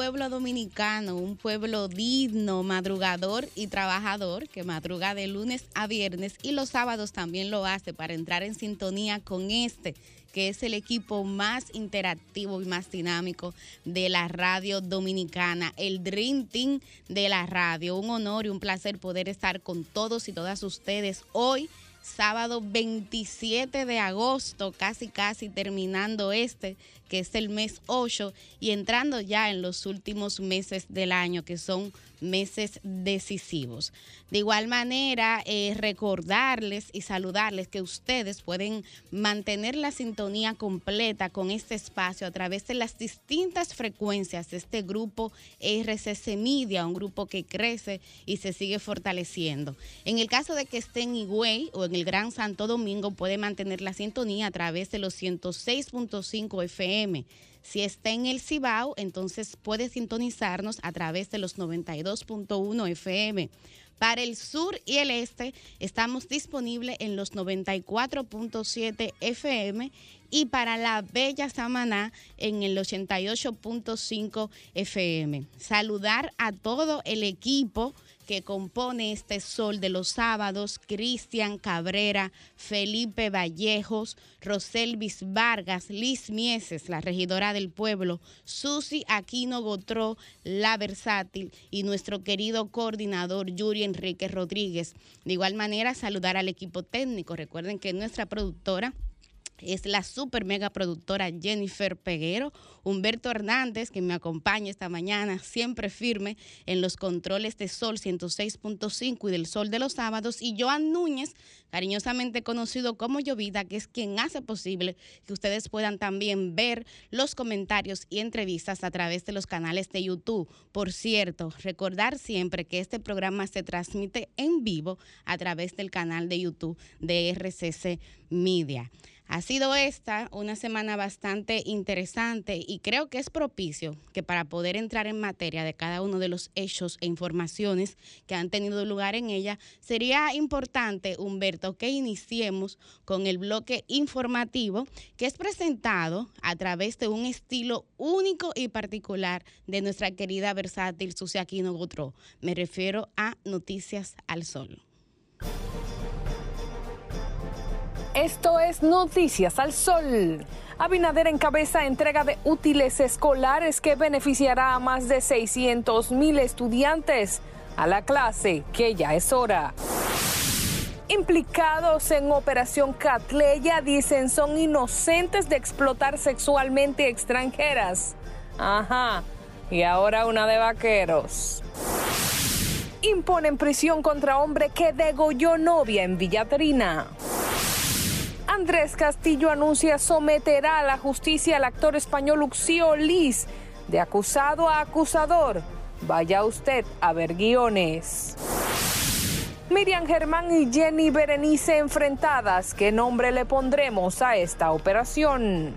Pueblo dominicano, un pueblo digno, madrugador y trabajador que madruga de lunes a viernes y los sábados también lo hace para entrar en sintonía con este que es el equipo más interactivo y más dinámico de la radio dominicana, el Dream Team de la radio. Un honor y un placer poder estar con todos y todas ustedes hoy sábado 27 de agosto, casi casi terminando este, que es el mes 8, y entrando ya en los últimos meses del año, que son meses decisivos. De igual manera, eh, recordarles y saludarles que ustedes pueden mantener la sintonía completa con este espacio a través de las distintas frecuencias de este grupo RCC Media, un grupo que crece y se sigue fortaleciendo. En el caso de que esté en Higüey o en el Gran Santo Domingo, puede mantener la sintonía a través de los 106.5 FM si está en el Cibao, entonces puede sintonizarnos a través de los 92.1 FM. Para el sur y el este estamos disponibles en los 94.7 FM y para la Bella Samaná en el 88.5 FM. Saludar a todo el equipo que compone este sol de los sábados, Cristian Cabrera, Felipe Vallejos, Roselvis Vargas, Liz Mieses, la regidora del pueblo, Susi Aquino Gotró, la versátil, y nuestro querido coordinador Yuri Enrique Rodríguez. De igual manera, saludar al equipo técnico. Recuerden que nuestra productora es la super mega productora Jennifer Peguero, Humberto Hernández, que me acompaña esta mañana, siempre firme en los controles de Sol 106.5 y del Sol de los sábados, y Joan Núñez, cariñosamente conocido como Llovida, que es quien hace posible que ustedes puedan también ver los comentarios y entrevistas a través de los canales de YouTube. Por cierto, recordar siempre que este programa se transmite en vivo a través del canal de YouTube de RCC Media. Ha sido esta una semana bastante interesante y creo que es propicio que para poder entrar en materia de cada uno de los hechos e informaciones que han tenido lugar en ella, sería importante, Humberto, que iniciemos con el bloque informativo que es presentado a través de un estilo único y particular de nuestra querida versátil Sucia Aquino Gotro. Me refiero a Noticias al Sol. Esto es Noticias al Sol. Abinader encabeza entrega de útiles escolares que beneficiará a más de 600 mil estudiantes. A la clase, que ya es hora. Implicados en Operación Catleya dicen son inocentes de explotar sexualmente extranjeras. Ajá. Y ahora una de vaqueros. Imponen prisión contra hombre que degolló novia en Villatrina. Andrés Castillo anuncia someterá a la justicia al actor español Uxio Liz, de acusado a acusador. Vaya usted a ver guiones. Miriam Germán y Jenny Berenice enfrentadas. ¿Qué nombre le pondremos a esta operación?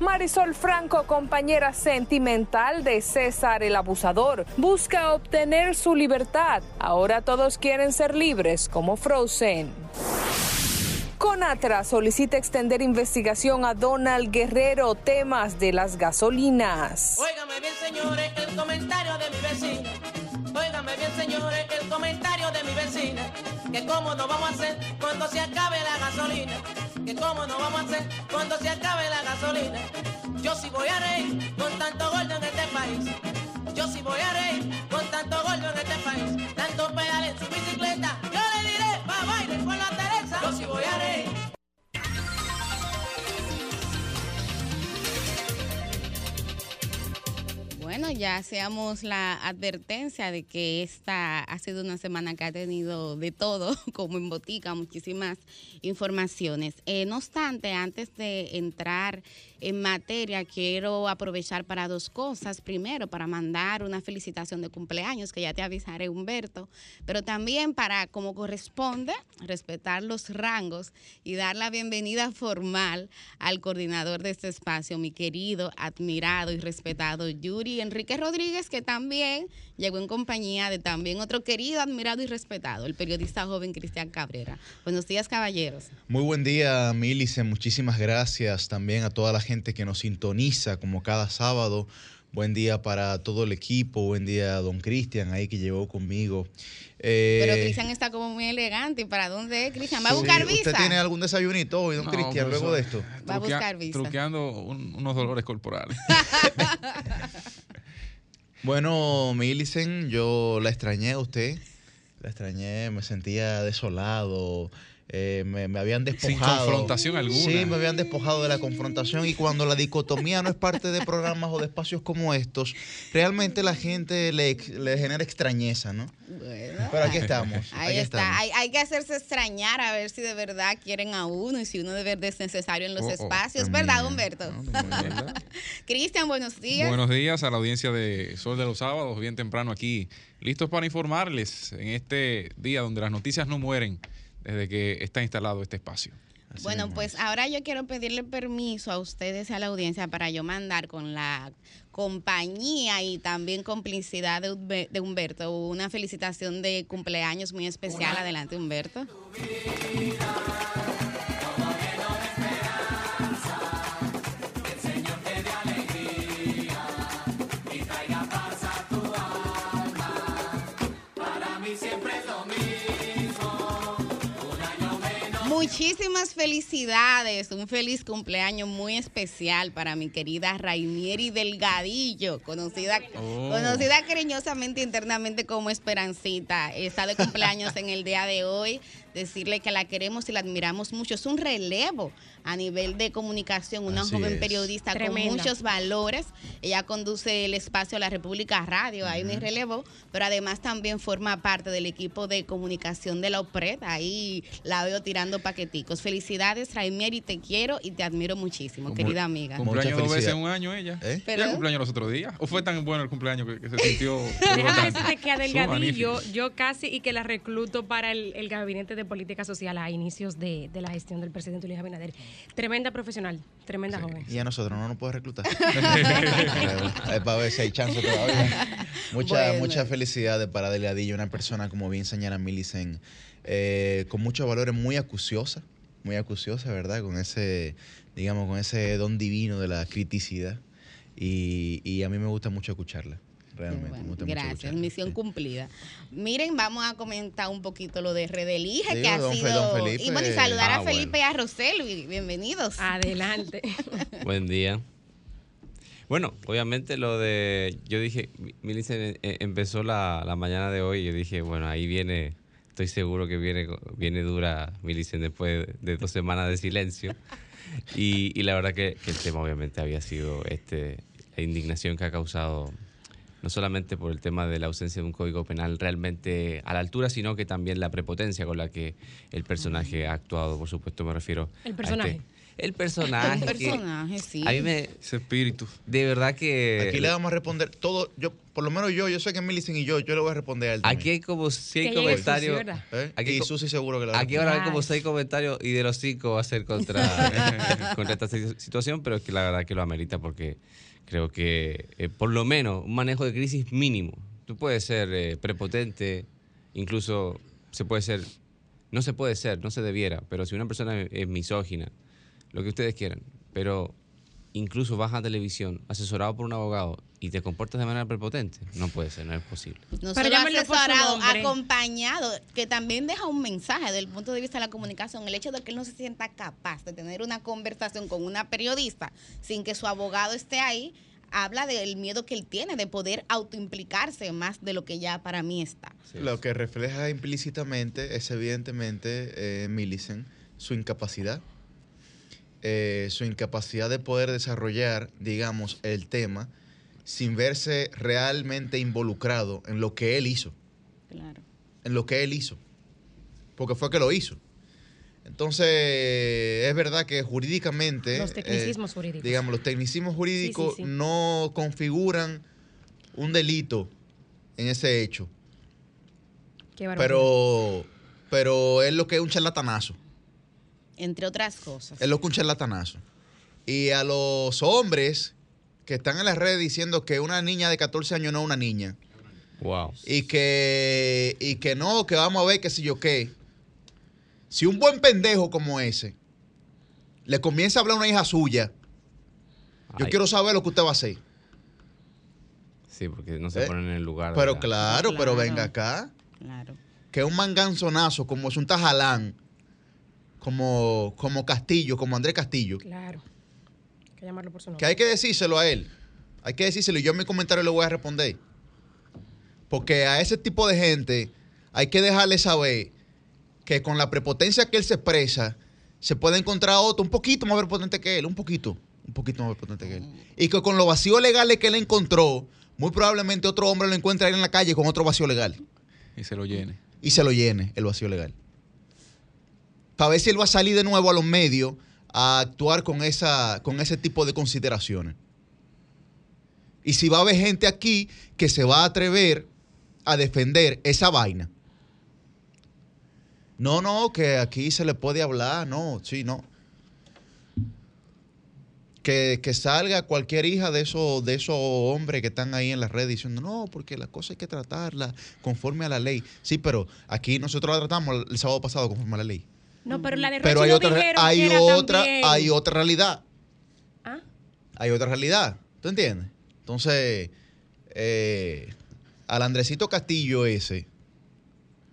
Marisol Franco, compañera sentimental de César el Abusador, busca obtener su libertad. Ahora todos quieren ser libres como Frozen. Conatra solicita extender investigación a Donald Guerrero, temas de las gasolinas. Óigame bien, señores, el comentario de mi vecina. Óigame bien, señores, el comentario de mi vecina. Que cómo nos vamos a hacer cuando se acabe la gasolina. Que cómo nos vamos a hacer cuando se acabe la gasolina. Yo sí voy a reír con tanto gordo en este país. Yo sí voy a reír con tanto gordo en este país. Tanto pedal en su bicicleta. Yo le diré, va baile con la Teresa. Yo sí voy a reír. Bueno, ya hacíamos la advertencia de que esta ha sido una semana que ha tenido de todo, como en botica, muchísimas informaciones. Eh, no obstante, antes de entrar en materia, quiero aprovechar para dos cosas. Primero, para mandar una felicitación de cumpleaños, que ya te avisaré, Humberto, pero también para, como corresponde, respetar los rangos y dar la bienvenida formal al coordinador de este espacio, mi querido, admirado y respetado Yuri Enrique Rodríguez, que también llegó en compañía de también otro querido, admirado y respetado, el periodista joven Cristian Cabrera. Buenos días, caballeros. Muy buen día, Milice. Muchísimas gracias también a toda la gente que nos sintoniza como cada sábado. Buen día para todo el equipo, buen día a don Cristian ahí que llegó conmigo. Eh, Pero Cristian está como muy elegante. ¿Y para dónde es, Cristian? ¿Va a buscar visa? ¿Usted tiene algún desayunito hoy, don Cristian, luego de esto? Va a buscar visa. Truqueando unos dolores corporales. bueno, Millicent, yo la extrañé a usted. La extrañé, me sentía desolado. Eh, me, habían despojado. Sin confrontación alguna. Sí, me habían despojado de la confrontación y cuando la dicotomía no es parte de programas o de espacios como estos, realmente la gente le, genera extrañeza, ¿no? Bueno. Pero aquí estamos. Ahí está. Hay, que hacerse extrañar a ver si de verdad quieren a uno y si uno de verdad es necesario en los oh, oh, espacios. ¿Verdad, Humberto? Cristian, buenos días. Buenos días a la audiencia de Sol de los Sábados, bien temprano aquí, listos para informarles en este día donde las noticias no mueren desde que está instalado este espacio. bueno, pues ahora yo quiero pedirle permiso a ustedes y a la audiencia para yo mandar con la compañía y también complicidad de Humberto una felicitación de cumpleaños muy especial. Adelante, Humberto. Muchísimas felicidades, un feliz cumpleaños muy especial para mi querida Rainieri Delgadillo, conocida, oh. conocida cariñosamente internamente como Esperancita. Está de cumpleaños en el día de hoy decirle que la queremos y la admiramos mucho. Es un relevo a nivel de comunicación, una joven periodista con muchos valores. Ella conduce el espacio a la República Radio, ahí me relevo, pero además también forma parte del equipo de comunicación de la OPRED. Ahí la veo tirando paqueticos. Felicidades, y te quiero y te admiro muchísimo, querida amiga. Cumpleaños dos veces en un año ella. ¿Eh? ¿Ella cumpleaños los otros días? ¿O fue tan bueno el cumpleaños que, se sintió? Déjame decirte que a Delgadillo yo casi y que la recluto para el, el gabinete de política social a inicios de, la gestión del presidente Luis Abinader. Tremenda profesional, tremenda joven. Y a nosotros no nos puede reclutar. para ver si hay chance todavía. Muchas mucha felicidades para Deliadillo, una persona, como bien señala Milicen, eh, con muchos valores, muy acuciosa, muy acuciosa, ¿verdad? Con ese, digamos, con ese don divino de la criticidad. Y, y a mí me gusta mucho escucharla realmente. gracias, misión cumplida. Miren, vamos a comentar un poquito lo de Redelige, que ha sido... y bueno, y saludar a ah, Felipe y a Rosel, bienvenidos. Adelante. Buen día. Bueno, obviamente lo de, yo dije, Milicen eh, empezó la, la, mañana de hoy y yo dije, bueno, ahí viene, estoy seguro que viene, viene dura Milicen después de dos semanas de silencio. Y, y la verdad que, que, el tema obviamente había sido este, la indignación que ha causado no solamente por el tema de la ausencia de un código penal realmente a la altura, sino que también la prepotencia con la que el personaje ha actuado, por supuesto me refiero. El personaje. el personaje. El personaje, sí. A mí me. Ese espíritu. De verdad que. Aquí le vamos a responder todo. Yo, por lo menos yo, yo sé que Millicent y yo, yo le voy a responder a él. Aquí hay como seis comentarios. ¿Eh? Aquí, y Susi seguro que lo Aquí ahora hay como seis comentarios y de los cinco va a ser contra, contra esta situación, pero es que la verdad que lo amerita porque Creo que eh, por lo menos un manejo de crisis mínimo. Tú puedes ser eh, prepotente, incluso se puede ser, no se puede ser, no se debiera, pero si una persona es misógina, lo que ustedes quieran, pero incluso vas a televisión asesorado por un abogado y te comportas de manera prepotente, no puede ser, no es posible. No solo asesorado, acompañado, que también deja un mensaje desde el punto de vista de la comunicación, el hecho de que él no se sienta capaz de tener una conversación con una periodista sin que su abogado esté ahí, habla del miedo que él tiene de poder autoimplicarse más de lo que ya para mí está. Lo que refleja implícitamente es evidentemente, eh, Millicent, su incapacidad eh, su incapacidad de poder desarrollar, digamos, el tema sin verse realmente involucrado en lo que él hizo. Claro. En lo que él hizo. Porque fue que lo hizo. Entonces, es verdad que jurídicamente... Los tecnicismos eh, jurídicos. Digamos, los tecnicismos jurídicos no configuran un delito en ese hecho. Qué pero, pero es lo que es un charlatanazo entre otras cosas. Es lo que un charlatanazo. Y a los hombres que están en las redes diciendo que una niña de 14 años no es una niña. Wow. Y que, y que no, que vamos a ver qué sé yo qué. Si un buen pendejo como ese le comienza a hablar a una hija suya, yo quiero saber lo que usted va a hacer. Sí, porque no se Eh, ponen en el lugar. Pero la- claro, pero Claro. venga acá. Claro. Que un manganzonazo como es un tajalán, como, como Castillo, como Andrés Castillo, Claro. Hay que llamarlo por su nombre. que hay que decírselo a él. Hay que decírselo y yo en mi comentario le voy a responder. Porque a ese tipo de gente hay que dejarle saber que con la prepotencia que él se expresa, se puede encontrar otro un poquito más prepotente que él, un poquito, un poquito más prepotente que él. Y que con los vacíos legales que él encontró, muy probablemente otro hombre lo encuentre ahí en la calle con otro vacío legal Y se lo llene. y se lo llene el vacío legal. Para ver si él va a salir de nuevo a los medios a actuar con, esa, con ese tipo de consideraciones. Y si va a haber gente aquí que se va a atrever a defender esa vaina. No, no, que aquí se le puede hablar, no, sí, no. Que, que salga cualquier hija de esos, de esos hombres que están ahí en las redes diciendo, no, porque la cosa hay que tratarla conforme a la ley. Sí, pero aquí nosotros la tratamos el sábado pasado conforme a la ley. No, pero la de Pero hay no otra, dijeron hay que era otra, también- hay otra realidad. ¿Ah? Hay otra realidad. ¿Tú entiendes? Entonces, eh, al Andresito Castillo ese,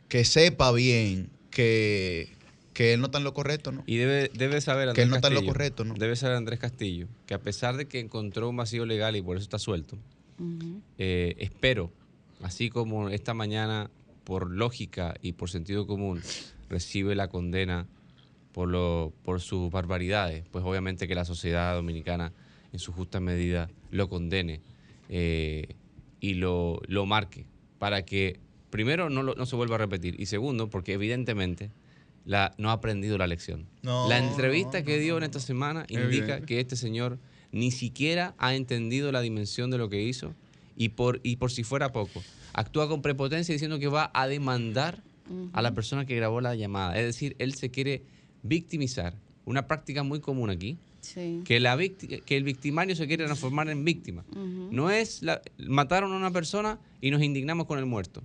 que sepa bien que, que él no está en lo correcto, ¿no? Y debe, debe saber Andrés Que él no está en lo Castillo, correcto, ¿no? Debe saber Andrés Castillo que a pesar de que encontró un vacío legal y por eso está suelto, eh, espero, así como esta mañana, por lógica y por sentido común, recibe la condena por, lo, por sus barbaridades, pues obviamente que la sociedad dominicana en su justa medida lo condene eh, y lo, lo marque para que primero no, lo- no se vuelva a repetir y segundo porque evidentemente la, no ha aprendido la lección. No, la entrevista no, que dio en esta semana indica que este señor ni siquiera ha entendido la dimensión de lo que hizo y por, y por si fuera poco, actúa con prepotencia diciendo que va a demandar a la persona que grabó la llamada. Es decir, él se quiere victimizar. Una práctica muy común aquí, Sí. que, la victi- que el victimario se quiere transformar en víctima. No es la, mataron a una persona y nos indignamos con el muerto.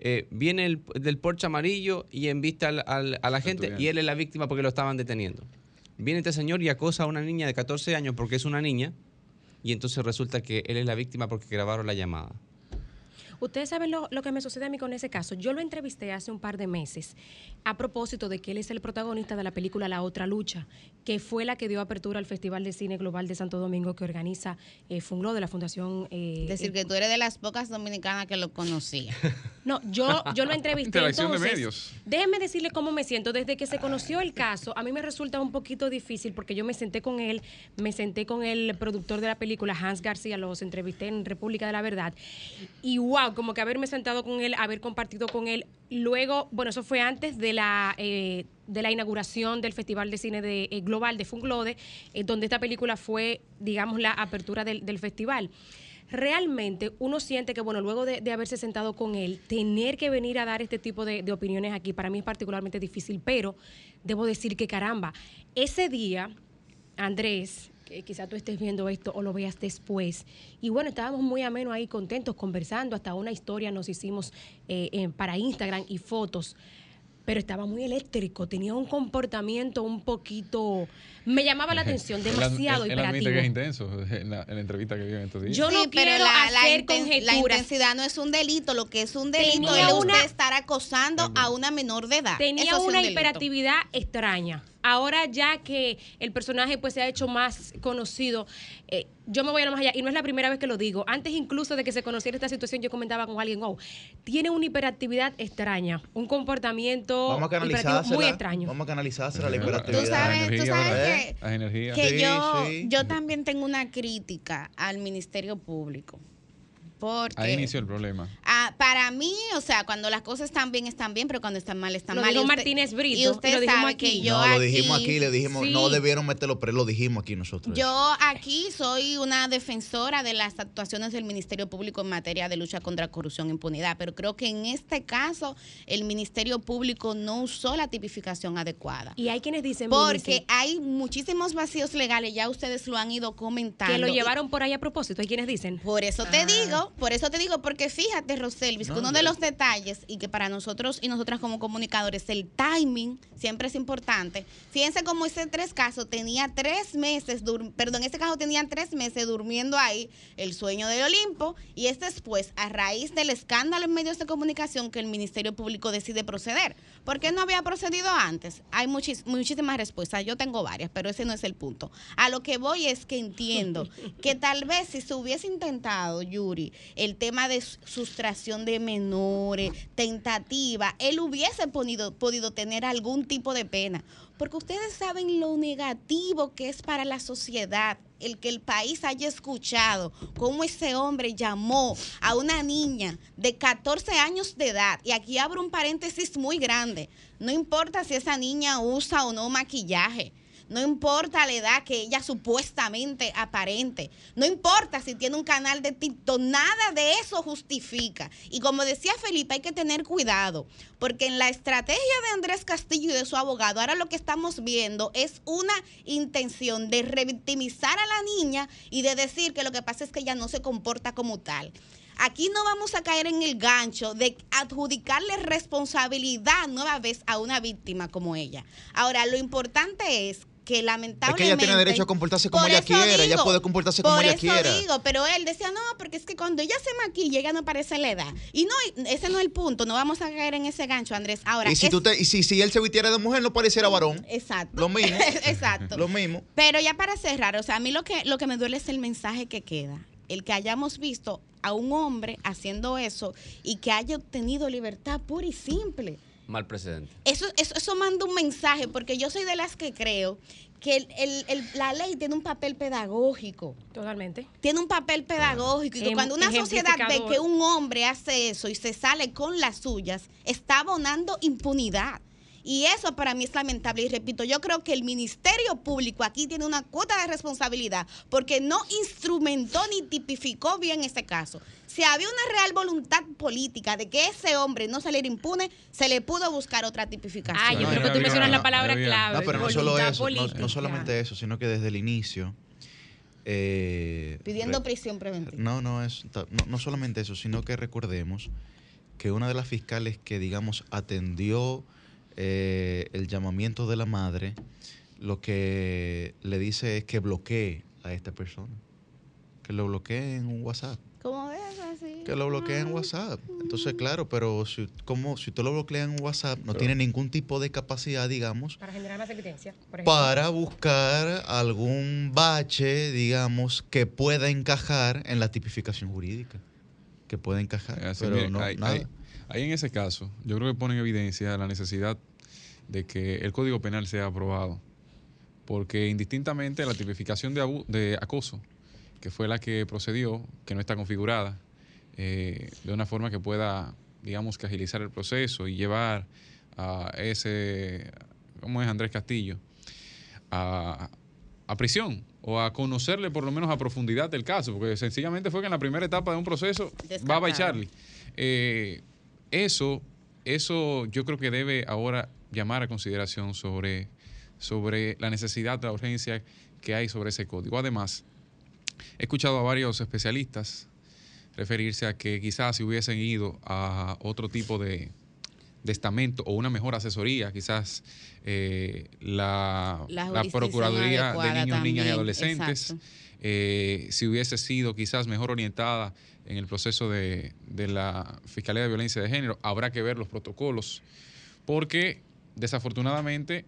Eh, viene el, del Porsche amarillo y envista al- al- a la gente y él es la víctima porque lo estaban deteniendo. Viene este señor y acosa a una niña de 14 años porque es una niña y entonces resulta que él es la víctima porque grabaron la llamada. Ustedes saben lo, lo que me sucede a mí con ese caso. Yo lo entrevisté hace un par de meses a propósito de que él es el protagonista de la película La Otra Lucha, que fue la que dio apertura al Festival de Cine Global de Santo Domingo que organiza eh, Funglo de la Fundación. eh, Es decir, eh, que tú eres de las pocas dominicanas que lo conocía. No, yo, yo lo entrevisté. Interacción de entonces, medios. Déjenme decirle cómo me siento. Desde que se conoció el caso, a mí me resulta un poquito difícil porque yo me senté con él, me senté con el productor de la película, Hans García, los entrevisté en República de la Verdad. Y wow, como que haberme sentado con él, haber compartido con él. Luego, bueno, eso fue antes de la, eh, de la inauguración del Festival de Cine de, eh, Global de Funglode, eh, donde esta película fue, digamos, la apertura del, festival realmente uno siente que, bueno, luego de, de haberse sentado con él, tener que venir a dar este tipo de opiniones aquí, para mí es particularmente difícil, pero debo decir que caramba, ese día, Andrés, que quizá tú estés viendo esto o lo veas después, y bueno, estábamos muy ameno ahí, contentos, conversando, hasta una historia nos hicimos eh, eh, para Instagram y fotos. Pero estaba muy eléctrico, tenía un comportamiento un poquito. Me llamaba la atención, demasiado él- que es intenso en la, en la entrevista que en estos días. Yo no Sí, quiero la, la hacer inten- la intensidad no es un delito. Lo que es un delito Tenía es una- usted estar acosando a una menor de edad. tenía Eso un una delito. hiperactividad extraña. Ahora ya que el personaje pues se ha hecho más conocido, eh, yo me voy a ir más allá y no es la primera vez que lo digo. Antes incluso de que se conociera esta situación, yo comentaba con alguien, oh, tiene una hiperactividad extraña, un comportamiento Vamos a muy extraño. Vamos a canalizársela la hiperactividad. Tú sabes, tú sabes ¿verdad? que, que Sí, yo, sí. yo también tengo una crítica al Ministerio Público. Porque Ahí inició el problema. Ah, para mí, o sea, cuando las cosas están bien, están bien, pero cuando están mal, están Lo mal. dijo Y usted- Martínez Brito, Y y usted lo dijimos sabe aquí. que yo no, aquí, lo dijimos aquí, le dijimos, Sí. no debieron meterlo, pero lo dijimos aquí nosotros. Yo aquí soy una defensora de las actuaciones del Ministerio Público en materia de lucha contra corrupción e impunidad, pero creo que en este caso el Ministerio Público no usó la tipificación adecuada. Y hay quienes dicen, Porque hay muchísimos vacíos legales, ya ustedes lo han ido comentando. que lo llevaron por ahí a propósito. Hay quienes dicen. Por eso te digo, por eso te digo, porque fíjate, Roselvis, que No, uno de los detalles y que para nosotros y nosotras como comunicadores el timing siempre es importante. Fíjense cómo ese tres casos tenía tres meses, perdón, ese caso tenían tres meses durmiendo ahí el sueño del Olimpo y es después, a raíz del escándalo en medios de comunicación, que el Ministerio Público decide proceder. ¿Por qué no había procedido antes? Hay muchis- muchísimas respuestas, yo tengo varias, pero ese no es el punto. A lo que voy es que entiendo que tal vez si se hubiese intentado, Yuri, el tema de su- sustracción de menores, tentativa, él hubiese ponido- podido tener algún tipo de pena. Porque ustedes saben lo negativo que es para la sociedad el que el país haya escuchado cómo ese hombre llamó a una niña de 14 años de edad. Y aquí abro un paréntesis muy grande. No importa si esa niña usa o no maquillaje. No importa la edad que ella supuestamente aparente. No importa si tiene un canal de TikTok. Nada de eso justifica. Y como decía Felipe, hay que tener cuidado. Porque en la estrategia de Andrés Castillo y de su abogado, ahora lo que estamos viendo es una intención de revictimizar a la niña y de decir que lo que pasa es que ella no se comporta como tal. Aquí no vamos a caer en el gancho de adjudicarle responsabilidad nueva vez a una víctima como ella. Ahora, lo importante es que Es lamentablemente... que ella tiene derecho a comportarse como ella eso quiera, ella digo, puede comportarse como por ella eso quiera. digo, pero él decía, no, porque es que cuando ella se maquilla, ella no aparece en la edad. Y no, ese no es el punto, no vamos a caer en ese gancho, Andrés. Ahora, y si, es- tú te, y si, si él se vistiera de mujer, no pareciera varón. Exacto. Lo mismo. Exacto. Lo mismo. Pero ya para cerrar, o sea, a mí lo que, lo que me duele es el mensaje que queda. El que hayamos visto a un hombre haciendo eso y que haya obtenido libertad pura y simple. Mal precedente. Eso, eso, eso manda un mensaje, porque yo soy de las que creo que el- el- el- la ley tiene un papel pedagógico. Totalmente. Tiene un papel pedagógico y que cuando una sociedad ve que un hombre hace eso y se sale con las suyas, está abonando impunidad. Y eso para mí es lamentable. Y repito, yo creo que el Ministerio Público aquí tiene una cuota de responsabilidad porque no instrumentó ni tipificó bien ese caso. Si había una real voluntad política de que ese hombre no saliera impune, se le pudo buscar otra tipificación. Ah, yo No, creo que tú mencionas no, la palabra no, clave. No, pero no solo voluntad eso, no, solamente eso, sino que desde el inicio. eh, Pidiendo re- prisión preventiva. No, no, es, no, no solamente eso, sino que recordemos que una de las fiscales que, digamos, atendió eh, el llamamiento de la madre, lo que le dice es que bloquee a esta persona. Que lo bloquee en un WhatsApp. ¿Cómo es así? Que lo bloquee en WhatsApp. Entonces, claro, pero si, como, si usted lo bloquea en WhatsApp, no tiene ningún tipo de capacidad, digamos, Para generar más evidencia. por ejemplo. para buscar algún bache, digamos, que pueda encajar en la tipificación jurídica. Que pueda encajar. Así, pero mire, no, ahí, nada. ahí- ahí en ese caso, yo creo que pone en evidencia la necesidad de que el Código Penal sea aprobado. Porque indistintamente la tipificación de, de acoso, que fue la que procedió, que no está configurada, eh, de una forma que pueda, digamos, que agilizar el proceso y llevar a ese, ¿cómo es Andrés Castillo? A, a prisión o a conocerle por lo menos a profundidad del caso, porque sencillamente fue que en la primera etapa de un proceso va a. Charlie. Eh, eso, eso yo creo que debe ahora llamar a consideración sobre, sobre la necesidad, la urgencia que hay sobre ese código. Además, he escuchado a varios especialistas referirse a que quizás si hubiesen ido a otro tipo de, de estamento o una mejor asesoría, quizás eh, la, La Procuraduría de Niños, Niñas y Adolescentes, eh, si hubiese sido quizás mejor orientada en el proceso de, de la Fiscalía de Violencia de Género, habrá que ver los protocolos, porque desafortunadamente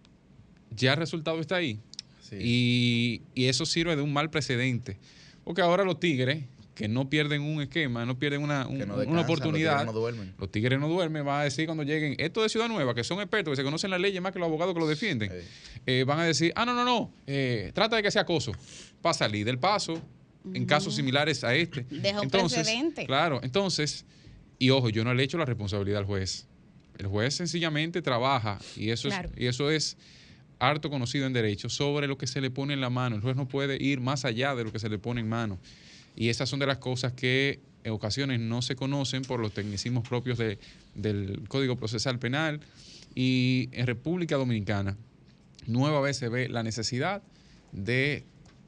ya el resultado está ahí. Sí. Y, y eso sirve de un mal precedente. Porque ahora los tigres, que no pierden un esquema, no pierden una, un- no una descansan, los oportunidad. tigres no duermen. Los tigres no duermen, van a decir cuando lleguen, esto de Ciudad Nueva, que son expertos, que se conocen las leyes más que los abogados que lo defienden, Sí. eh, van a decir, ah, no, no, no, eh, trata de que sea acoso, para salir del paso, en casos similares a este. Deja un entonces, precedente. Claro, entonces, y ojo, yo no le echo la responsabilidad al juez. El juez sencillamente trabaja y eso, Claro. es, y eso es harto conocido en derecho sobre lo que se le pone en la mano. El juez no puede ir más allá de lo que se le pone en mano. Y esas son de las cosas que en ocasiones no se conocen por los tecnicismos propios de- del Código Procesal Penal. Y en República Dominicana, nueva vez se ve la necesidad de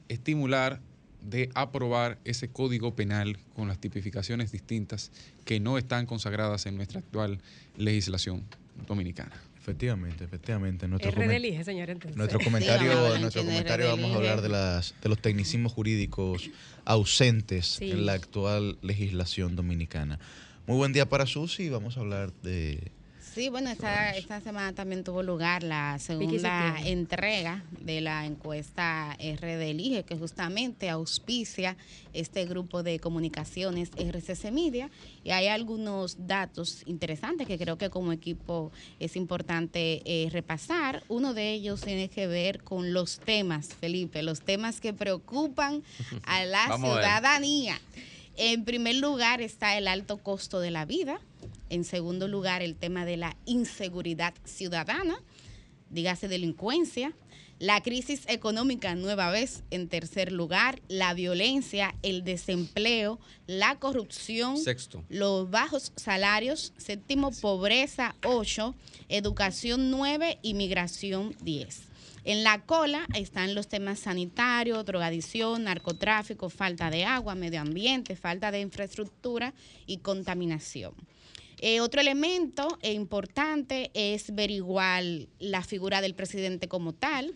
estimular, de aprobar ese código penal con las tipificaciones distintas que no están consagradas en nuestra actual legislación dominicana. Efectivamente, efectivamente. Nuestro, RD comen- elige, señor, entonces. nuestro Sí, comentario, vamos a ver en nuestro comentario vamos a hablar de, las, de los tecnicismos jurídicos ausentes Sí. en la actual legislación dominicana. Muy buen día para Susi vamos a hablar de... Sí, bueno, esta, esta semana también tuvo lugar la segunda entrega de la encuesta RD Elige, que justamente auspicia este grupo de comunicaciones RCC Media. Y hay algunos datos interesantes que creo que como equipo es importante eh, repasar. Uno de ellos tiene que ver con los temas, Felipe, los temas que preocupan a la a ciudadanía. En primer lugar está el alto costo de la vida. En segundo lugar, el tema de la inseguridad ciudadana, dígase delincuencia. La crisis económica, nueva vez. En tercer lugar, la violencia, el desempleo, la corrupción, Sexto. los bajos salarios. Séptimo, pobreza. Ocho, educación. Nueve, inmigración. Diez. En la cola están los temas sanitarios, drogadicción, narcotráfico, falta de agua, medio ambiente, falta de infraestructura y contaminación. Eh, otro elemento importante es averiguar la figura del presidente como tal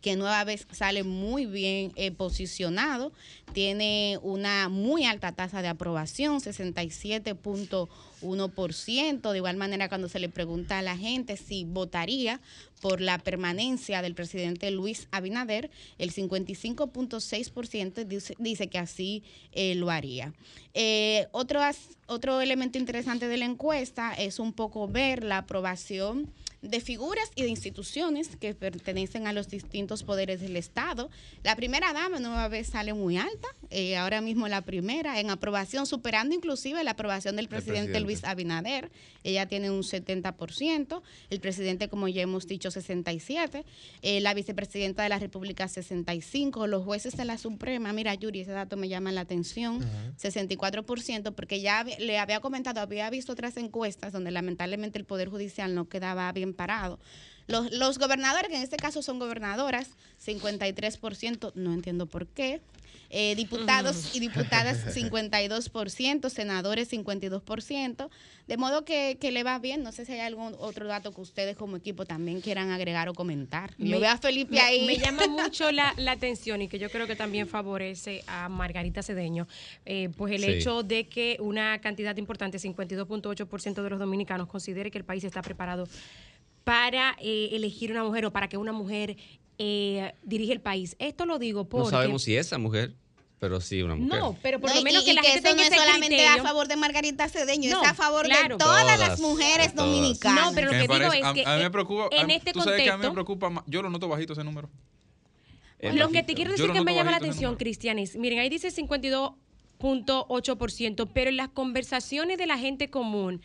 que nueva vez sale muy bien eh, posicionado, tiene una muy alta tasa de aprobación, 67.1%. De igual manera, cuando se le pregunta a la gente si votaría por la permanencia del presidente Luis Abinader, el 55.6% dice, dice que así eh, lo haría. Eh, otro, otro elemento interesante de la encuesta es un poco ver la aprobación de figuras y de instituciones que pertenecen a los distintos poderes del Estado. La primera dama nueva vez sale muy alta, eh, ahora mismo la primera en aprobación, superando inclusive la aprobación del presidente, presidente. Luis Abinader. Ella tiene un 70%, el presidente, como ya hemos dicho, 67%, eh, la vicepresidenta de la República 65%, los jueces de la Suprema, mira Yuri, ese dato me llama la atención, 64%, porque ya le había comentado, había visto otras encuestas donde lamentablemente el Poder Judicial no quedaba bien parado. Los, los gobernadores, que en este caso son gobernadoras, 53%, no entiendo por qué. Eh, diputados y diputadas 52%, senadores 52%, de modo que, que le va bien. No sé si hay algún otro dato que ustedes como equipo también quieran agregar o comentar. Yo Me- veo a Felipe me, ahí. me llama mucho la, la atención y que yo creo que también favorece a Margarita Cedeño, eh, pues el Sí. hecho de que una cantidad importante, 52.8% de los dominicanos, considere que el país está preparado para eh, elegir una mujer o para que una mujer eh, dirige el país. Esto lo digo porque... No sabemos si esa mujer, pero sí una mujer. No, pero por No, lo menos y que la que gente eso no tenga es solamente criterio. a favor de Margarita Cedeño, No, es a favor claro. de todas, Todas, las mujeres todas. dominicanas. No, pero lo que digo es que a mí me en- preocupa, en a- este tú sabes que a mí me contexto- preocupa, más- yo lo noto bajito ese número. Lo que te quiero decir que me llama la atención. Cristian, es, miren, ahí dice 52.8%, pero en las conversaciones de la gente común,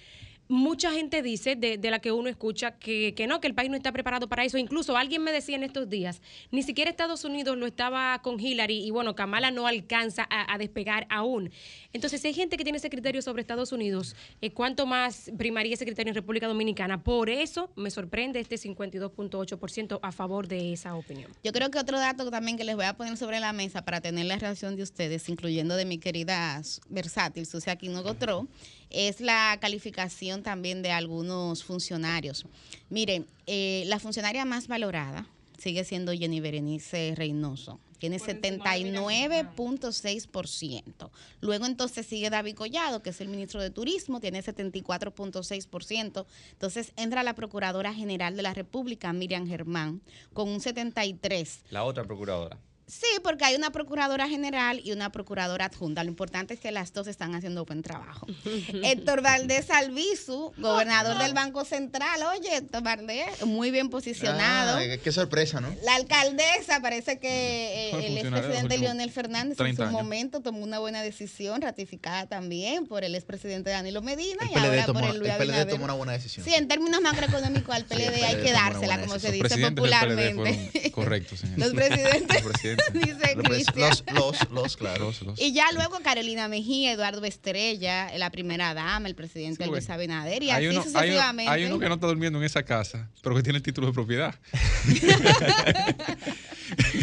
mucha gente dice, de, de la que uno escucha, que, que no, que el país no está preparado para eso. Incluso alguien me decía en estos días, ni siquiera Estados Unidos lo estaba con Hillary y bueno, Kamala no alcanza a, despegar aún. Entonces, si hay gente que tiene ese criterio sobre Estados Unidos, eh, ¿cuánto más primaría ese criterio en República Dominicana? Por eso me sorprende este 52.8% a favor de esa opinión. Yo creo que otro dato también que les voy a poner sobre la mesa para tener la reacción de ustedes, incluyendo de mi querida versátil Sucia Aquino Gotró, es la calificación también de algunos funcionarios. Miren, eh, la funcionaria más valorada sigue siendo Jenny Berenice Reynoso. Tiene 79.6%. Luego entonces sigue David Collado, que es el ministro de Turismo, tiene 74.6%. Entonces entra la Procuradora General de la República, Miriam Germán, con un 73%. La otra procuradora. Sí, porque hay una procuradora general y una procuradora adjunta. Lo importante es que las dos están haciendo buen trabajo. Héctor Valdés Albizu, gobernador del Banco Central. Oye, Héctor Valdés, muy bien posicionado. Ah, qué sorpresa, ¿no? La alcaldesa parece que eh, el expresidente Leonel Fernández en 30 su años. momento tomó una buena decisión, ratificada también por el expresidente Danilo Medina El y ahora PLD, por tomó, el el Luis PLD Abinader. tomó una buena decisión. Sí, en términos macroeconómicos al Sí, PLD el hay PLD que dársela, como se dice PLD popularmente. fueron correctos, señor. Los presidentes, Los presidentes. dice pres- Cristian. los, los, los, claro. Los- los- Y ya luego Carolina Mejía, Eduardo Estrella, la primera dama, el presidente Sí, Luis Abinader, y hay así uno, hay, uno, sucesivamente. hay uno que no está durmiendo en esa casa, pero que tiene el título de propiedad.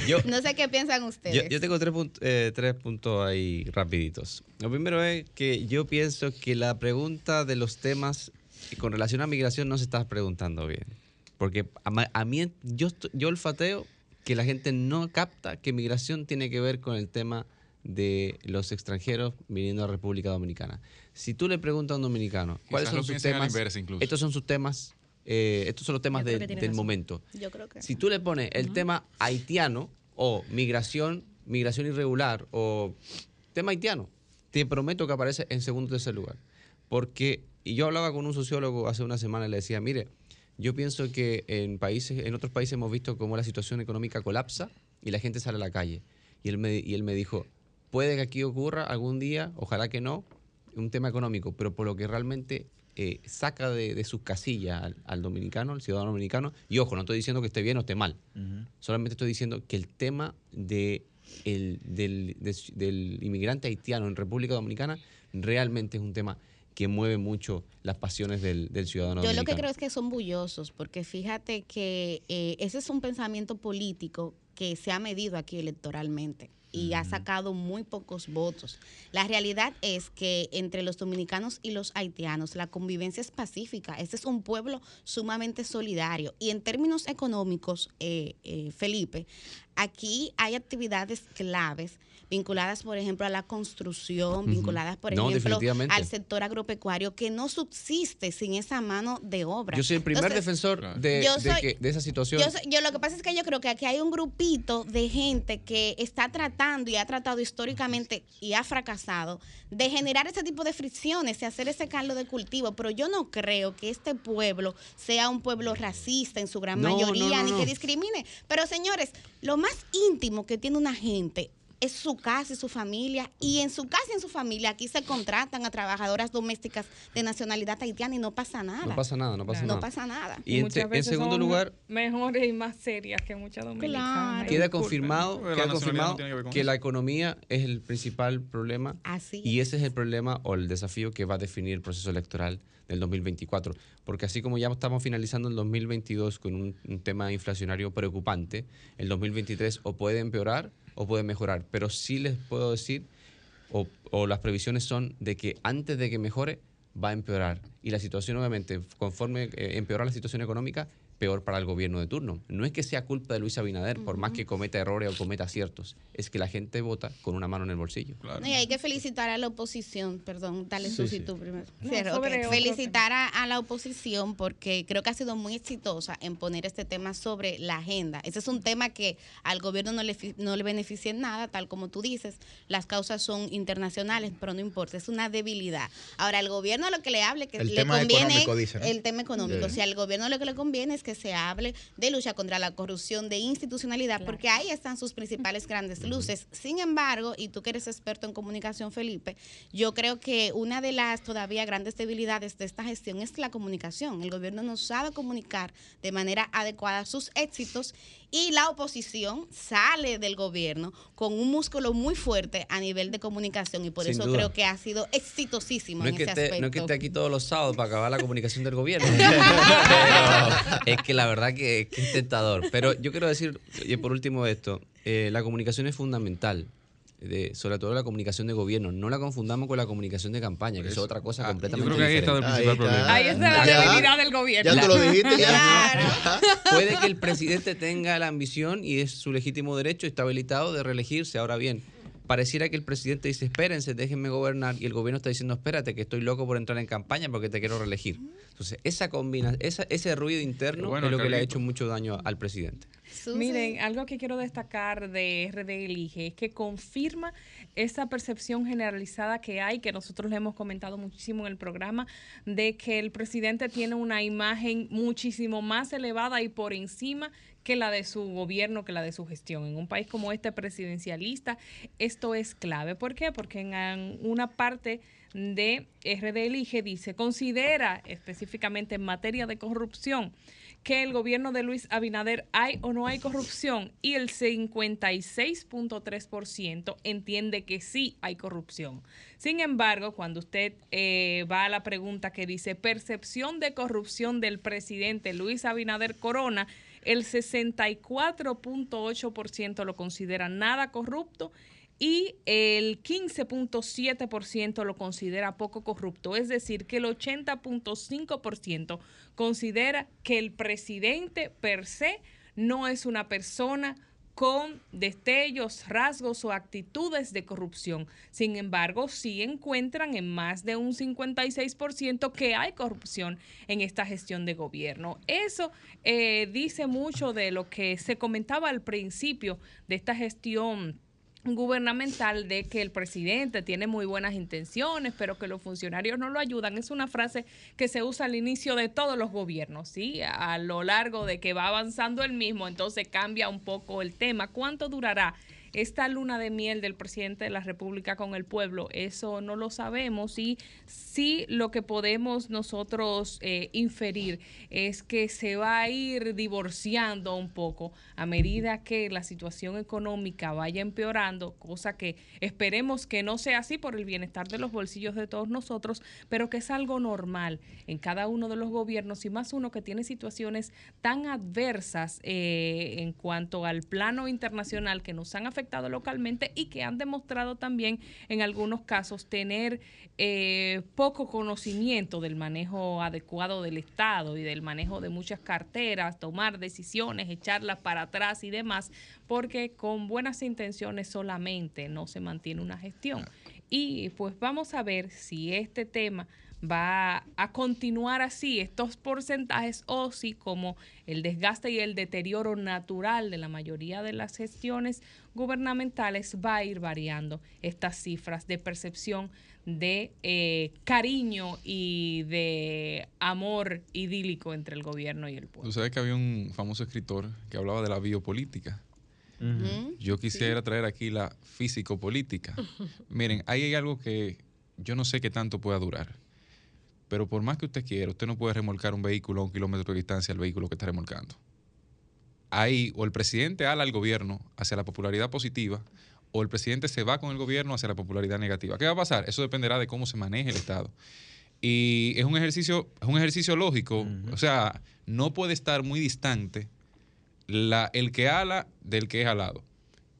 Yo, No sé qué piensan ustedes. Yo, yo tengo tres, punt- eh, tres puntos ahí rapiditos. Lo primero es que yo pienso que la pregunta de los temas con relación a migración no se está preguntando bien. Porque a, a mí, yo, yo olfateo que la gente no capta que migración tiene que ver con el tema de los extranjeros viniendo a República Dominicana. Si tú le preguntas a un dominicano, ¿cuáles son sus la temas? Estos son sus temas, eh, estos son los temas de- del razón. momento. Yo creo que Si tú le pones el tema haitiano o migración, migración irregular o tema haitiano, te prometo que aparece en segundo o tercer lugar. Porque, y yo hablaba con un sociólogo hace una semana y le decía, mire, yo pienso que en países, en otros países hemos visto cómo la situación económica colapsa y la gente sale a la calle. Y él me, y él me dijo, puede que aquí ocurra algún día, ojalá que no, un tema económico, pero por lo que realmente eh, saca de, de sus casillas al, al dominicano, al ciudadano dominicano, y ojo, no estoy diciendo que esté bien o esté mal, solamente estoy diciendo que el tema de el- del, de- del inmigrante haitiano en República Dominicana realmente es un tema que mueve mucho las pasiones del, del ciudadano Yo lo que creo es que son bullosos, porque fíjate que eh, ese es un pensamiento político que se ha medido aquí electoralmente y ha sacado muy pocos votos. La realidad es que entre los dominicanos y los haitianos la convivencia es pacífica. Este es un pueblo sumamente solidario. Y en términos económicos, eh, eh, Felipe, aquí hay actividades claves vinculadas, por ejemplo, a la construcción, vinculadas, por No, ejemplo, al sector agropecuario, que no subsiste sin esa mano de obra. Yo soy el primer Entonces, defensor de, Yo de soy- que- de esa situación. Yo, lo que pasa es que yo creo que aquí hay un grupito de gente que está tratando y ha tratado históricamente y ha fracasado de generar ese tipo de fricciones y hacer ese caldo de cultivo. Pero yo no creo que este pueblo sea un pueblo racista en su gran No, mayoría no, no, ni no. que discrimine. Pero señores, lo más íntimo que tiene una gente es su casa y su familia. Y en su casa y en su familia aquí se contratan a trabajadoras domésticas de nacionalidad haitiana y no pasa nada. No pasa nada, no pasa No nada. pasa nada. Y en, muchas en veces segundo son lugar, mejores y más serias que muchas dominicanas. queda confirmado, la queda confirmado no tiene que la economía es el principal problema Así y ese es el problema o el desafío que va a definir el proceso electoral del 2024. Porque así como ya estamos finalizando el 2022 con un, un tema inflacionario preocupante, el 2023 o puede empeorar o puede mejorar. Pero sí les puedo decir, o, las previsiones son de que antes de que mejore, va a empeorar. Y la situación, obviamente, conforme eh, empeora la situación económica, peor para el gobierno de turno. No es que sea culpa de Luis Abinader, por más que cometa errores o cometa aciertos, es que la gente vota con una mano en el bolsillo. Claro. Y hay que felicitar a la oposición, perdón, dale Sí, sí. tú primero. No, Cierro, Felicitar a, a la oposición porque creo que ha sido muy exitosa en poner este tema sobre la agenda. Ese es un tema que al gobierno no le, no le beneficia en nada, tal como tú dices. Las causas son internacionales, pero no importa, es una debilidad. Ahora, al gobierno lo que le hable, que El le tema conviene, económico, dice, ¿no? el tema económico. Sí. Si al gobierno lo que le conviene es que se hable de lucha contra la corrupción, de institucionalidad, porque ahí están sus principales grandes luces. Sin embargo, y tú que eres experto en comunicación, Felipe, yo creo que una de las todavía grandes debilidades de esta gestión es la comunicación. El gobierno no sabe comunicar de manera adecuada sus éxitos y la oposición sale del gobierno con un músculo muy fuerte a nivel de comunicación y por Sin eso duda. creo que ha sido exitosísimo No es, en que ese esté, aspecto. no es que esté aquí todos los sábados para acabar la comunicación del gobierno. Pero es que la verdad que, que es tentador. Pero yo quiero decir, y por último esto, eh, la comunicación es fundamental. De- sobre todo la comunicación de gobierno. No la confundamos con la comunicación de campaña, que es otra cosa Ah, completamente Yo creo que ahí está el diferente. principal Ahí está. problema. Ahí está la Ya. debilidad del gobierno. Ya tú lo dijiste, ya. Claro. Puede que el presidente tenga la ambición y es su legítimo derecho, está habilitado de reelegirse. Ahora bien, pareciera que el presidente dice, espérense, déjenme gobernar, y el gobierno está diciendo, espérate, que estoy loco por entrar en campaña porque te quiero reelegir. Entonces, esa combina, esa, ese ruido interno bueno, es lo que le ha hecho mucho daño al presidente. Miren, algo que quiero destacar de RD Elige es que confirma esa percepción generalizada que hay, que nosotros le hemos comentado muchísimo en el programa, de que el presidente tiene una imagen muchísimo más elevada y por encima que la de su gobierno, que la de su gestión. En un país como este presidencialista, esto es clave. ¿Por qué? Porque en una parte de RD Elige dice, considera específicamente en materia de corrupción que el gobierno de Luis Abinader hay o no hay corrupción y el 56.3% entiende que sí hay corrupción. Sin embargo, cuando usted eh, va a la pregunta que dice percepción de corrupción del presidente Luis Abinader Corona, el 64.8% lo considera nada corrupto y el 15.7% lo considera poco corrupto. Es decir, que el 80.5% considera que el presidente per se no es una persona con destellos, rasgos o actitudes de corrupción. Sin embargo, sí encuentran en más de un 56% que hay corrupción en esta gestión de gobierno. Eso eh, dice mucho de lo que se comentaba al principio de esta gestión gubernamental de que el presidente tiene muy buenas intenciones, pero que los funcionarios no lo ayudan, es una frase que se usa al inicio de todos los gobiernos, ¿sí? A lo largo de que va avanzando el mismo, entonces cambia un poco el tema. ¿Cuánto durará esta luna de miel del presidente de la República con el pueblo, eso no lo sabemos y sí lo que podemos nosotros eh, inferir es que se va a ir divorciando un poco a medida que la situación económica vaya empeorando, cosa que esperemos que no sea así por el bienestar de los bolsillos de todos nosotros, pero que es algo normal en cada uno de los gobiernos y más uno que tiene situaciones tan adversas eh, en cuanto al plano internacional que nos han afectado localmente y que han demostrado también en algunos casos tener eh, poco conocimiento del manejo adecuado del Estado y del manejo de muchas carteras, tomar decisiones, echarlas para atrás y demás, porque con buenas intenciones solamente no se mantiene una gestión. Y pues vamos a ver si este tema va a continuar así estos porcentajes o si como el desgaste y el deterioro natural de la mayoría de las gestiones gubernamentales va a ir variando estas cifras de percepción de eh, cariño y de amor idílico entre el gobierno y el pueblo. Tú sabes que había un famoso escritor que hablaba de la biopolítica. Yo quisiera traer aquí la físico-política. Miren, ahí hay algo que yo no sé qué tanto pueda durar. Pero por más que usted quiera, usted no puede remolcar un vehículo a un kilómetro de distancia al vehículo que está remolcando. Ahí o el presidente ala al gobierno hacia la popularidad positiva o el presidente se va con el gobierno hacia la popularidad negativa. ¿Qué va a pasar? Eso dependerá de cómo se maneje el Estado. Y es un ejercicio, es un ejercicio lógico. O sea, no puede estar muy distante la, el que ala del que es alado.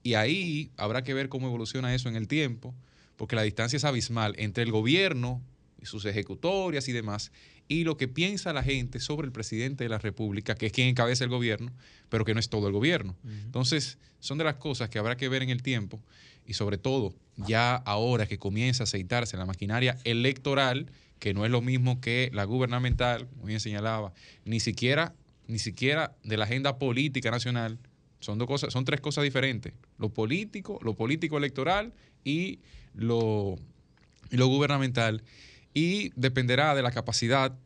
Y ahí habrá que ver cómo evoluciona eso en el tiempo, porque la distancia es abismal entre el gobierno sus ejecutorias y demás, y lo que piensa la gente sobre el presidente de la República, que es quien encabeza el gobierno, pero que no es todo el gobierno. Entonces, son de las cosas que habrá que ver en el tiempo y sobre todo ya ahora que comienza a aceitarse la maquinaria electoral, que no es lo mismo que la gubernamental, como bien señalaba, ni siquiera, ni siquiera de la agenda política nacional, son dos cosas, son tres cosas diferentes. Lo político, lo político electoral y lo, y lo gubernamental y dependerá de la capacidad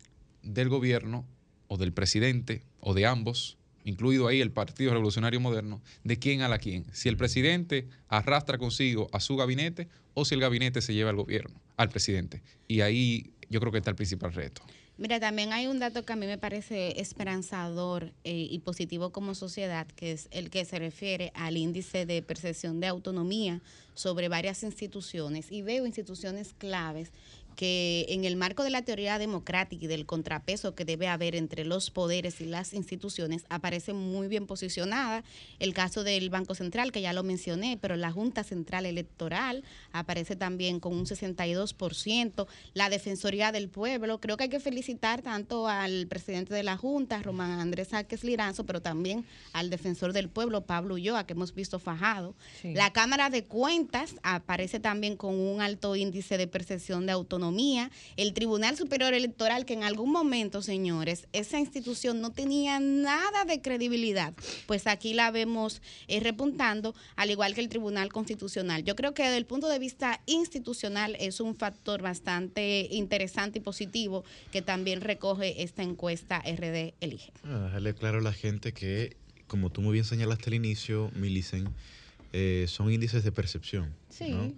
del gobierno o del presidente o de ambos, incluido ahí el Partido Revolucionario Moderno, de quién a la quién. Si el presidente arrastra consigo a su gabinete o si el gabinete se lleva al gobierno, al presidente. Y ahí yo creo que está el principal reto. Mira, también hay un dato que a mí me parece esperanzador eh, y positivo como sociedad, que es el que se refiere al índice de percepción de autonomía sobre varias instituciones. Y veo instituciones claves que en el marco de la teoría democrática y del contrapeso que debe haber entre los poderes y las instituciones, aparece muy bien posicionada. El caso del Banco Central, que ya lo mencioné, pero la Junta Central Electoral aparece también con un 62%. La Defensoría del Pueblo, creo que hay que felicitar tanto al presidente de la Junta, Román Andrés Sáquez Liranzo, pero también al defensor del pueblo, Pablo Ulloa, que hemos visto fajado. La Cámara de Cuentas aparece también con un alto índice de percepción de autonomía el Tribunal Superior Electoral, que en algún momento, señores, esa institución no tenía nada de credibilidad, pues aquí la vemos eh, repuntando, al igual que el Tribunal Constitucional. Yo creo que desde el punto de vista institucional es un factor bastante interesante y positivo que también recoge esta encuesta RD Elige. Ah, dejarle claro a la gente que, como tú muy bien señalaste al inicio, Milicen, eh, son índices de percepción. Sí. ¿no?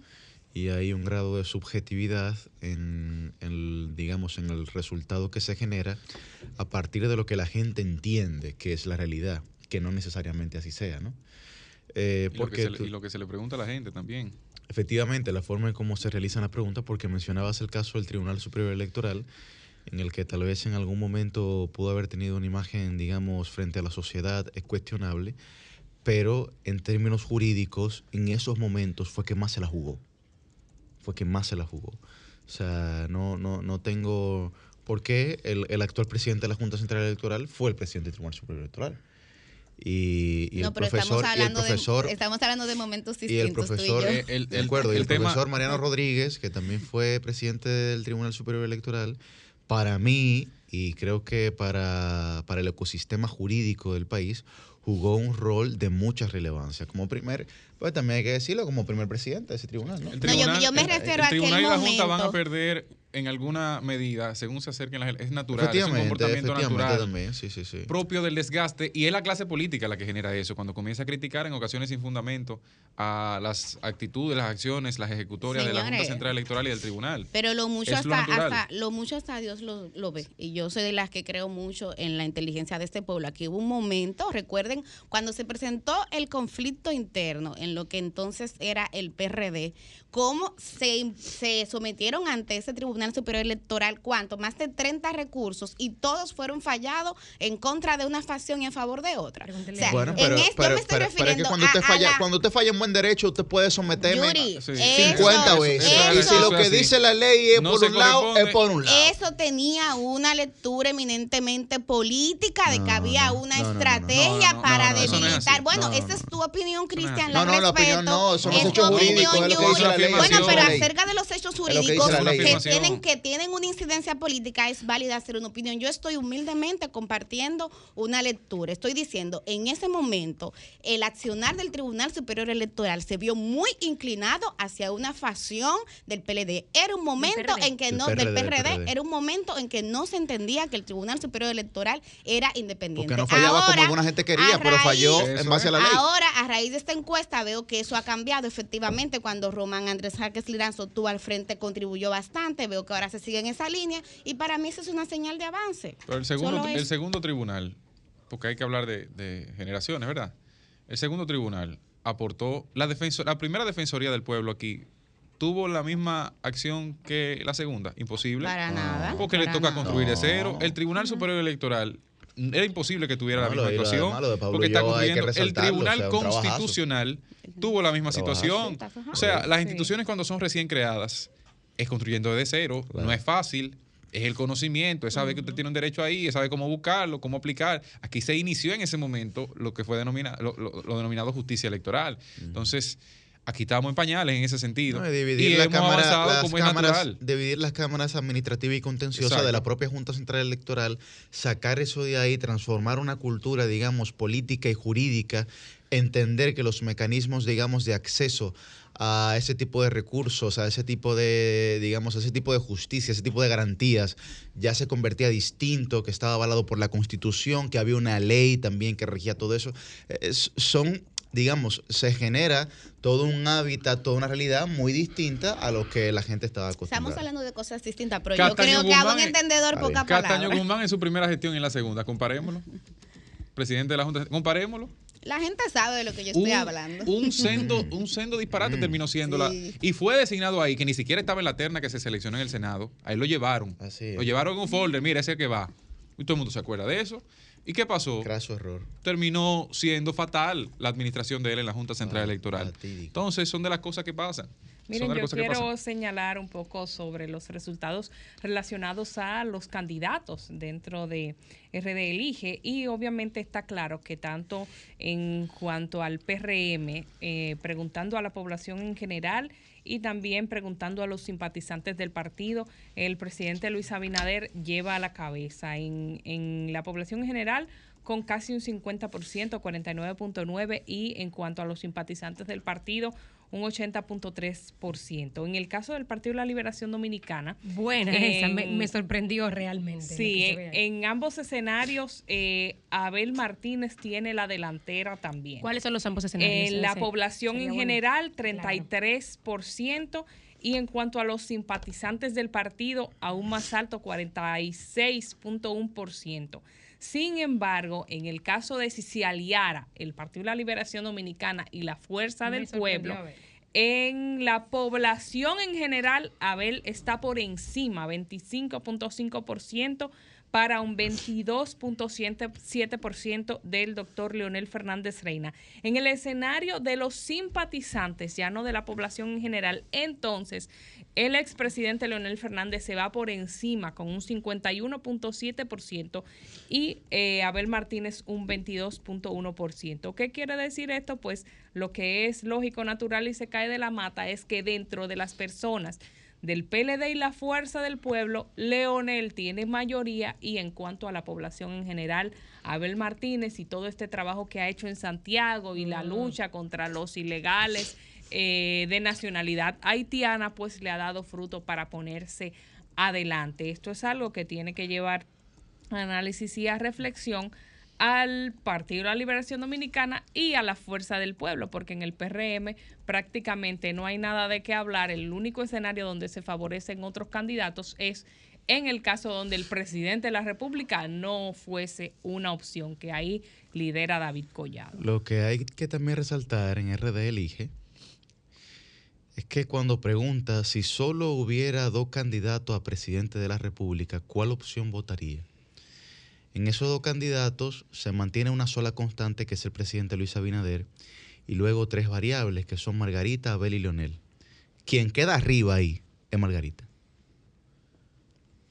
Y hay un grado de subjetividad en, el, digamos, en el resultado que se genera a partir de lo que la gente entiende que es la realidad, que no necesariamente así sea, ¿no? Eh, Y lo, porque le- tú- y lo que se le pregunta a la gente también. Efectivamente, la forma en cómo se realizan las preguntas, porque mencionabas el caso del Tribunal Superior Electoral, en el que tal vez en algún momento pudo haber tenido una imagen, digamos, frente a la sociedad, es cuestionable, pero en términos jurídicos, en esos momentos fue que más se la jugó. Fue que más se la jugó. O sea, no, no, no tengo... ¿Por qué el, el actual presidente de la Junta Central Electoral fue el presidente del Tribunal Superior Electoral? Y, y no, el pero profesor, estamos y el hablando, profesor de, estamos hablando de momentos y distintos. el tú profesor, yo. Eh, el- de el- acuerdo, y el el, tema- profesor Mariano Rodríguez, que también fue presidente del Tribunal Superior Electoral, para mí, y creo que para, para el ecosistema jurídico del país, jugó un rol de mucha relevancia. Como primer, pues también hay que decirlo, como primer presidente de ese tribunal, ¿no? El No, yo- me el- refiero el a aquel tribunal y la Junta van a perder en alguna medida según se acerquen las elecciones. Es natural, es un comportamiento natural. también, sí, sí, sí. propio del desgaste y es la clase política la que genera eso, cuando comienza a criticar en ocasiones sin fundamento a las actitudes, las acciones, las ejecutorias de la Junta. Central Electoral y del Tribunal. Pero lo mucho Es lo hasta, hasta lo mucho hasta Dios lo, lo ve. Y yo soy de las que creo mucho en la inteligencia de este pueblo. Aquí hubo un momento, cuando se presentó el conflicto interno en lo que entonces era el PRD, cómo se, se sometieron ante ese Tribunal Superior Electoral, cuánto, más de 30 recursos y todos fueron fallados en contra de una facción y en favor de otra. O Pregúntele sea, a Bueno, en pero, esto pero- me estoy pero- pero es que refiriendo cuando a- usted a falla, la- cuando usted falla en buen derecho, usted puede someterme Yuri, Sí. eso- 50 Eso- veces. eso- y si lo que dice la ley es No por un lado, es por un lado. Eso tenía una lectura eminentemente política de que No, había no, una no, estrategia No, no, para no, no, eso no es debilitar. Bueno, No, esa es tu opinión, Cristian. No, la no, la opinión no, son los Es tu hechos jurídicos, opinión, es lo que dice la Yuri. ley. Bueno, pero acerca de los hechos lo que dice jurídicos que tienen, que tienen una incidencia política, es válida hacer una opinión. Yo estoy humildemente compartiendo una lectura. Estoy diciendo, en ese momento, el accionar del Tribunal Superior Electoral se vio muy inclinado hacia una facción del PLD. Era un momento en que no, del PRD, del PRD, PRD. era un momento en que no se entendía que el Tribunal Superior Electoral era independiente. Porque no fallaba como Ahora, alguna gente quería, a pero falló raíz- en base a la ley. Ahora, a raíz de esta encuesta, veo que eso ha cambiado. Efectivamente, cuando Román Andrés Jaques Liranzo estuvo al frente, contribuyó bastante. Veo que ahora se sigue en esa línea. Y para mí eso es una señal de avance. Pero el segundo, el tribunal, porque hay que hablar de, de generaciones, ¿verdad? El segundo tribunal aportó la defenso, la primera defensoría del pueblo aquí tuvo la misma acción que la segunda, imposible. Para nada. Porque le toca nada. construir de cero. El Tribunal Superior Electoral era imposible que tuviera la misma Pablo porque está construyendo. El Tribunal o sea, un trabajazo. Constitucional tuvo la misma Trabajazo. situación. O sea, las instituciones cuando son recién creadas es construyendo desde cero, Claro. no es fácil. Es el conocimiento, es saber que usted tiene un derecho ahí, es saber cómo buscarlo, cómo aplicar. Aquí se inició en ese momento lo que fue denomina- lo, lo- lo denominado justicia electoral. Entonces, aquí estamos en pañales en ese sentido. No, dividir, y la hemos cámara, avanzado las como es cámaras, natural. dividir las cámaras administrativa y contenciosa Exacto. de la propia Junta Central Electoral, sacar eso de ahí, transformar una cultura, digamos, política y jurídica, entender que los mecanismos, digamos, de acceso a ese tipo de recursos, a ese tipo de, digamos, a ese tipo de justicia, ese tipo de garantías, ya se convertía distinto, que estaba avalado por la Constitución, que había una ley también que regía todo eso. Es- son digamos, se genera todo un hábitat, toda una realidad muy distinta a lo que la gente estaba acostumbrada. Estamos hablando de cosas distintas, pero yo creo que a Guzmán un entendedor Está poca bien. Castaño palabra. Guzmán en su primera gestión y en la segunda. Comparémoslo. Presidente de la Junta. Comparémoslo. La gente sabe de lo que yo estoy un, hablando. un sendo, un sendo disparate terminó siendo la- Sí. y fue designado ahí, que ni siquiera estaba en la terna que se seleccionó en el Senado. Ahí lo llevaron. Así. Lo llevaron en un folder, mira, ese es el que va. Y todo el mundo se acuerda de eso. ¿Y qué pasó? Craso error. Terminó siendo fatal la administración de él en la Junta Central Ah, Electoral. fatídico. Entonces, son de las cosas que pasan. Miren, yo quiero señalar un poco sobre los resultados relacionados a los candidatos dentro de RD Elige y obviamente está claro que tanto en cuanto al PRM, eh, preguntando a la población en general y también preguntando a los simpatizantes del partido, el presidente Luis Abinader lleva a la cabeza en, en la población en general con casi un 50%, 49.9%, y en cuanto a los simpatizantes del partido, un 80.3%. En el caso del Partido de la Liberación Dominicana. Buena, esa me, sorprendió realmente. Sí, en, ambos escenarios, eh, Abel Martínez tiene la delantera también. ¿Cuáles son los ambos escenarios? En la población en general, 33%. Y en cuanto a los simpatizantes del partido, aún más alto, 46.1%. Sin embargo, en el caso de si se aliara el Partido de la Liberación Dominicana y la Fuerza del Pueblo, en la población en general, Abel está por encima, 25.5% para un 22.7% del doctor Leonel Fernández Reina. En el escenario de los simpatizantes, ya no de la población en general, entonces el expresidente Leonel Fernández se va por encima con un 51.7% y eh, Abel Martínez un 22.1%. ¿Qué quiere decir esto? Pues lo que es lógico, natural y se cae de la mata es que dentro de las personas del PLD y la Fuerza del Pueblo, Leonel tiene mayoría y en cuanto a la población en general, Abel Martínez y todo este trabajo que ha hecho en Santiago y la mm. lucha contra los ilegales eh, de nacionalidad haitiana, pues le ha dado fruto para ponerse adelante. Esto es algo que tiene que llevar análisis y a reflexión al Partido de la Liberación Dominicana y a la Fuerza del Pueblo, porque en el PRM prácticamente no hay nada de qué hablar. El único escenario donde se favorecen otros candidatos es en el caso donde el presidente de la República no fuese una opción, que ahí lidera David Collado. Lo que hay que también resaltar en RD Elige es que cuando pregunta si solo hubiera dos candidatos a presidente de la República, ¿cuál opción votaría? En esos dos candidatos se mantiene una sola constante, que es el presidente Luis Abinader, y luego tres variables, que son Margarita, Abel y Leonel. Quien queda arriba ahí es Margarita.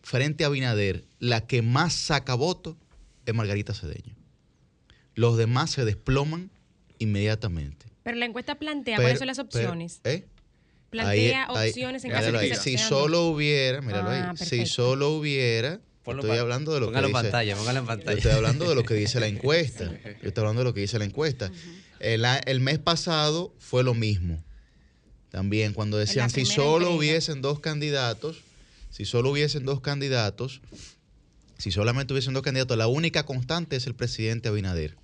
Frente a Abinader, la que más saca votos es Margarita Cedeño. Los demás se desploman inmediatamente. Pero la encuesta plantea cuáles son las opciones. ¿eh? plantea opciones en caso de que Si solo hubiera, míralo ahí, ah, si solo hubiera, estoy hablando de lo que dice, pantalla, en pantalla. estoy hablando de lo que dice la encuesta. Yo estoy hablando de lo que dice la encuesta. el, mes pasado fue lo mismo. También cuando decían si solo hubiesen dos candidatos, si solo hubiesen dos candidatos, si solamente hubiesen dos candidatos, la única constante es el presidente Abinader.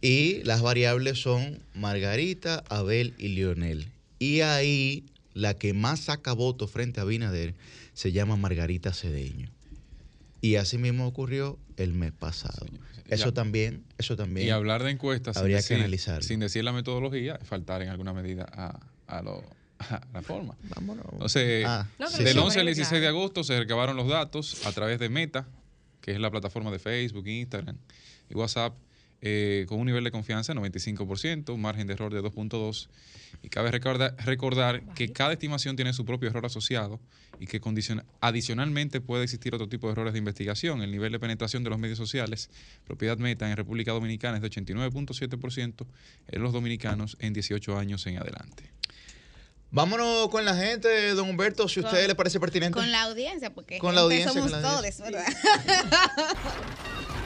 Y las variables son Margarita, Abel y Lionel. Y ahí la que más saca votos frente a Binader se llama Margarita Cedeño. Y así mismo ocurrió el mes pasado. Eso también, eso también. Y hablar de encuestas habría sin decir, que Sin decir la metodología, faltar en alguna medida a, la forma. Vámonos. Entonces, ah, del 11 al 16 de agosto se recabaron los datos a través de Meta, que es la plataforma de Facebook, Instagram y WhatsApp, eh, con un nivel de confianza de 95%, un margen de error de 2.2 y cabe recordar, recordar que cada estimación tiene su propio error asociado y que adicionalmente puede existir otro tipo de errores de investigación. El nivel de penetración de los medios sociales, propiedad meta en República Dominicana es de 89.7% en los dominicanos en 18 años en adelante. Vámonos con la gente, don Humberto, si a usted le parece pertinente. Con la audiencia, porque con la audiencia, somos todos, ¿verdad?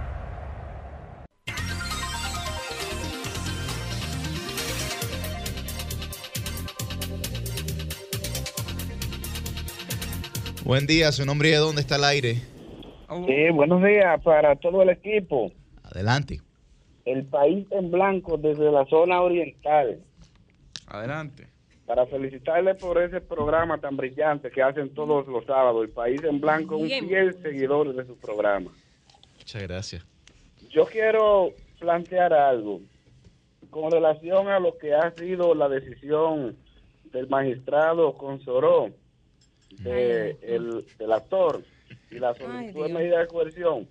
Buen día, su nombre y de dónde está el aire. Sí, buenos días para todo el equipo. Adelante el país en blanco desde la zona oriental. Adelante. Para felicitarle por ese programa tan brillante que hacen todos los sábados. El país en blanco, un fiel seguidor de su programa. Muchas gracias. Yo quiero plantear algo. con relación a lo que ha sido la decisión del magistrado Consoró, de, el, del actor y la solicitud de medida de coerción,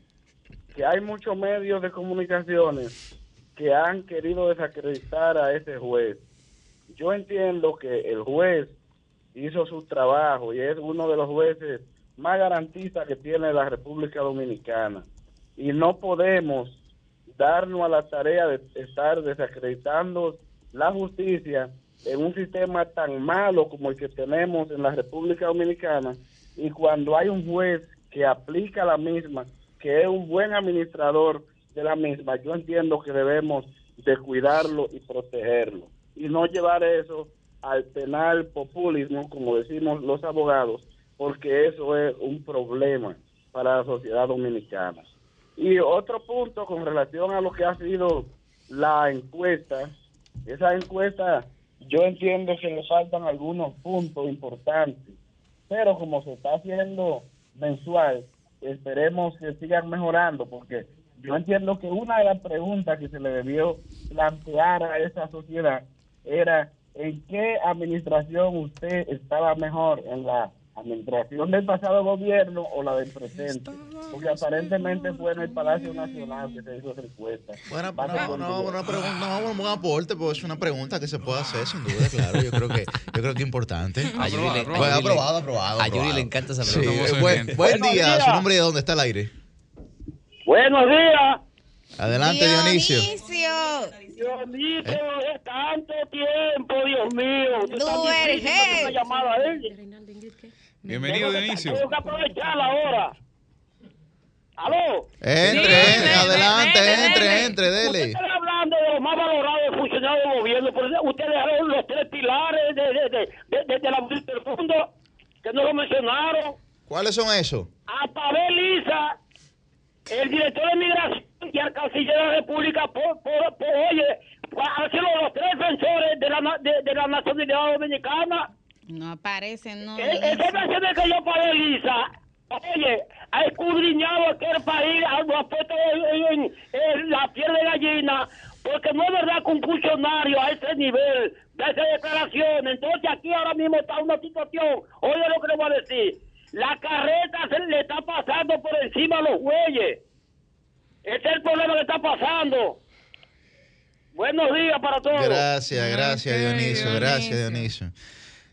que hay muchos medios de comunicaciones que han querido desacreditar a ese juez. Yo entiendo que el juez hizo su trabajo y es uno de los jueces más garantistas que tiene la República Dominicana. Y no podemos darnos a la tarea de estar desacreditando la justicia en un sistema tan malo como el que tenemos en la República Dominicana y cuando hay un juez que aplica la misma, que es un buen administrador de la misma, yo entiendo que debemos de cuidarlo y protegerlo y no llevar eso al penal populismo, como decimos los abogados, porque eso es un problema para la sociedad dominicana. Y otro punto con relación a lo que ha sido la encuesta, esa encuesta yo entiendo que le faltan algunos puntos importantes, pero como se está haciendo mensual, esperemos que sigan mejorando, porque yo entiendo que una de las preguntas que se le debió plantear a esa sociedad era en qué administración usted estaba mejor, en la administración del pasado gobierno o la del presente, porque aparentemente fue en el Palacio Nacional que se hizo esa encuesta. Bueno, no, no, un aporte, pues es una pregunta que se puede hacer sin duda, claro. Yo creo que, yo creo que es importante. A Yuri le- Bueno, a Yuri le- aprobado, aprobado. a Yuri le encanta esa Sí, pregunta. eh, buen, buen día, días. su nombre y de dónde está el aire. Buenos días. Adelante, Dionisio. Dionisio, es tanto tiempo, Dios mío. Tú Duerge. llamada, ¿eh? Bienvenido, Dionisio. Tengo que aprovecharla ahora. ¿Aló? Entre, Sí, entre, dele, adelante, dele, entre, dele. entre, dele. Ustedes están hablando de los más valorados funcionarios del gobierno, pero ustedes dejaron los tres pilares de, de, de, de, de- de la del mundo, que no lo mencionaron. ¿Cuáles son esos? A Pavel Lisa, el director de migración y al canciller de la República, por, por, por- oye, han sido los tres defensores de la, de la nacionalidad dominicana. No aparecen, no. Esa canción que yo Lisa, oye, ha escudriñado aquel país, ha lo ha puesto en, en- en la piel de gallina, porque no es verdad que un funcionario a ese nivel de esa declaración, entonces aquí ahora mismo está una situación, oye lo que le voy a decir, la carreta se le está pasando por encima a los güeyes, ese es el problema que está pasando. Buenos días para todos. Gracias, gracias, Dionisio, gracias, Dionisio.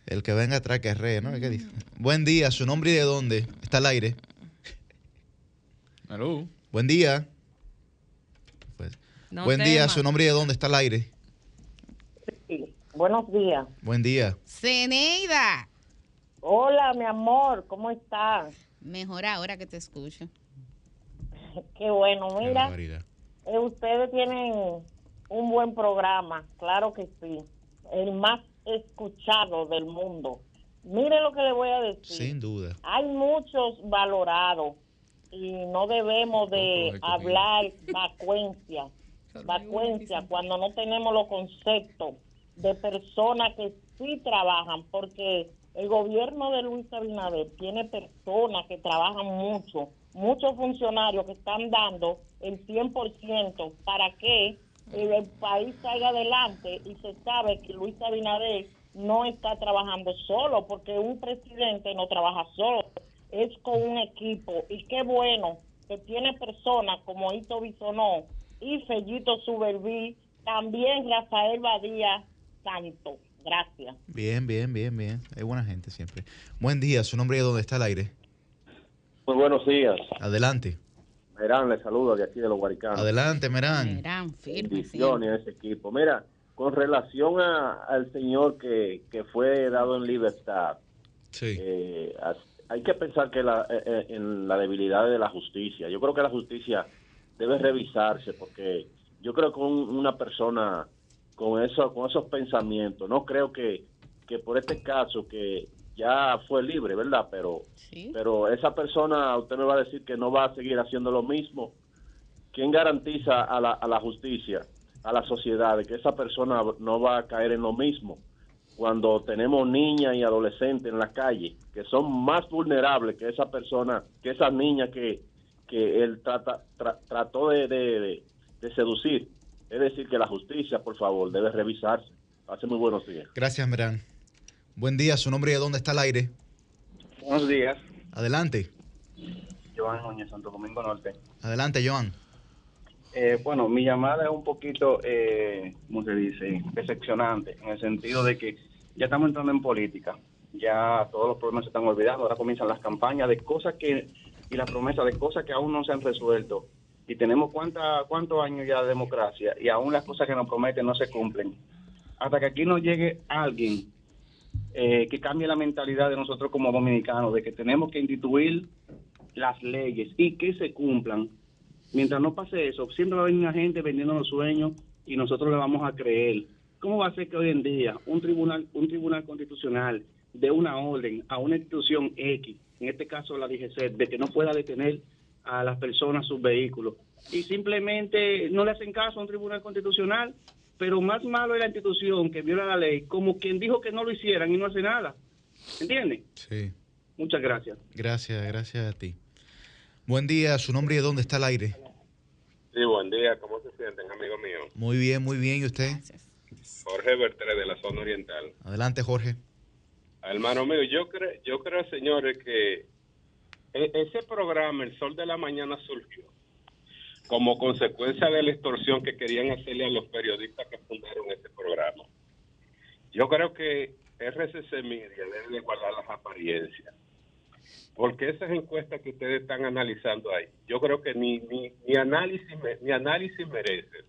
El que venga atrás que re, ¿no? ¿Qué dice? Buen día, su nombre y de dónde está al aire. Aló. Buen día. Pues, No Buen tema. día, su nombre y de dónde está al aire. Buenos días. Buen día. Ceneida. Hola, mi amor, ¿cómo estás? Mejor ahora que te escucho. Qué bueno, Qué mira, barbaridad. eh, ustedes tienen un buen programa, claro que sí, el más escuchado del mundo. Mire lo que le voy a decir. Sin duda. Hay muchos valorados y no debemos de hablar vacuencia, vacuencia cuando no tenemos los conceptos de personas que sí trabajan, porque el gobierno de Luis Abinader tiene personas que trabajan mucho, muchos funcionarios que están dando el 100% para que el país salga adelante y se sabe que Luis Abinader no está trabajando solo, porque un presidente no trabaja solo, es con un equipo. Y qué bueno que tiene personas como Ito Bisonó y Fellito Suberví, también Rafael Badía Santo. Gracias. Bien, bien, bien, bien. Hay buena gente siempre. Buen día, su nombre y de dónde está al aire. Muy buenos días. Adelante. Merán, le saludo de aquí de los Guaricanos. Adelante, Merán. Eran firmes. Bendiciones a ese equipo. Mira, con relación a- al señor que, que fue dado en libertad, Sí. eh, hay que pensar que la, eh, eh, en la debilidad de la justicia. Yo creo que la justicia debe revisarse porque yo creo que un- una persona con eso, con esos pensamientos, no creo que, que por este caso que ya fue libre, ¿verdad? Pero Sí. pero esa persona, usted me va a decir que no va a seguir haciendo lo mismo. ¿Quién garantiza a la, a la justicia, a la sociedad, de que esa persona no va a caer en lo mismo? Cuando tenemos niñas y adolescentes en la calle que son más vulnerables que esa persona, que esa niña que, que él trata, tra- trató de, de- de- de seducir. Es decir, que la justicia, por favor, debe revisarse. Hace muy buenos días. Gracias, Merán. Buen día, su nombre y de dónde está el aire. Buenos días, Adelante, Joan Núñez, Santo Domingo Norte. adelante, Joan. Eh, bueno, mi llamada es un poquito, eh, ¿cómo se dice? Decepcionante, en el sentido de que ya estamos entrando en política, ya todos los problemas se están olvidando, ahora comienzan las campañas de cosas que, y las promesas de cosas que aún no se han resuelto. Y tenemos cuánta, cuántos años ya de democracia y aún las cosas que nos prometen no se cumplen. Hasta que aquí no llegue alguien eh, que cambie la mentalidad de nosotros como dominicanos, de que tenemos que instituir las leyes y que se cumplan. Mientras no pase eso, siempre va a haber una gente vendiendo los sueños y nosotros le vamos a creer. ¿Cómo va a ser que hoy en día un tribunal, un tribunal constitucional dé una orden a una institución X, en este caso la DGC, de que no pueda detener a las personas sus vehículos y simplemente no le hacen caso a un tribunal constitucional? Pero más malo es la institución que viola la ley, como quien dijo que no lo hicieran y no hace nada. ¿Entiende? Sí. Muchas gracias. Gracias, gracias a ti. Buen día, su nombre y de dónde está el aire. Sí, buen día. ¿Cómo se sienten, amigo mío? Muy bien, muy bien. ¿Y usted? Jorge Bertré de la zona oriental. Adelante, Jorge. Hermano mío, yo creo, yo creo, señores, que e- ese programa, El Sol de la Mañana, surgió como consecuencia de la extorsión que querían hacerle a los periodistas que fundaron ese programa. Yo creo que RCC Media debe de guardar las apariencias. Porque esas encuestas que ustedes están analizando ahí, yo creo que ni, ni, ni análisis ni análisis merece,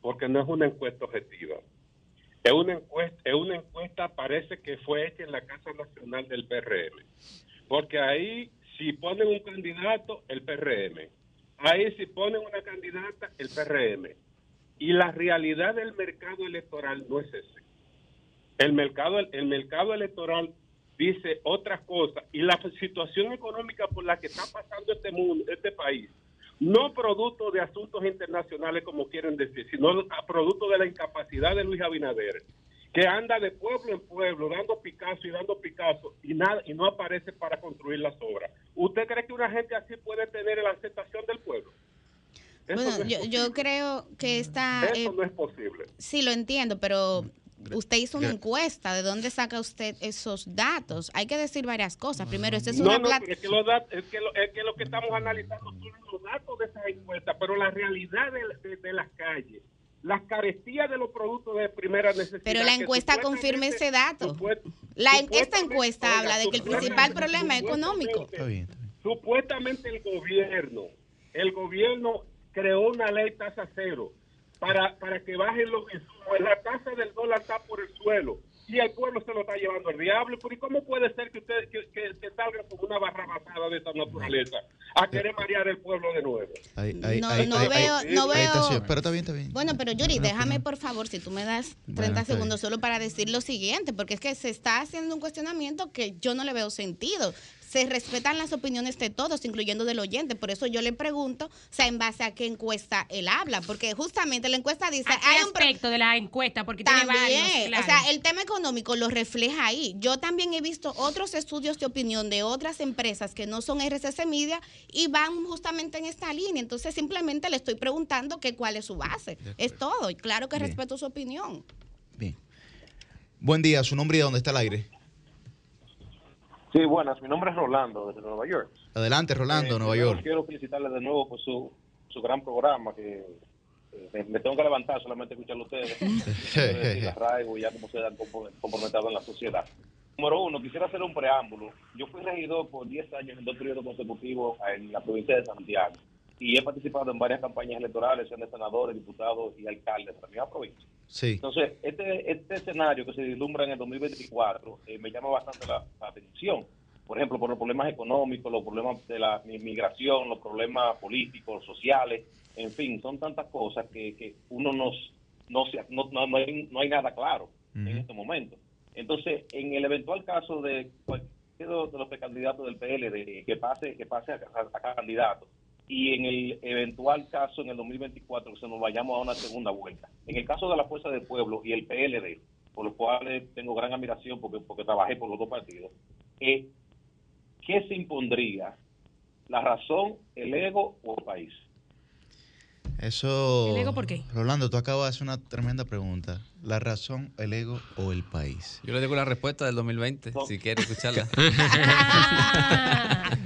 porque no es una encuesta objetiva. Es una encuesta, es una encuesta parece que fue hecha en la Casa Nacional del PRM. Porque ahí si ponen un candidato, el PRM. Ahí si ponen una candidata, el PRM. Y la realidad del mercado electoral no es ese. El mercado, el mercado electoral dice otras cosas y la situación económica por la que está pasando este mundo, este país, no producto de asuntos internacionales como quieren decir, sino producto de la incapacidad de Luis Abinader, que anda de pueblo en pueblo dando Picasso y dando Picasso y nada y no aparece para construir las obras. ¿Usted cree que una gente así puede tener la aceptación del pueblo? Eso Bueno, no es yo, creo que está... Eso eh, no es posible. Sí, lo entiendo, pero usted hizo una encuesta. ¿De dónde saca usted esos datos? Hay que decir varias cosas. Primero, esta es No, una no, es que, los es, que lo, es que lo que estamos analizando son los datos de esas encuestas, pero la realidad de, de- de las calles, las carestías de los productos de primera necesidad. Pero la encuesta confirma ese dato. La, esta encuesta habla de que el principal problema es económico. Supuestamente el gobierno, el gobierno creó una ley tasa cero para, para que bajen los insumos. La tasa del dólar está por el suelo y el pueblo se lo está llevando al diablo. Pero ¿y cómo puede ser que ustedes que, que- que salgan con una barra basada de esa naturaleza a querer marear el pueblo de nuevo? Ahí, ahí, No, ahí- no ahí- veo- ahí- no ahí está, veo- sí, Pero está bien, está bien. Bueno, pero Yuri, déjame por favor, si tú me das 30 Bueno, está segundos solo para decir lo siguiente, porque es que se está haciendo un cuestionamiento que yo no le veo sentido. Se respetan las opiniones de todos, incluyendo del oyente. Por eso yo le pregunto, o sea, en base a qué encuesta él habla, porque justamente la encuesta dice, ¿A qué hay un aspecto de la encuesta? Porque tiene También, varios, claro. o sea, el tema económico lo refleja ahí. Yo también he visto otros estudios de opinión de otras empresas que no son RCC Media y van justamente en esta línea. Entonces, simplemente le estoy preguntando que cuál es su base. Es todo. Y claro que Bien. respeto su opinión. Buen día, su nombre y de dónde está el aire. Sí, buenas. Mi nombre es Rolando, desde Nueva York. Adelante, Rolando, Eh, Nueva York. Quiero felicitarles de nuevo por su, su gran programa, que eh, me, tengo que levantar solamente a escucharlo a ustedes. La arraigo y ya como se han compro- comprometido en la sociedad. Número uno, quisiera hacer un preámbulo. Yo fui regidor por 10 años en dos periodos consecutivos en la provincia de Santiago y he participado en varias campañas electorales, sean de senadores, diputados y alcaldes de la misma provincia. Sí. Entonces, este, este escenario que se vislumbra en el 2024 eh, me llama bastante la, la atención. Por ejemplo, por los problemas económicos, los problemas de la inmigración, los problemas políticos, sociales, en fin, son tantas cosas que, que uno nos, no, se, no, no, no hay, no hay nada claro en este momento. Entonces, en el eventual caso de cualquier de los precandidatos del PLD que pase, que pase a, a- a candidato, y en el eventual caso en el 2024 que se nos vayamos a una segunda vuelta. En el caso de la Fuerza del Pueblo y el PLD, por los cuales tengo gran admiración porque, porque trabajé por los dos partidos, eh, ¿qué se impondría? ¿La razón, el ego o el país? Eso. ¿El ego por qué? Rolando, tú acabas de hacer una tremenda pregunta. ¿La razón, el ego o el país? Yo le digo la respuesta del 2020, si quiere escucharla.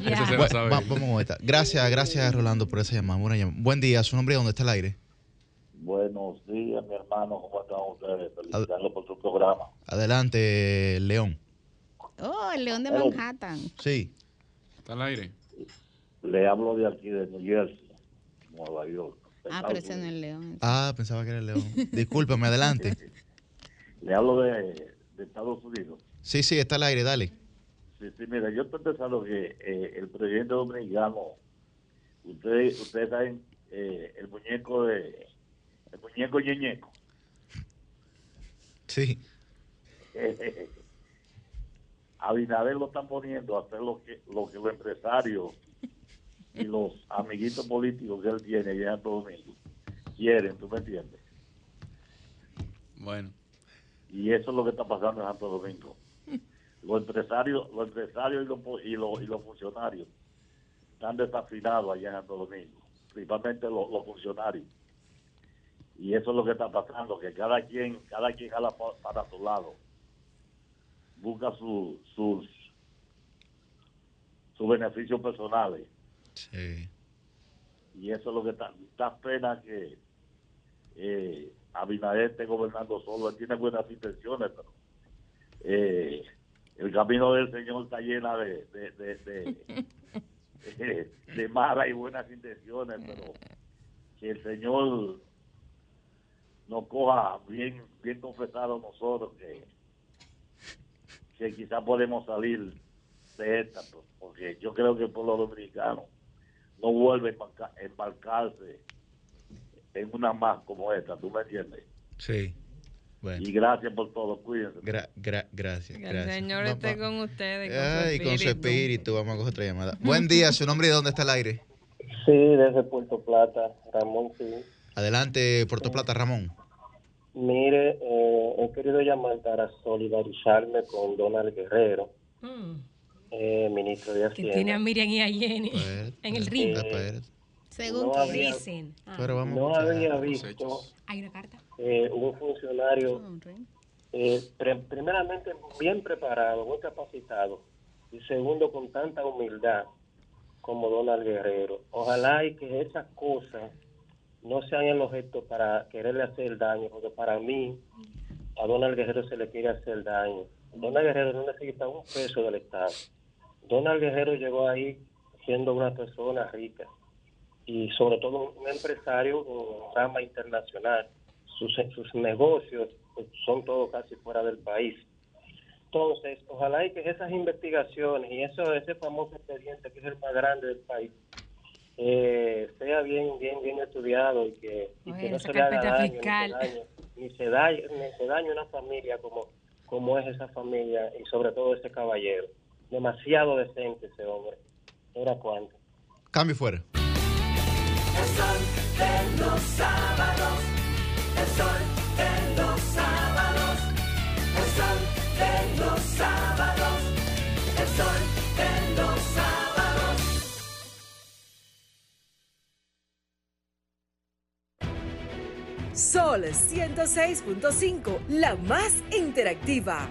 Ese se Bu- la sabe. va- vamos con esta. Gracias, gracias Rolando por esa llamada. Buena llamada. Buen día, su nombre y dónde está el aire. Buenos días, mi hermano. ¿Cómo están ustedes? Felicitarlos por su programa. Adelante, León. Oh, el león de. Manhattan. Sí. Está al aire. Le hablo de aquí, de New Jersey, Nueva York. Ah, pero ese no es el león. Ah, pensaba que era el León. Discúlpame, adelante. Le hablo de, de Estados Unidos. Sí, sí, está al aire, dale. Sí, sí, mira, yo estoy pensando que eh, el presidente dominicano, ustedes, ustedes saben, eh, el muñeco de, el muñeco ñeñeco. Sí. Abinader lo están poniendo a hacer lo que, lo que los empresarios y los amiguitos políticos que él tiene allá en Santo Domingo quieren, ¿tú me entiendes? Bueno. Y eso es lo que está pasando en Santo Domingo. Los empresarios, los empresarios y los, y los, y los funcionarios están desafinados allá en Santo Domingo, principalmente los, los funcionarios. Y eso es lo que está pasando, que cada quien, cada quien jala pa- para su lado, busca su, sus, sus beneficios personales. Sí. Y eso es lo que está, da pena que eh, Abinader esté gobernando solo. Él tiene buenas intenciones, pero eh, el camino del Señor está llena de, de, de, de, de- de malas y buenas intenciones, pero que el Señor nos coja bien, bien confesados nosotros que, que quizás podemos salir de esta, pues, porque yo creo que el pueblo dominicano no vuelve a embarca- embarcarse en una más como esta, ¿tú me entiendes? Sí. Bueno. Y gracias por todo, cuídense. Gra- gra- gracias, Que el gracias. Señor esté con ustedes. Con Ay, su con su espíritu. Vamos a coger otra llamada. Buen día, su nombre y dónde está el aire. Sí, desde Puerto Plata, Ramón, sí. Adelante, Puerto Plata, Ramón. Mire, eh, he querido llamar para solidarizarme con Donald Guerrero, eh, ministro de Que Hacienda. tiene a Miriam y a Jenny en el ring. Según no que había- dicen. Ah. Pero vamos no había visto. Hay una carta. eh, un funcionario eh, pre- primeramente bien preparado, muy capacitado y segundo con tanta humildad como Donald Guerrero. Ojalá y que esas cosas no sean el objeto para quererle hacer daño, porque para mí a Donald Guerrero se le quiere hacer daño. Donald Guerrero no necesita un peso del Estado. Donald Guerrero llegó ahí siendo una persona rica y sobre todo un empresario con rama internacional. Sus, sus negocios son todos casi fuera del país. Entonces, ojalá y que esas investigaciones y eso ese famoso expediente que es el más grande del país eh, sea bien bien bien estudiado y que, y que no se le haga daño, fiscal. ni se dañe, ni se dañe una familia como, como es esa familia y sobre todo ese caballero. Demasiado decente ese hombre. Era cuánto. Cambio fuera. El sol de los sábados, el sol de los sábados, el sol de los sábados, el sol de los sábados. Sol 106.5, la más interactiva.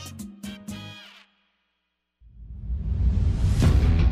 Thank you.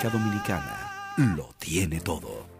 República Dominicana lo tiene todo.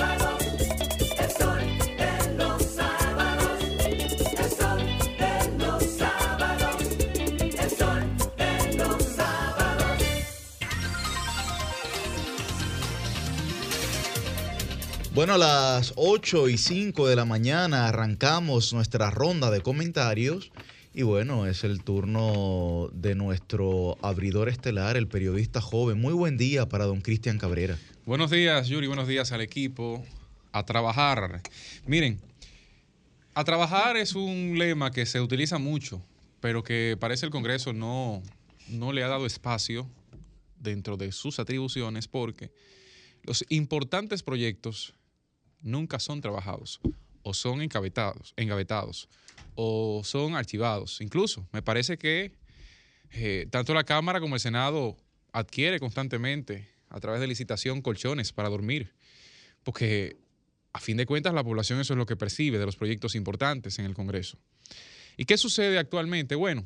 Bueno, a las 8 y 5 de la mañana arrancamos nuestra ronda de comentarios y bueno, es el turno de nuestro abridor estelar, el periodista joven. Muy buen día para don Cristian Cabrera. Buenos días, Yuri. Buenos días al equipo. A trabajar. Miren, a trabajar es un lema que se utiliza mucho, pero que parece el Congreso no, no le ha dado espacio dentro de sus atribuciones porque los importantes proyectos nunca son trabajados o son encabetados, engavetados o son archivados. Incluso me parece que eh, tanto la Cámara como el Senado adquiere constantemente a través de licitación colchones para dormir, porque a fin de cuentas la población eso es lo que percibe de los proyectos importantes en el Congreso. ¿Y qué sucede actualmente? Bueno,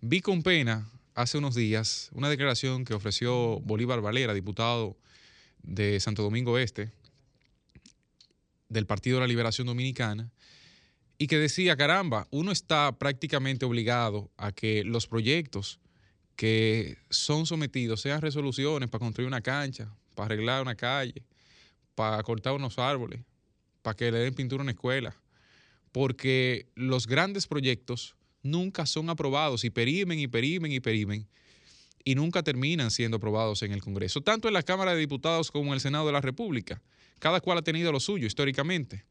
vi con pena hace unos días una declaración que ofreció Bolívar Valera, diputado de Santo Domingo Este, del Partido de la Liberación Dominicana, y que decía, caramba, uno está prácticamente obligado a que los proyectos que son sometidos sean resoluciones para construir una cancha, para arreglar una calle, para cortar unos árboles, para que le den pintura a una escuela, porque los grandes proyectos nunca son aprobados y perimen y perimen y perimen y nunca terminan siendo aprobados en el Congreso, tanto en la Cámara de Diputados como en el Senado de la República. Cada cual ha tenido lo suyo históricamente.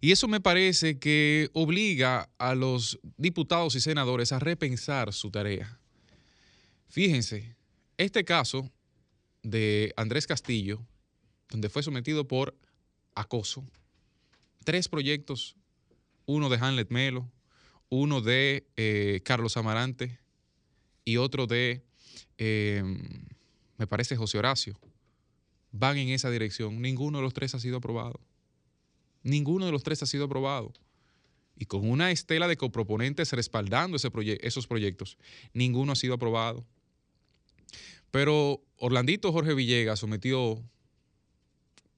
Y eso me parece que obliga a los diputados y senadores a repensar su tarea. Fíjense, este caso de Andrés Castillo, donde fue sometido por acoso, tres proyectos, uno de Hanlet Melo, uno de eh, Carlos Amarante y otro de, eh, me parece, José Horacio, van en esa dirección. Ninguno de los tres ha sido aprobado. Ninguno de los tres ha sido aprobado. Y con una estela de coproponentes respaldando ese esos proyectos, ninguno ha sido aprobado. Pero Orlandito Jorge Villegas sometió,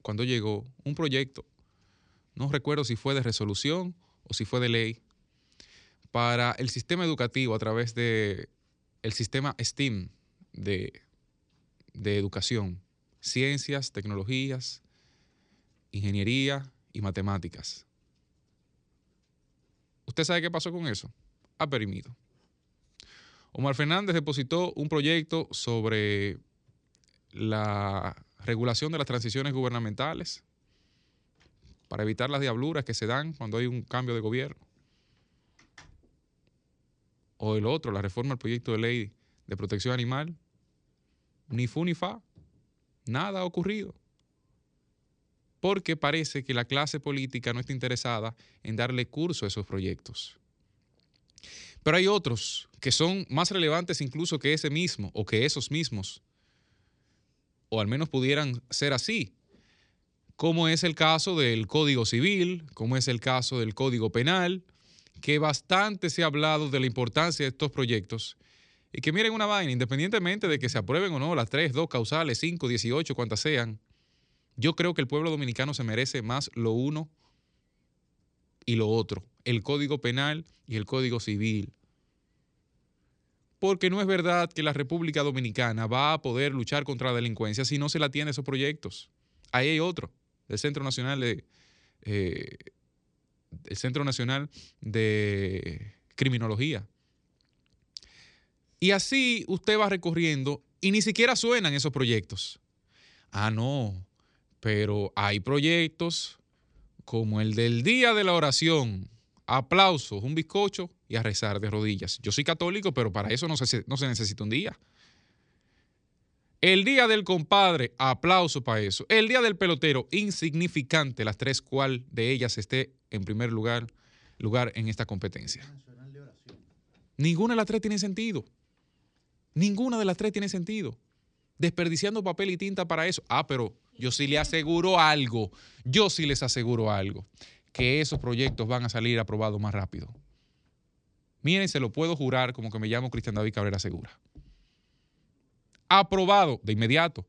cuando llegó, un proyecto, no recuerdo si fue de resolución o si fue de ley, para el sistema educativo a través de el sistema STEAM de, de educación, ciencias, tecnologías, ingeniería y matemáticas. ¿Usted sabe qué pasó con eso? Ha perimido. Omar Fernández depositó un proyecto sobre la regulación de las transiciones gubernamentales para evitar las diabluras que se dan cuando hay un cambio de gobierno. O el otro, la reforma del proyecto de ley de protección animal. Ni fu ni fa. Nada ha ocurrido. Porque parece que la clase política no está interesada en darle curso a esos proyectos. Pero hay otros que son más relevantes incluso que ese mismo o que esos mismos, o al menos pudieran ser así, como es el caso del Código Civil, como es el caso del Código Penal, que bastante se ha hablado de la importancia de estos proyectos y que miren una vaina, independientemente de que se aprueben o no las tres, dos causales, cinco, dieciocho, cuantas sean, yo creo que el pueblo dominicano se merece más lo uno y lo otro, el Código Penal y el Código Civil. Porque no es verdad que la República Dominicana va a poder luchar contra la delincuencia si no se la tiene esos proyectos. Ahí hay otro, el Centro Nacional de, eh, el Centro Nacional de Criminología. Y así usted va recorriendo y ni siquiera suenan esos proyectos. Ah, no, pero hay proyectos como el del Día de la Oración, aplausos, un bizcocho y a rezar de rodillas. Yo soy católico, pero para eso no se, no se necesita un día. El día del compadre, aplauso para eso. El día del pelotero, insignificante, las tres cual de ellas esté en primer lugar, lugar en esta competencia. Ninguna de las tres tiene sentido. Ninguna de las tres tiene sentido. Desperdiciando papel y tinta para eso. Ah, pero yo sí le aseguro algo. Yo sí les aseguro algo. Que esos proyectos van a salir aprobados más rápido. Miren, se lo puedo jurar como que me llamo Cristian David Cabrera Segura aprobado de inmediato,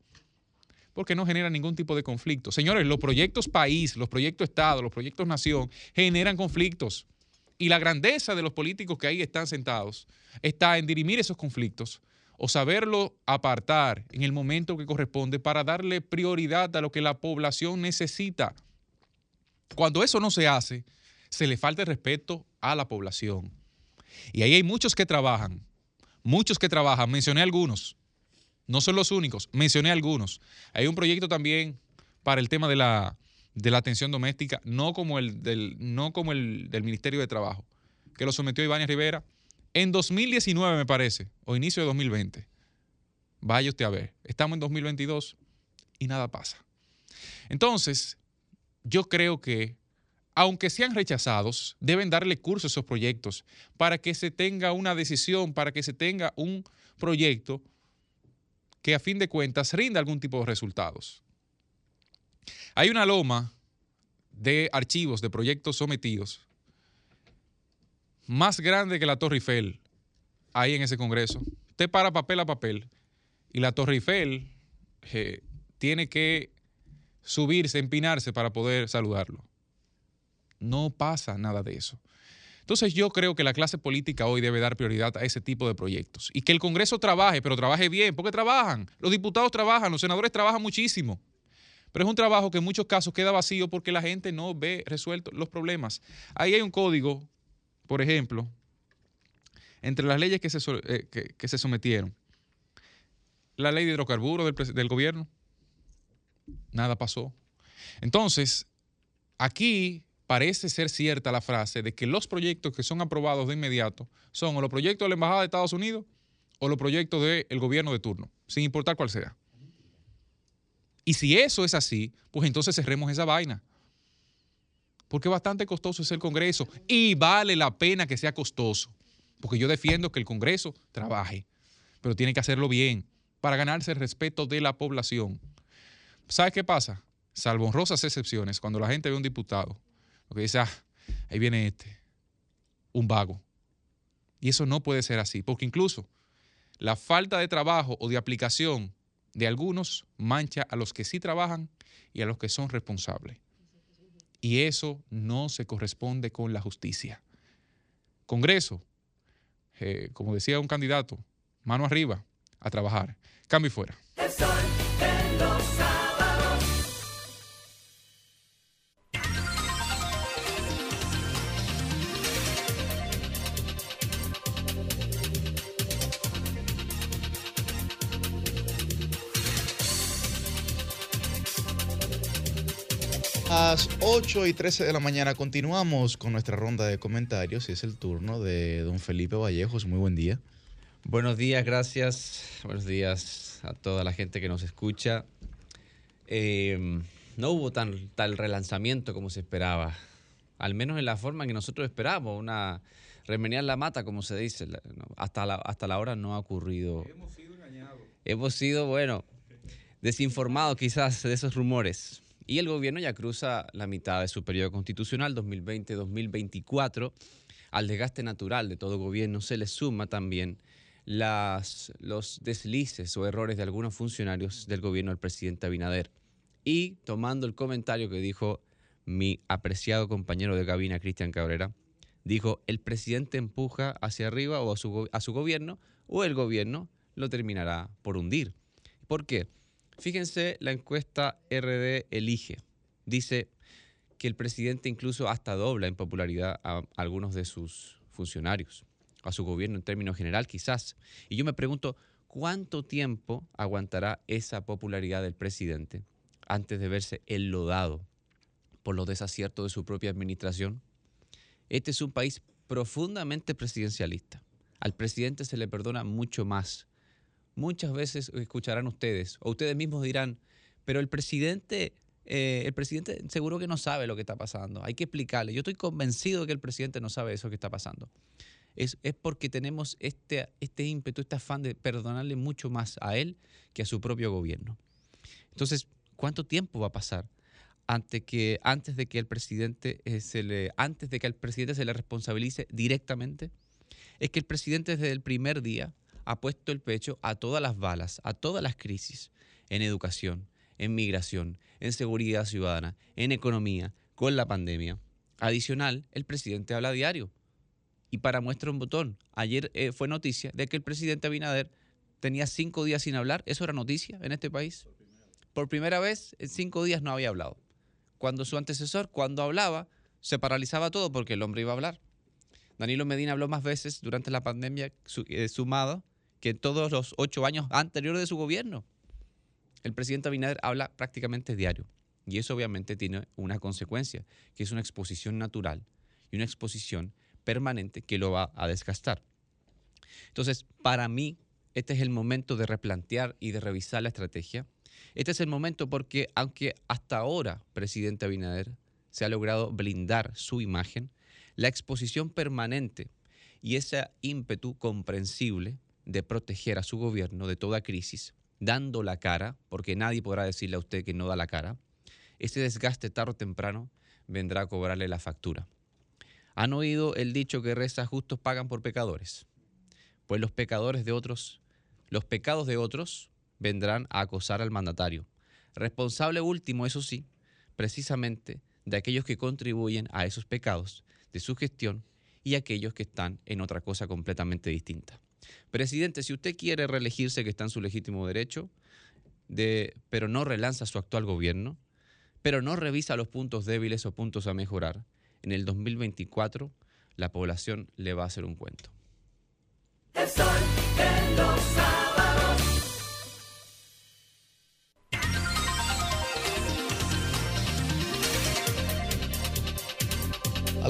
porque no genera ningún tipo de conflicto. Señores, los proyectos país, los proyectos Estado, los proyectos nación generan conflictos. Y la grandeza de los políticos que ahí están sentados está en dirimir esos conflictos o saberlo apartar en el momento que corresponde para darle prioridad a lo que la población necesita. Cuando eso no se hace, se le falta el respeto a la población. Y ahí hay muchos que trabajan, muchos que trabajan, mencioné algunos, no son los únicos, mencioné algunos. Hay un proyecto también para el tema de la, atención doméstica, no como, el del, no como el del Ministerio de Trabajo, que lo sometió Iván Rivera en 2019, me parece, o inicio de 2020. Vaya usted a ver, estamos en 2022 y nada pasa. Entonces, yo creo que, aunque sean rechazados, deben darle curso a esos proyectos para que se tenga una decisión, para que se tenga un proyecto que a fin de cuentas rinda algún tipo de resultados. Hay una loma de archivos, de proyectos sometidos, más grande que la Torre Eiffel, ahí en ese Congreso. Usted para papel a papel y la Torre Eiffel eh, tiene que subirse, empinarse para poder saludarlo. No pasa nada de eso. Entonces yo creo que la clase política hoy debe dar prioridad a ese tipo de proyectos y que el Congreso trabaje, pero trabaje bien, porque trabajan. Los diputados trabajan, los senadores trabajan muchísimo. Pero es un trabajo que en muchos casos queda vacío porque la gente no ve resueltos los problemas. Ahí hay un código, por ejemplo, entre las leyes que se, eh, que- se sometieron, la ley de hidrocarburos del, del gobierno, nada pasó. Entonces, aquí parece ser cierta la frase de que los proyectos que son aprobados de inmediato son o los proyectos de la Embajada de Estados Unidos o los proyectos del gobierno de turno, sin importar cuál sea. Y si eso es así, pues entonces cerremos esa vaina. Porque bastante costoso es el Congreso y vale la pena que sea costoso. Porque yo defiendo que el Congreso trabaje, pero tiene que hacerlo bien para ganarse el respeto de la población. ¿Sabes qué pasa? Salvo honrosas excepciones, cuando la gente ve a un diputado, lo que dice, ah, ahí viene este, un vago. Y eso no puede ser así, porque incluso la falta de trabajo o de aplicación de algunos mancha a los que sí trabajan y a los que son responsables. Y eso no se corresponde con la justicia. Congreso, eh, como decía un candidato, mano arriba, a trabajar. Cambio y fuera. Las 8 y 13 de la mañana continuamos con nuestra ronda de comentarios y es el turno de don Felipe Vallejos. Muy buen día. Buenos días, gracias. Buenos días a toda la gente que nos escucha. Eh, no hubo tan, tal relanzamiento como se esperaba, al menos en la forma en que nosotros esperábamos, una remenear la mata, como se dice. Hasta, la, hasta la hora no ha ocurrido. Hemos sido engañados. Hemos sido, bueno, desinformados quizás de esos rumores. Y el gobierno ya cruza la mitad de su periodo constitucional 2020-2024. Al desgaste natural de todo gobierno se le suma también los deslices o errores de algunos funcionarios del gobierno del presidente Abinader. Y tomando el comentario que dijo mi apreciado compañero de cabina, Cristian Cabrera, dijo, el presidente empuja hacia arriba o a su, a su gobierno o el gobierno lo terminará por hundir. ¿Por qué? Fíjense la encuesta RD Elige. Dice que el presidente incluso hasta dobla en popularidad a algunos de sus funcionarios, a su gobierno en términos general quizás. Y yo me pregunto, ¿cuánto tiempo aguantará esa popularidad del presidente antes de verse enlodado por los desaciertos de su propia administración? Este es un país profundamente presidencialista. Al presidente se le perdona mucho más. Muchas veces escucharán ustedes, o ustedes mismos dirán, pero el presidente, eh, el presidente seguro que no sabe lo que está pasando. Hay que explicarle. Yo estoy convencido de que el presidente no sabe eso que está pasando. Es, es porque tenemos este, este ímpetu, este afán de perdonarle mucho más a él que a su propio gobierno. Entonces, ¿cuánto tiempo va a pasar antes, que, antes de que el presidente eh, se le, antes de que al presidente se le responsabilice directamente? Es que el presidente desde el primer día ha puesto el pecho a todas las balas, a todas las crisis, en educación, en migración, en seguridad ciudadana, en economía, con la pandemia. Adicional, el presidente habla diario. Y para muestra un botón, ayer eh, fue noticia de que el presidente Abinader tenía cinco días sin hablar. ¿Eso era noticia en este país? Por primera vez, en cinco días no había hablado. Cuando su antecesor, cuando hablaba, se paralizaba todo porque el hombre iba a hablar. Danilo Medina habló más veces durante la pandemia eh, sumado que todos los ocho años anteriores de su gobierno. El presidente Abinader habla prácticamente diario. Y eso obviamente tiene una consecuencia, que es una exposición natural y una exposición permanente que lo va a desgastar. Entonces, para mí, este es el momento de replantear y de revisar la estrategia. Este es el momento porque, aunque hasta ahora, presidente Abinader, se ha logrado blindar su imagen, la exposición permanente y ese ímpetu comprensible de proteger a su gobierno de toda crisis, dando la cara, porque nadie podrá decirle a usted que no da la cara, ese desgaste tarde o temprano vendrá a cobrarle la factura. ¿Han oído el dicho que reza justos pagan por pecadores? Pues los pecadores de otros, los pecados de otros vendrán a acosar al mandatario. Responsable último, eso sí, precisamente de aquellos que contribuyen a esos pecados de su gestión y aquellos que están en otra cosa completamente distinta. Presidente, si usted quiere reelegirse, que está en su legítimo derecho, de, pero no relanza su actual gobierno, pero no revisa los puntos débiles o puntos a mejorar, en el 2024 la población le va a hacer un cuento.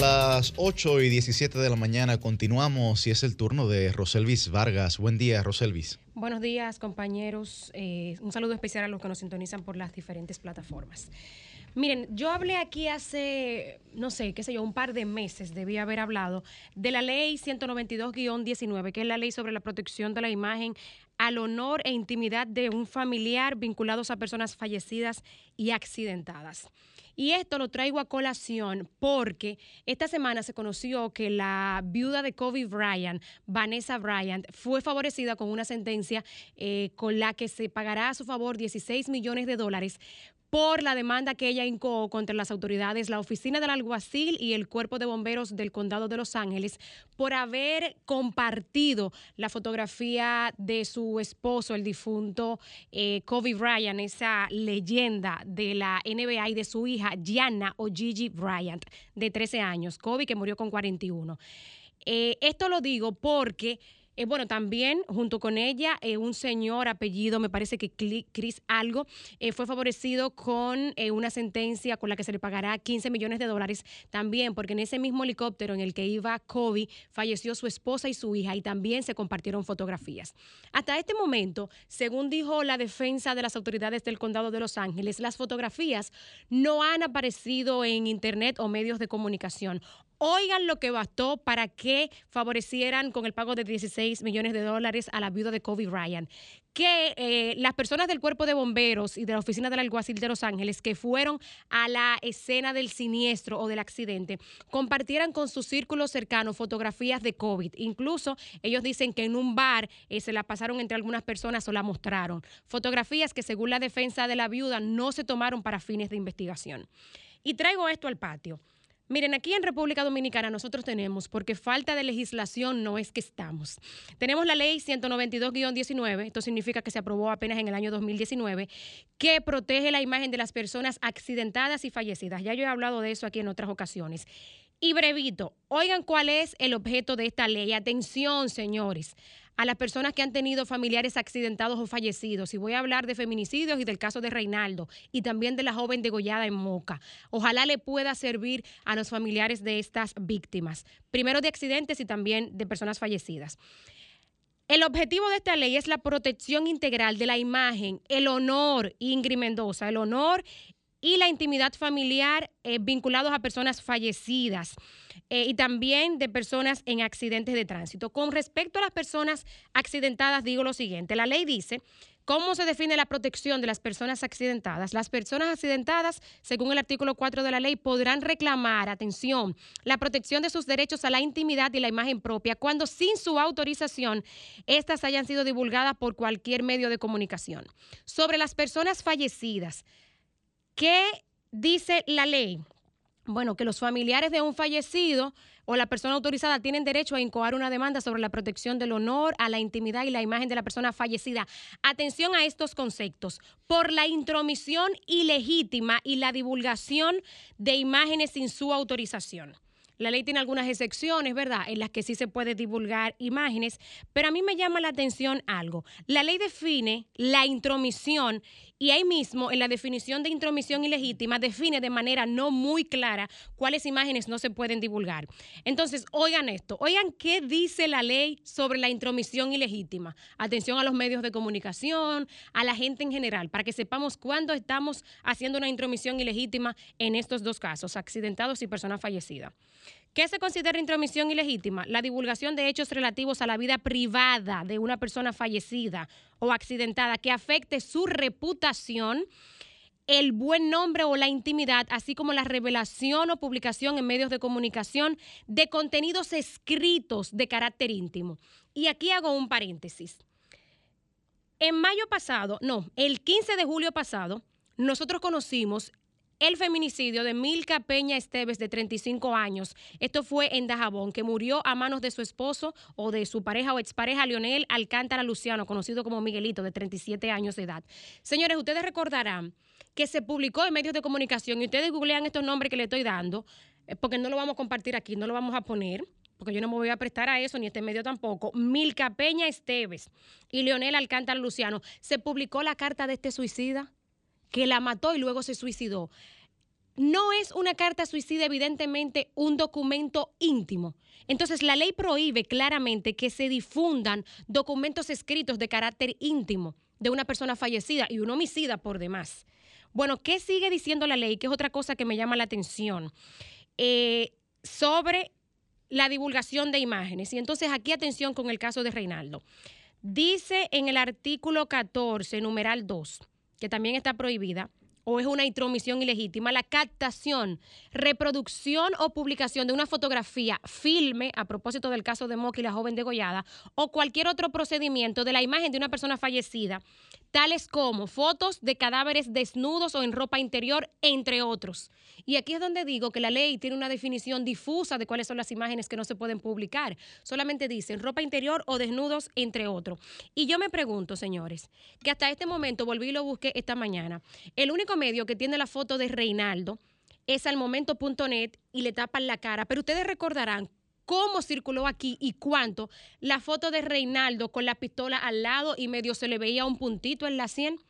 Las 8 y 17 de la mañana continuamos y es el turno de Roselvis Vargas. Buen día, Roselvis. Buenos días, compañeros. Eh, un saludo especial a los que nos sintonizan por las diferentes plataformas. Miren, yo hablé aquí hace, no sé, qué sé yo, un par de meses, debía haber hablado, de la ley 192-19, que es la ley sobre la protección de la imagen al honor e intimidad de un familiar vinculados a personas fallecidas y accidentadas. Y esto lo traigo a colación porque esta semana se conoció que la viuda de Kobe Bryant, Vanessa Bryant, fue favorecida con una sentencia eh, con la que se pagará a su favor 16 millones de dólares por la demanda que ella incoó contra las autoridades, la oficina del alguacil y el cuerpo de bomberos del condado de Los Ángeles por haber compartido la fotografía de su esposo, el difunto eh, Kobe Bryant, esa leyenda de la NBA y de su hija Gianna o Gigi Bryant, de 13 años, Kobe que murió con 41. Eh, esto lo digo porque eh, bueno, también junto con ella, eh, un señor apellido, me parece que Chris Algo, eh, fue favorecido con una sentencia con la que se le pagará 15 millones de dólares también, porque en ese mismo helicóptero en el que iba Kobe, falleció su esposa y su hija y también se compartieron fotografías. Hasta este momento, según dijo la defensa de las autoridades del condado de Los Ángeles, las fotografías no han aparecido en internet o medios de comunicación. Oigan lo que bastó para que favorecieran con el pago de 16 millones de dólares a la viuda de Kobe Bryant. Que eh, las personas del cuerpo de bomberos y de la oficina del alguacil de Los Ángeles que fueron a la escena del siniestro o del accidente compartieran con su círculo cercano fotografías de COVID. Incluso ellos dicen que en un bar eh, se la pasaron entre algunas personas o la mostraron. Fotografías que según la defensa de la viuda no se tomaron para fines de investigación. Y traigo esto al patio. Miren, aquí en República Dominicana nosotros tenemos, porque falta de legislación no es que estamos. Tenemos la ley 192-19, esto significa que se aprobó apenas en el año 2019, que protege la imagen de las personas accidentadas y fallecidas. Ya yo he hablado de eso aquí en otras ocasiones. Y brevito, oigan cuál es el objeto de esta ley. Atención, señores, a las personas que han tenido familiares accidentados o fallecidos. Y voy a hablar de feminicidios y del caso de Reinaldo y también de la joven degollada en Moca. Ojalá le pueda servir a los familiares de estas víctimas, primero de accidentes y también de personas fallecidas. El objetivo de esta ley es la protección integral de la imagen, el honor, Ingrid Mendoza, el honor y la intimidad familiar eh, vinculados a personas fallecidas eh, y también de personas en accidentes de tránsito. Con respecto a las personas accidentadas, digo lo siguiente, la ley dice ¿Cómo se define la protección de las personas accidentadas? Las personas accidentadas, según el artículo 4 de la ley, podrán reclamar, atención, la protección de sus derechos a la intimidad y la imagen propia cuando sin su autorización éstas hayan sido divulgadas por cualquier medio de comunicación. Sobre las personas fallecidas, ¿qué dice la ley? Bueno, que los familiares de un fallecido o la persona autorizada tienen derecho a incoar una demanda sobre la protección del honor, a la intimidad y la imagen de la persona fallecida. Atención a estos conceptos. Por la intromisión ilegítima y la divulgación de imágenes sin su autorización. La ley tiene algunas excepciones, ¿verdad?, en las que sí se puede divulgar imágenes, pero a mí me llama la atención algo. La ley define la intromisión y ahí mismo, en la definición de intromisión ilegítima, define de manera no muy clara cuáles imágenes no se pueden divulgar. Entonces, oigan esto, oigan qué dice la ley sobre la intromisión ilegítima. Atención a los medios de comunicación, a la gente en general, para que sepamos cuándo estamos haciendo una intromisión ilegítima en estos dos casos, accidentados y personas fallecidas. ¿Qué se considera intromisión ilegítima? La divulgación de hechos relativos a la vida privada de una persona fallecida o accidentada que afecte su reputación, el buen nombre o la intimidad, así como la revelación o publicación en medios de comunicación de contenidos escritos de carácter íntimo. Y aquí hago un paréntesis. En mayo pasado, no, el 15 de julio pasado, nosotros conocimos el feminicidio de Milka Peña Esteves, de 35 años. Esto fue en Dajabón, que murió a manos de su esposo o de su pareja o expareja, Leonel Alcántara Luciano, conocido como Miguelito, de 37 años de edad. Señores, ustedes recordarán que se publicó en medios de comunicación y ustedes googlean estos nombres que le estoy dando, eh, porque no lo vamos a compartir aquí, no lo vamos a poner porque yo no me voy a prestar a eso, ni este medio tampoco, Milka Peña Esteves y Leonel Alcántara Luciano, se publicó la carta de este suicida que la mató y luego se suicidó. No es una carta suicida, evidentemente, un documento íntimo. Entonces, la ley prohíbe claramente que se difundan documentos escritos de carácter íntimo de una persona fallecida y un homicida por demás. Bueno, ¿qué sigue diciendo la ley? Que es otra cosa que me llama la atención. Eh, sobre la divulgación de imágenes. Y entonces aquí atención con el caso de Reinaldo. Dice en el artículo 14, numeral 2, que también está prohibida, o es una intromisión ilegítima, la captación, reproducción o publicación de una fotografía, filme, a propósito del caso de Moki, la joven degollada, o cualquier otro procedimiento de la imagen de una persona fallecida, tales como fotos de cadáveres desnudos o en ropa interior, entre otros. Y aquí es donde digo que la ley tiene una definición difusa de cuáles son las imágenes que no se pueden publicar. Solamente dicen ropa interior o desnudos, entre otros. Y yo me pregunto, señores, que hasta este momento, volví y lo busqué esta mañana, el único medio que tiene la foto de Reinaldo es al momento.net y le tapan la cara. Pero ustedes recordarán cómo circuló aquí y cuánto la foto de Reinaldo con la pistola al lado y medio se le veía un puntito en la sien.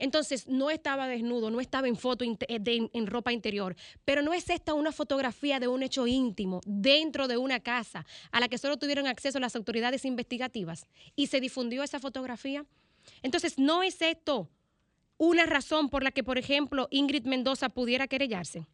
Entonces, no estaba desnudo, no estaba en foto eh, en ropa interior, pero no es esta una fotografía de un hecho íntimo dentro de una casa a la que solo tuvieron acceso las autoridades investigativas y se difundió esa fotografía. Entonces, no es esto una razón por la que, por ejemplo, Ingrid Mendoza pudiera querellarse.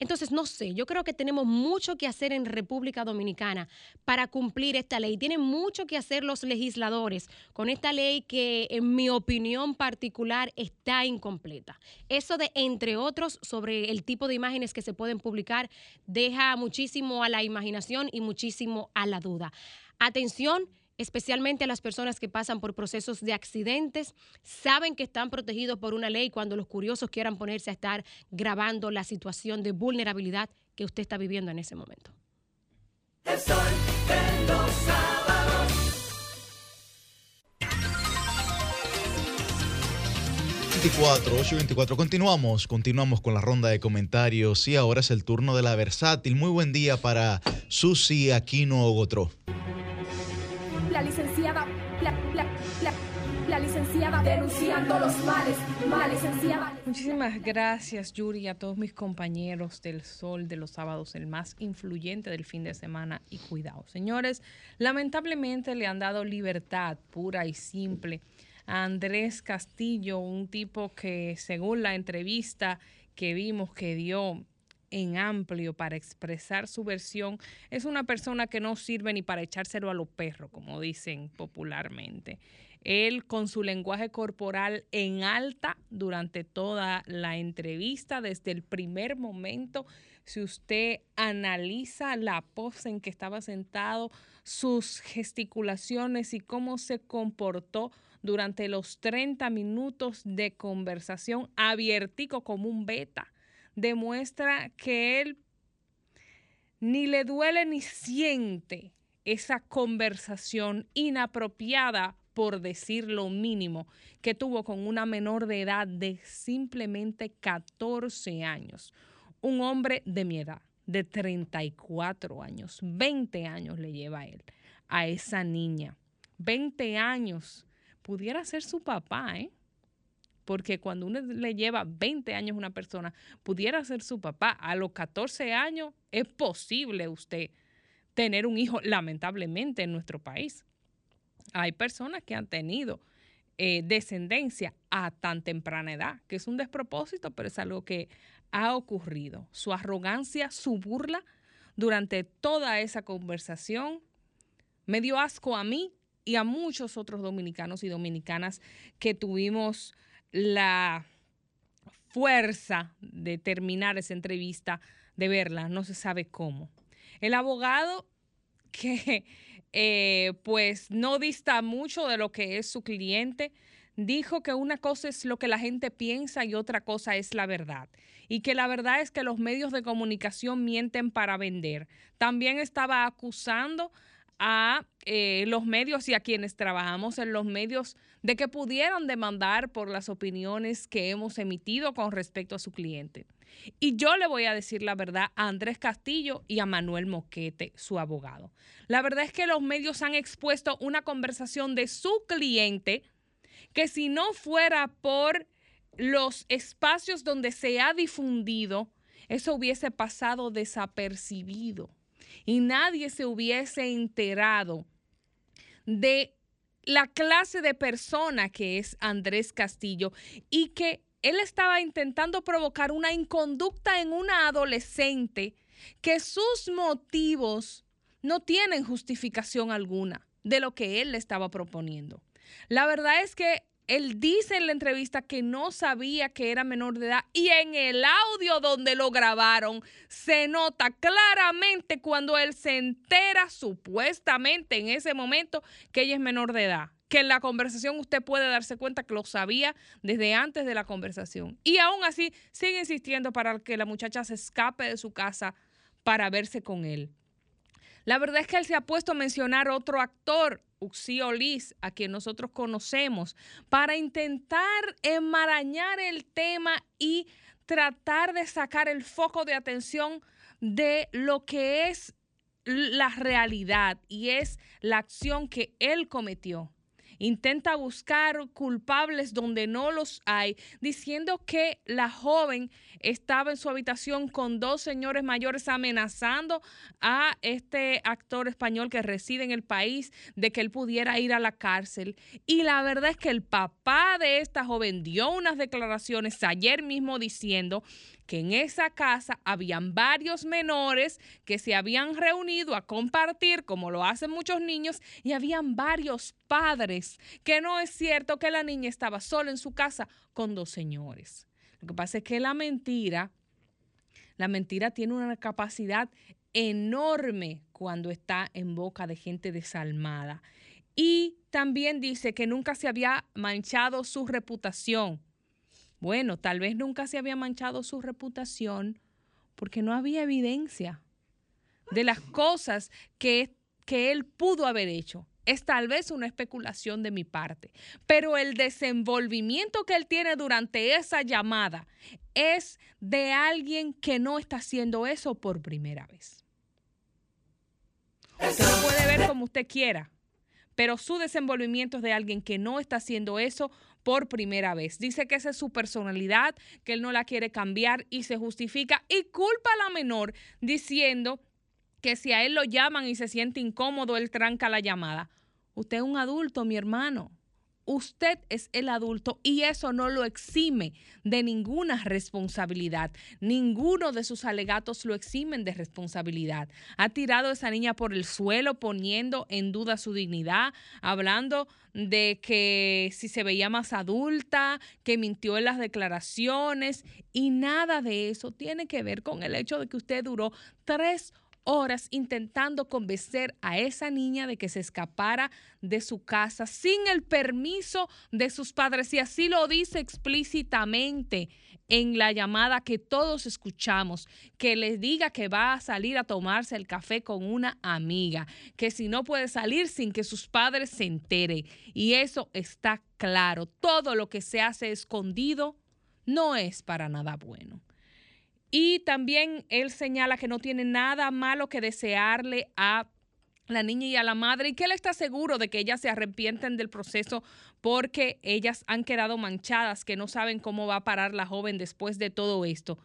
Entonces, no sé, yo creo que tenemos mucho que hacer en República Dominicana para cumplir esta ley. Tienen mucho que hacer los legisladores con esta ley que, en mi opinión particular, está incompleta. Eso de, entre otros, sobre el tipo de imágenes que se pueden publicar, deja muchísimo a la imaginación y muchísimo a la duda. Atención, especialmente a las personas que pasan por procesos de accidentes, saben que están protegidos por una ley cuando los curiosos quieran ponerse a estar grabando la situación de vulnerabilidad que usted está viviendo en ese momento. El sol los sábados. 24, 8 y 24. Continuamos, continuamos con la ronda de comentarios y ahora es el turno de la versátil. Muy buen día para Susi Aquino Ogotró. Denunciando los males, la licenciada. Muchísimas gracias, Yuri, a todos mis compañeros del Sol de los sábados, el más influyente del fin de semana. Y cuidado, señores, lamentablemente le han dado libertad pura y simple a Andrés Castillo, un tipo que, según la entrevista que vimos que dio en amplio para expresar su versión, es una persona que no sirve ni para echárselo a los perros, como dicen popularmente. Él con su lenguaje corporal en alta durante toda la entrevista, desde el primer momento, si usted analiza la pose en que estaba sentado, sus gesticulaciones y cómo se comportó durante los 30 minutos de conversación abiertico como un beta, demuestra que él ni le duele ni siente esa conversación inapropiada, por decir lo mínimo, que tuvo con una menor de edad de simplemente 14 años. Un hombre de mi edad, de 34 años, 20 años le lleva a él, a esa niña. 20 años, pudiera ser su papá, ¿eh? Porque cuando uno le lleva 20 años a una persona, pudiera ser su papá. A los 14 años es posible usted tener un hijo, lamentablemente, en nuestro país. Hay personas que han tenido eh, descendencia a tan temprana edad, que es un despropósito, pero es algo que ha ocurrido. Su arrogancia, su burla durante toda esa conversación me dio asco a mí y a muchos otros dominicanos y dominicanas que tuvimos la fuerza de terminar esa entrevista, de verla, no se sabe cómo. El abogado que eh, pues no dista mucho de lo que es su cliente, dijo que una cosa es lo que la gente piensa y otra cosa es la verdad. Y que la verdad es que los medios de comunicación mienten para vender. También estaba acusando a eh, los medios y a quienes trabajamos en los medios de que pudieran demandar por las opiniones que hemos emitido con respecto a su cliente. Y yo le voy a decir la verdad a Andrés Castillo y a Manuel Moquete, su abogado. La verdad es que los medios han expuesto una conversación de su cliente que si no fuera por los espacios donde se ha difundido, eso hubiese pasado desapercibido y nadie se hubiese enterado de la clase de persona que es Andrés Castillo y que él estaba intentando provocar una inconducta en una adolescente que sus motivos no tienen justificación alguna de lo que él le estaba proponiendo. La verdad es que él dice en la entrevista que no sabía que era menor de edad y en el audio donde lo grabaron se nota claramente cuando él se entera supuestamente en ese momento que ella es menor de edad. Que en la conversación usted puede darse cuenta que lo sabía desde antes de la conversación. Y aún así sigue insistiendo para que la muchacha se escape de su casa para verse con él. La verdad es que él se ha puesto a mencionar otro actor, Uxio Liz, a quien nosotros conocemos, para intentar enmarañar el tema y tratar de sacar el foco de atención de lo que es la realidad y es la acción que él cometió intenta buscar culpables donde no los hay, diciendo que la joven estaba en su habitación con dos señores mayores amenazando a este actor español que reside en el país de que él pudiera ir a la cárcel. Y la verdad es que el papá de esta joven dio unas declaraciones ayer mismo diciendo que en esa casa habían varios menores que se habían reunido a compartir, como lo hacen muchos niños, y habían varios padres, que no es cierto que la niña estaba sola en su casa con dos señores. Lo que pasa es que la mentira, la mentira tiene una capacidad enorme cuando está en boca de gente desalmada. Y también dice que nunca se había manchado su reputación bueno, tal vez nunca se había manchado su reputación porque no había evidencia de las cosas que, que él pudo haber hecho. Es tal vez una especulación de mi parte, pero el desenvolvimiento que él tiene durante esa llamada es de alguien que no está haciendo eso por primera vez. Usted lo puede ver como usted quiera, pero su desenvolvimiento es de alguien que no está haciendo eso por primera vez. Dice que esa es su personalidad, que él no la quiere cambiar y se justifica y culpa a la menor diciendo que si a él lo llaman y se siente incómodo, él tranca la llamada. Usted es un adulto, mi hermano. Usted es el adulto y eso no lo exime de ninguna responsabilidad. Ninguno de sus alegatos lo eximen de responsabilidad. Ha tirado a esa niña por el suelo poniendo en duda su dignidad, hablando de que si se veía más adulta, que mintió en las declaraciones y nada de eso tiene que ver con el hecho de que usted duró tres horas intentando convencer a esa niña de que se escapara de su casa sin el permiso de sus padres. Y así lo dice explícitamente en la llamada que todos escuchamos, que les diga que va a salir a tomarse el café con una amiga, que si no puede salir sin que sus padres se enteren. Y eso está claro. Todo lo que se hace escondido no es para nada bueno. Y también él señala que no tiene nada malo que desearle a la niña y a la madre y que él está seguro de que ellas se arrepienten del proceso porque ellas han quedado manchadas, que no saben cómo va a parar la joven después de todo esto.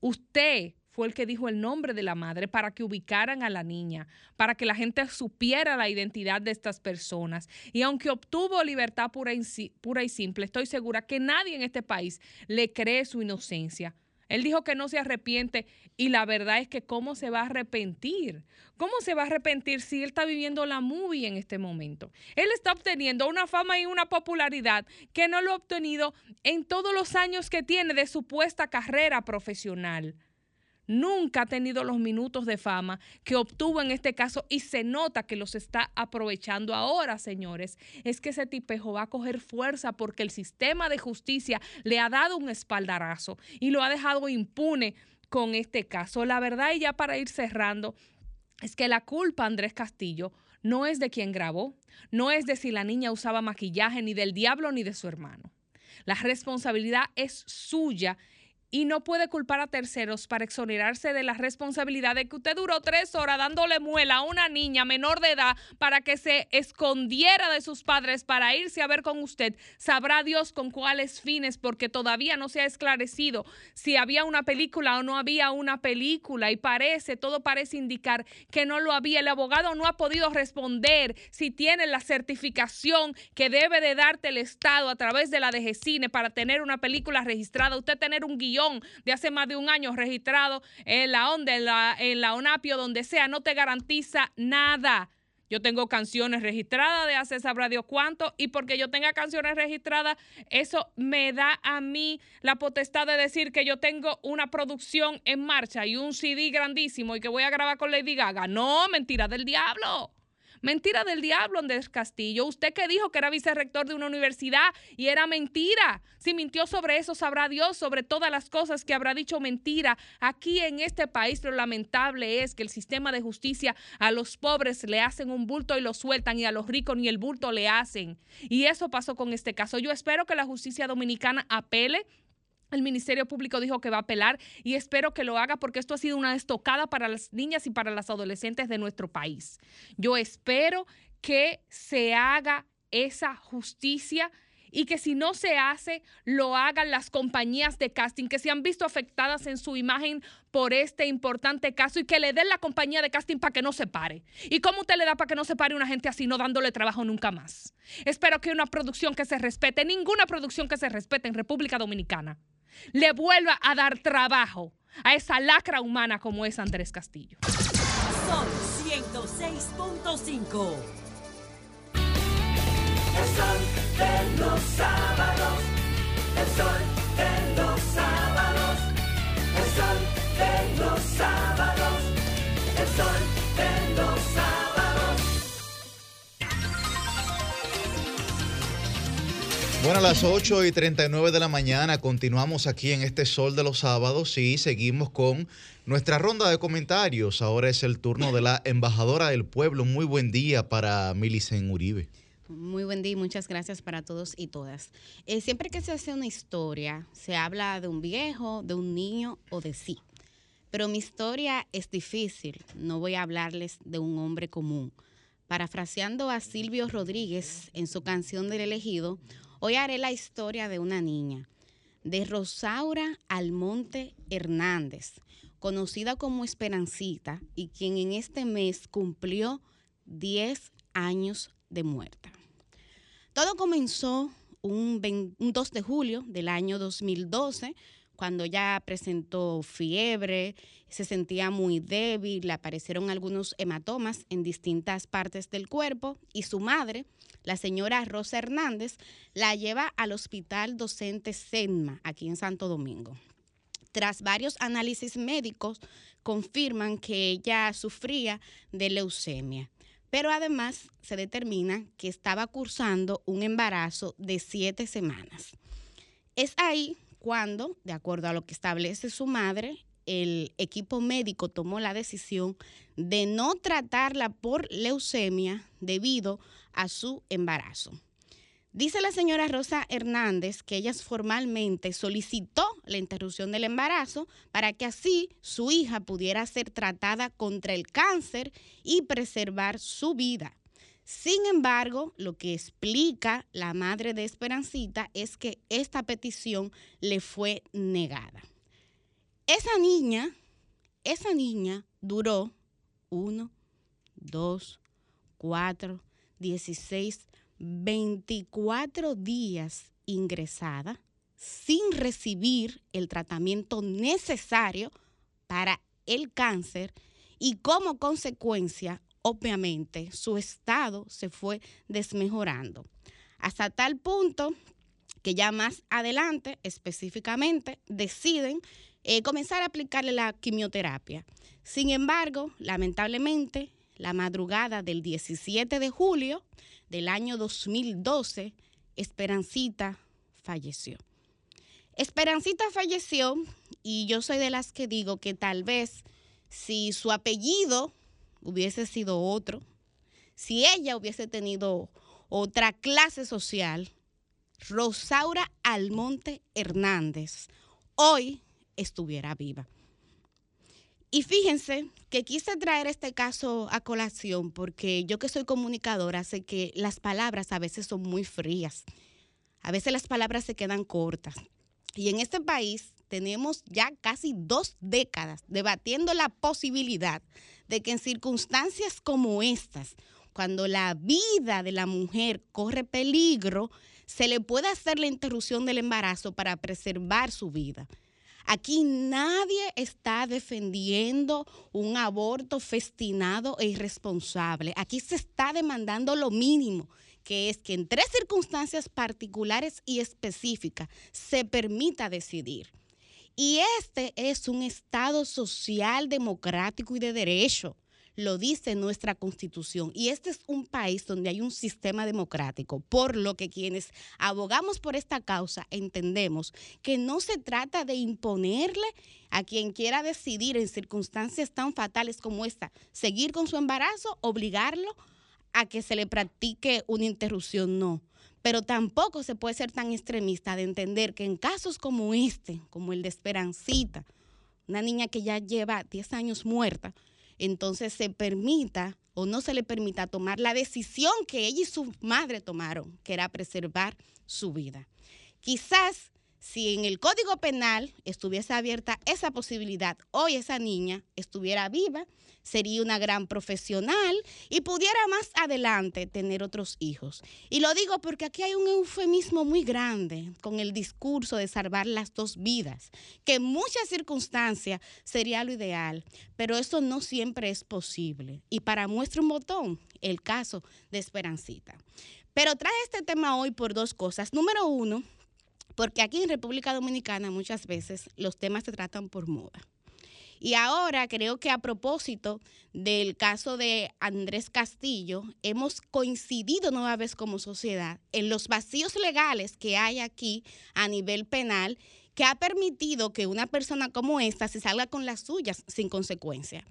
Usted fue el que dijo el nombre de la madre para que ubicaran a la niña, para que la gente supiera la identidad de estas personas. Y aunque obtuvo libertad pura y, simple, estoy segura que nadie en este país le cree su inocencia. Él dijo que no se arrepiente y la verdad es que cómo se va a arrepentir. ¿Cómo se va a arrepentir si él está viviendo la movie en este momento? Él está obteniendo una fama y una popularidad que no lo ha obtenido en todos los años que tiene de supuesta carrera profesional nunca ha tenido los minutos de fama que obtuvo en este caso y se nota que los está aprovechando ahora, señores. Es que ese tipejo va a coger fuerza porque el sistema de justicia le ha dado un espaldarazo y lo ha dejado impune con este caso. La verdad, y ya para ir cerrando, es que la culpa, Andrés Castillo, no es de quien grabó, no es de si la niña usaba maquillaje, ni del diablo ni de su hermano. La responsabilidad es suya y no puede culpar a terceros para exonerarse de la responsabilidad de que usted duró tres horas dándole muela a una niña menor de edad para que se escondiera de sus padres para irse a ver con usted. Sabrá Dios con cuáles fines, porque todavía no se ha esclarecido si había una película o no había una película y parece, todo parece indicar que no lo había. El abogado no ha podido responder si tiene la certificación que debe de darte el Estado a través de la DGCINE para tener una película registrada, usted tener un guion de hace más de un año registrado en la ONDA, en la, en la ONAPIO, donde sea, no te garantiza nada. Yo tengo canciones registradas de hace sabrá Dios cuánto y porque yo tenga canciones registradas, eso me da a mí la potestad de decir que yo tengo una producción en marcha y un CD grandísimo y que voy a grabar con Lady Gaga. No, mentira del diablo. Mentira del diablo, Andrés Castillo. Usted que dijo que era vicerrector de una universidad y era mentira. Si mintió sobre eso, sabrá Dios sobre todas las cosas que habrá dicho mentira. Aquí en este país lo lamentable es que el sistema de justicia a los pobres le hacen un bulto y lo sueltan y a los ricos ni el bulto le hacen. Y eso pasó con este caso. Yo espero que la justicia dominicana apele el Ministerio Público dijo que va a apelar y espero que lo haga porque esto ha sido una estocada para las niñas y para las adolescentes de nuestro país. Yo espero que se haga esa justicia y que si no se hace, lo hagan las compañías de casting que se han visto afectadas en su imagen por este importante caso y que le den la compañía de casting para que no se pare. ¿Y cómo usted le da para que no se pare una gente así, no dándole trabajo nunca más? Espero que una producción que se respete, ninguna producción que se respete en República Dominicana, le vuelva a dar trabajo a esa lacra humana como es Andrés Castillo. Son 106.5. El sol de los sábados. El sol Bueno, a las 8 y 39 de la mañana continuamos aquí en este Sol de los Sábados y seguimos con nuestra ronda de comentarios. Ahora es el turno de la embajadora del pueblo. Muy buen día para Milicen Uribe. Muy buen día y muchas gracias para todos y todas. Eh, siempre que se hace una historia, se habla de un viejo, de un niño o de sí. Pero mi historia es difícil. No voy a hablarles de un hombre común. Parafraseando a Silvio Rodríguez en su canción del elegido, hoy haré la historia de una niña, de Rosaura Almonte Hernández, conocida como Esperancita y quien en este mes cumplió 10 años de muerta. Todo comenzó un, 20 un 2 de julio del año 2012, cuando ya presentó fiebre, se sentía muy débil, le aparecieron algunos hematomas en distintas partes del cuerpo y su madre, la señora Rosa Hernández, la lleva al hospital docente SENMA, aquí en Santo Domingo. Tras varios análisis médicos, confirman que ella sufría de leucemia pero además se determina que estaba cursando un embarazo de siete semanas. Es ahí cuando, de acuerdo a lo que establece su madre, el equipo médico tomó la decisión de no tratarla por leucemia debido a su embarazo. Dice la señora Rosa Hernández que ella formalmente solicitó la interrupción del embarazo para que así su hija pudiera ser tratada contra el cáncer y preservar su vida. Sin embargo, lo que explica la madre de Esperancita es que esta petición le fue negada. Esa niña, esa niña duró 1, 2, 4, 16, 24 días ingresada sin recibir el tratamiento necesario para el cáncer y como consecuencia, obviamente, su estado se fue desmejorando. Hasta tal punto que ya más adelante, específicamente, deciden eh, comenzar a aplicarle la quimioterapia. Sin embargo, lamentablemente, la madrugada del 17 de julio del año 2012, Esperancita falleció. Esperancita falleció y yo soy de las que digo que tal vez si su apellido hubiese sido otro, si ella hubiese tenido otra clase social, Rosaura Almonte Hernández hoy estuviera viva. Y fíjense que quise traer este caso a colación porque yo que soy comunicadora sé que las palabras a veces son muy frías. A veces las palabras se quedan cortas. Y en este país tenemos ya casi dos décadas debatiendo la posibilidad de que en circunstancias como estas, cuando la vida de la mujer corre peligro, se le pueda hacer la interrupción del embarazo para preservar su vida. Aquí nadie está defendiendo un aborto festinado e irresponsable. Aquí se está demandando lo mínimo, que es que en tres circunstancias particulares y específicas se permita decidir. Y este es un Estado social, democrático y de derecho. Lo dice nuestra constitución. Y este es un país donde hay un sistema democrático, por lo que quienes abogamos por esta causa entendemos que no se trata de imponerle a quien quiera decidir en circunstancias tan fatales como esta, seguir con su embarazo, obligarlo a que se le practique una interrupción, no. Pero tampoco se puede ser tan extremista de entender que en casos como este, como el de Esperancita, una niña que ya lleva 10 años muerta, entonces se permita o no se le permita tomar la decisión que ella y su madre tomaron, que era preservar su vida. Quizás si en el Código Penal estuviese abierta esa posibilidad, hoy esa niña estuviera viva, sería una gran profesional y pudiera más adelante tener otros hijos. Y lo digo porque aquí hay un eufemismo muy grande con el discurso de salvar las dos vidas, que en muchas circunstancias sería lo ideal, pero eso no siempre es posible. Y para muestra un botón, el caso de Esperancita. Pero traje este tema hoy por dos cosas. Número uno, porque aquí en República Dominicana muchas veces los temas se tratan por moda. Y ahora creo que a propósito del caso de Andrés Castillo, hemos coincidido nueva vez como sociedad en los vacíos legales que hay aquí a nivel penal que ha permitido que una persona como esta se salga con las suyas sin consecuencia.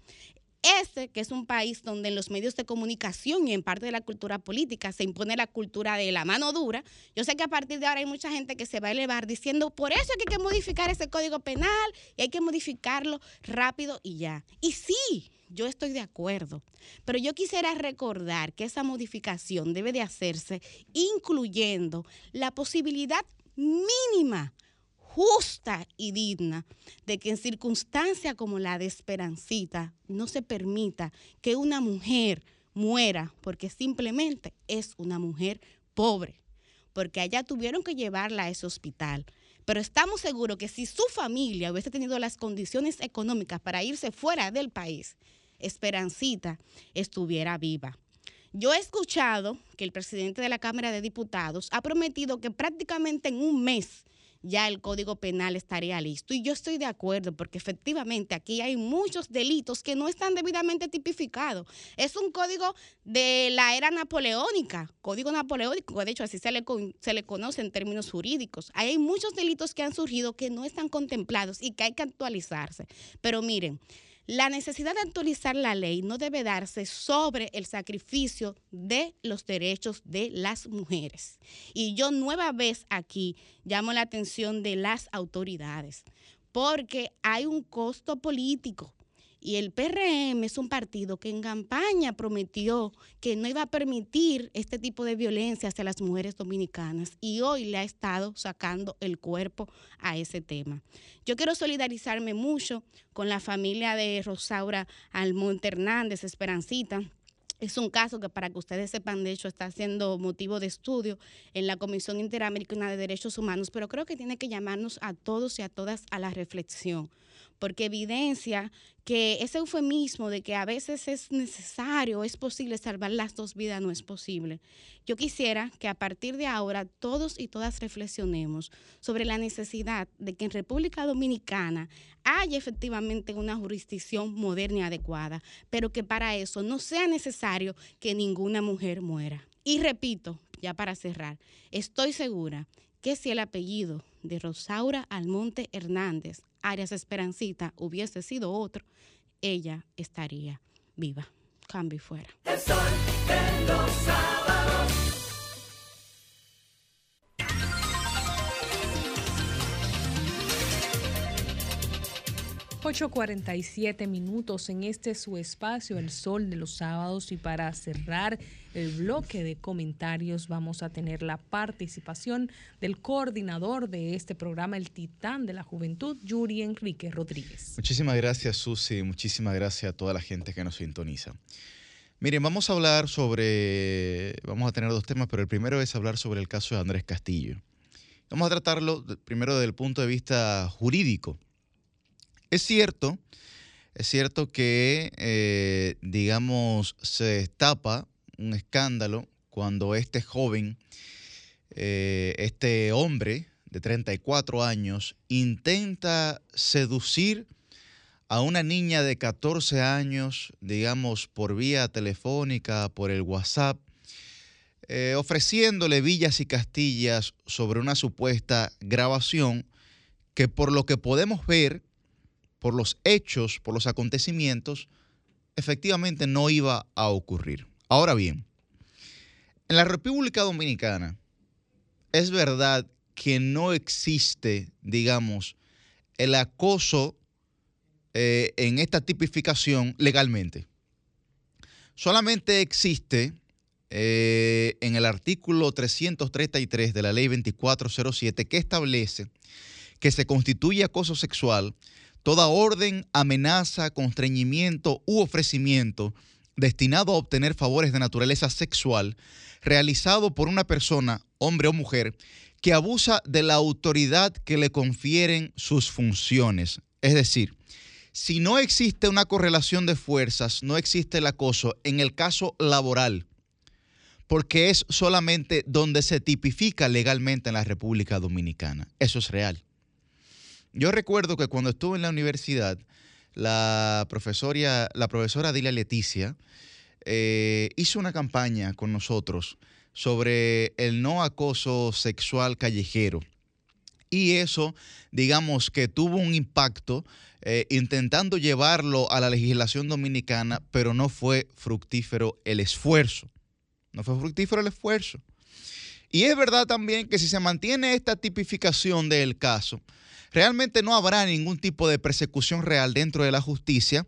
Este, que es un país donde en los medios de comunicación y en parte de la cultura política se impone la cultura de la mano dura, yo sé que a partir de ahora hay mucha gente que se va a elevar diciendo, por eso hay que modificar ese código penal y hay que modificarlo rápido y ya. Y sí, yo estoy de acuerdo, pero yo quisiera recordar que esa modificación debe de hacerse incluyendo la posibilidad mínima justa y digna de que en circunstancias como la de Esperancita no se permita que una mujer muera porque simplemente es una mujer pobre, porque allá tuvieron que llevarla a ese hospital. Pero estamos seguros que si su familia hubiese tenido las condiciones económicas para irse fuera del país, Esperancita estuviera viva. Yo he escuchado que el presidente de la Cámara de Diputados ha prometido que prácticamente en un mes ya el Código Penal estaría listo. Y yo estoy de acuerdo porque efectivamente aquí hay muchos delitos que no están debidamente tipificados. Es un código de la era napoleónica, código napoleónico, de hecho así se le, se le conoce en términos jurídicos. Hay muchos delitos que han surgido que no están contemplados y que hay que actualizarse. Pero miren, la necesidad de actualizar la ley no debe darse sobre el sacrificio de los derechos de las mujeres. Y yo nueva vez aquí llamo la atención de las autoridades, porque hay un costo político. Y el PRM es un partido que en campaña prometió que no iba a permitir este tipo de violencia hacia las mujeres dominicanas y hoy le ha estado sacando el cuerpo a ese tema. Yo quiero solidarizarme mucho con la familia de Rosaura Almonte Hernández, Esperancita. Es un caso que para que ustedes sepan, de hecho, está siendo motivo de estudio en la Comisión Interamericana de Derechos Humanos, pero creo que tiene que llamarnos a todos y a todas a la reflexión, porque evidencia que ese eufemismo de que a veces es necesario, es posible salvar las dos vidas, no es posible. Yo quisiera que a partir de ahora todos y todas reflexionemos sobre la necesidad de que en República Dominicana haya efectivamente una jurisdicción moderna y adecuada, pero que para eso no sea necesario que ninguna mujer muera. Y repito, ya para cerrar, estoy segura que si el apellido de Rosaura Almonte Hernández, Arias Esperancita, hubiese sido otro, ella estaría viva. Cambio y fuera. El sol de los sábados. 8.47 minutos en este su espacio, El Sol de los Sábados. Y para cerrar el bloque de comentarios, vamos a tener la participación del coordinador de este programa, el Titán de la Juventud, Yuri Enrique Rodríguez. Muchísimas gracias, Susi. Muchísimas gracias a toda la gente que nos sintoniza. Miren, vamos a hablar sobre, vamos a tener dos temas, pero el primero es hablar sobre el caso de Andrés Castillo. Vamos a tratarlo primero desde el punto de vista jurídico. Es cierto, es cierto que, eh, digamos, se destapa un escándalo cuando este joven, eh, este hombre de 34 años, intenta seducir a una niña de 14 años, digamos, por vía telefónica, por el WhatsApp, eh, ofreciéndole villas y castillas sobre una supuesta grabación que por lo que podemos ver, por los hechos, por los acontecimientos, efectivamente no iba a ocurrir. Ahora bien, en la República Dominicana es verdad que no existe, digamos, el acoso eh, en esta tipificación legalmente. Solamente existe eh, en el artículo 333 de la ley 2407 que establece que se constituye acoso sexual toda orden, amenaza, constreñimiento u ofrecimiento destinado a obtener favores de naturaleza sexual realizado por una persona, hombre o mujer, que abusa de la autoridad que le confieren sus funciones. Es decir, si no existe una correlación de fuerzas, no existe el acoso en el caso laboral, porque es solamente donde se tipifica legalmente en la República Dominicana. Eso es real. Yo recuerdo que cuando estuve en la universidad, la profesora, la profesora Dilia Leticia eh, hizo una campaña con nosotros sobre el no acoso sexual callejero. Y eso, digamos que tuvo un impacto eh, intentando llevarlo a la legislación dominicana, pero no fue fructífero el esfuerzo. No fue fructífero el esfuerzo. Y es verdad también que si se mantiene esta tipificación del caso, realmente no habrá ningún tipo de persecución real dentro de la justicia.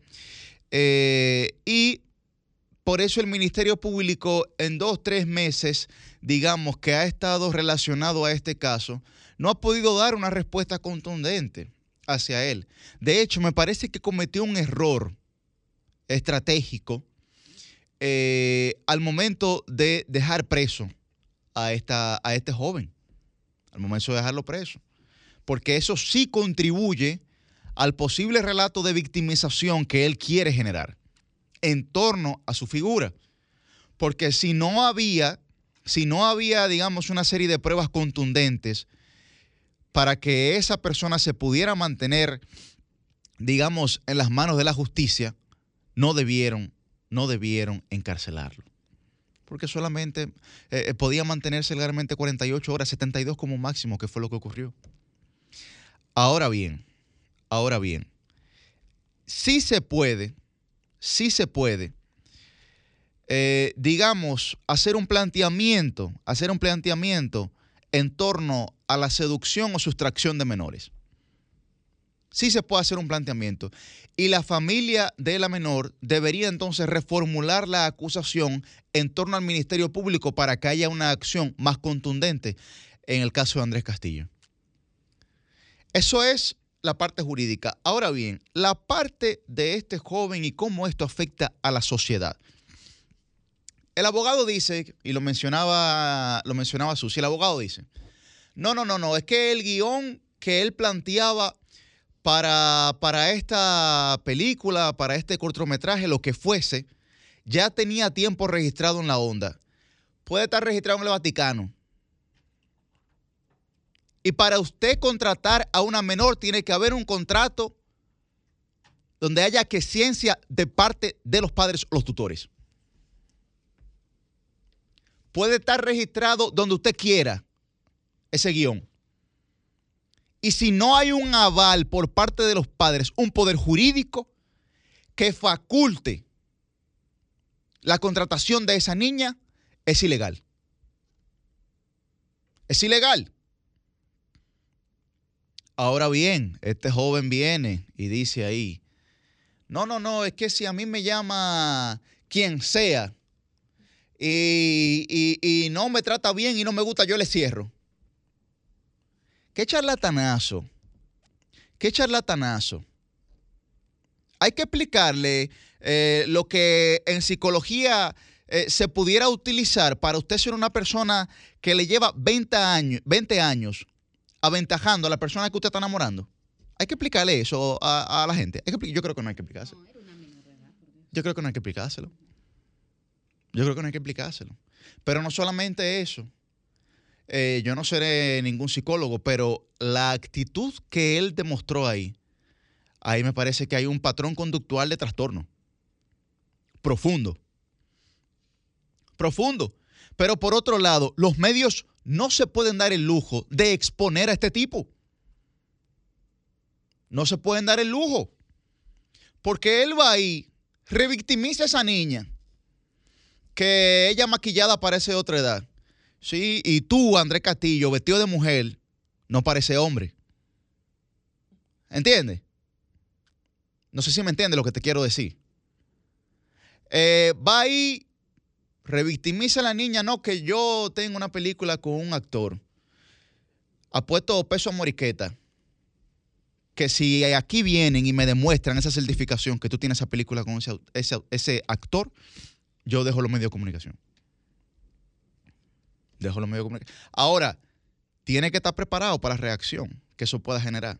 eh, y por eso el Ministerio Público en dos, tres meses, digamos, que ha estado relacionado a este caso, no ha podido dar una respuesta contundente hacia él. De hecho, me parece que cometió un error estratégico eh, al momento de dejar preso a, esta, a este joven, al momento de dejarlo preso, porque eso sí contribuye al posible relato de victimización que él quiere generar en torno a su figura. Porque si no había, si no había, digamos, una serie de pruebas contundentes para que esa persona se pudiera mantener, digamos, en las manos de la justicia, no debieron, no debieron encarcelarlo. Porque solamente eh, eh, podía mantenerse legalmente 48 horas, 72 como máximo, que fue lo que ocurrió. Ahora bien, ahora bien, sí se puede, sí se puede, eh, digamos, hacer un planteamiento, hacer un planteamiento en torno a la seducción o sustracción de menores. Sí se puede hacer un planteamiento. Y la familia de la menor debería entonces reformular la acusación en torno al Ministerio Público para que haya una acción más contundente en el caso de Andrés Castillo. Eso es la parte jurídica. Ahora bien, la parte de este joven y cómo esto afecta a la sociedad. El abogado dice, y lo mencionaba, lo mencionaba Susi, el abogado dice, no, no, no, no, es que el guion que él planteaba para, para esta película, para este cortometraje, lo que fuese, ya tenía tiempo registrado en la onda. Puede estar registrado en el Vaticano. Y para usted contratar a una menor tiene que haber un contrato donde haya que ciencia de parte de los padres o los tutores. Puede estar registrado donde usted quiera ese guion. Y si no hay un aval por parte de los padres, un poder jurídico que faculte la contratación de esa niña es ilegal. Es ilegal. Ahora bien, este joven viene y dice ahí, no, no, no, es que si a mí me llama quien sea y, y- y no me trata bien y no me gusta, yo le cierro. Qué charlatanazo. Qué charlatanazo. Hay que explicarle eh, lo que en psicología eh, se pudiera utilizar para usted ser una persona que le lleva 20 años, 20 años aventajando a la persona que usted está enamorando. Hay que explicarle eso a, a la gente. Hay que expli- yo creo que no hay que explicárselo. Yo creo que no hay que explicárselo. Yo creo que no hay que explicárselo. Pero no solamente eso. Eh, yo no seré ningún psicólogo, pero la actitud que él demostró ahí, ahí me parece que hay un patrón conductual de trastorno. Profundo. Profundo. Pero por otro lado, los medios no se pueden dar el lujo de exponer a este tipo. No se pueden dar el lujo. Porque él va ahí, revictimiza a esa niña, que ella maquillada parece de otra edad. Sí, y tú, Andrés Castillo, vestido de mujer, no parece hombre. ¿Entiendes? No sé si me entiende lo que te quiero decir. Eh, va ahí, revictimiza a la niña, no, que yo tengo una película con un actor. Apuesto peso a moriqueta. Que si aquí vienen y me demuestran esa certificación que tú tienes esa película con ese- ese actor, yo dejo los medios de comunicación. Dejo los medios de. Ahora, tiene que estar preparado para la reacción que eso pueda generar.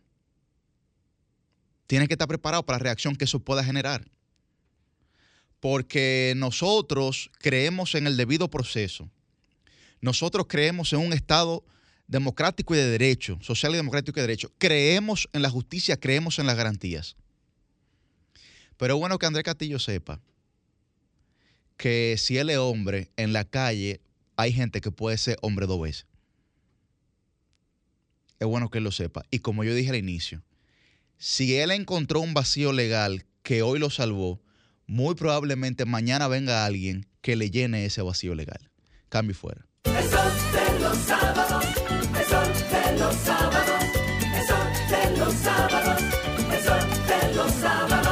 Tiene que estar preparado para la reacción que eso pueda generar. Porque nosotros creemos en el debido proceso. Nosotros creemos en un Estado democrático y de derecho, social y democrático y de derecho. Creemos en la justicia, creemos en las garantías. Pero es bueno que Andrés Castillo sepa que si él es hombre, en la calle hay gente que puede ser hombre dos veces. Es bueno que él lo sepa. Y como yo dije al inicio, si él encontró un vacío legal que hoy lo salvó, muy probablemente mañana venga alguien que le llene ese vacío legal. Cambio y fuera. Sábados, los sábados.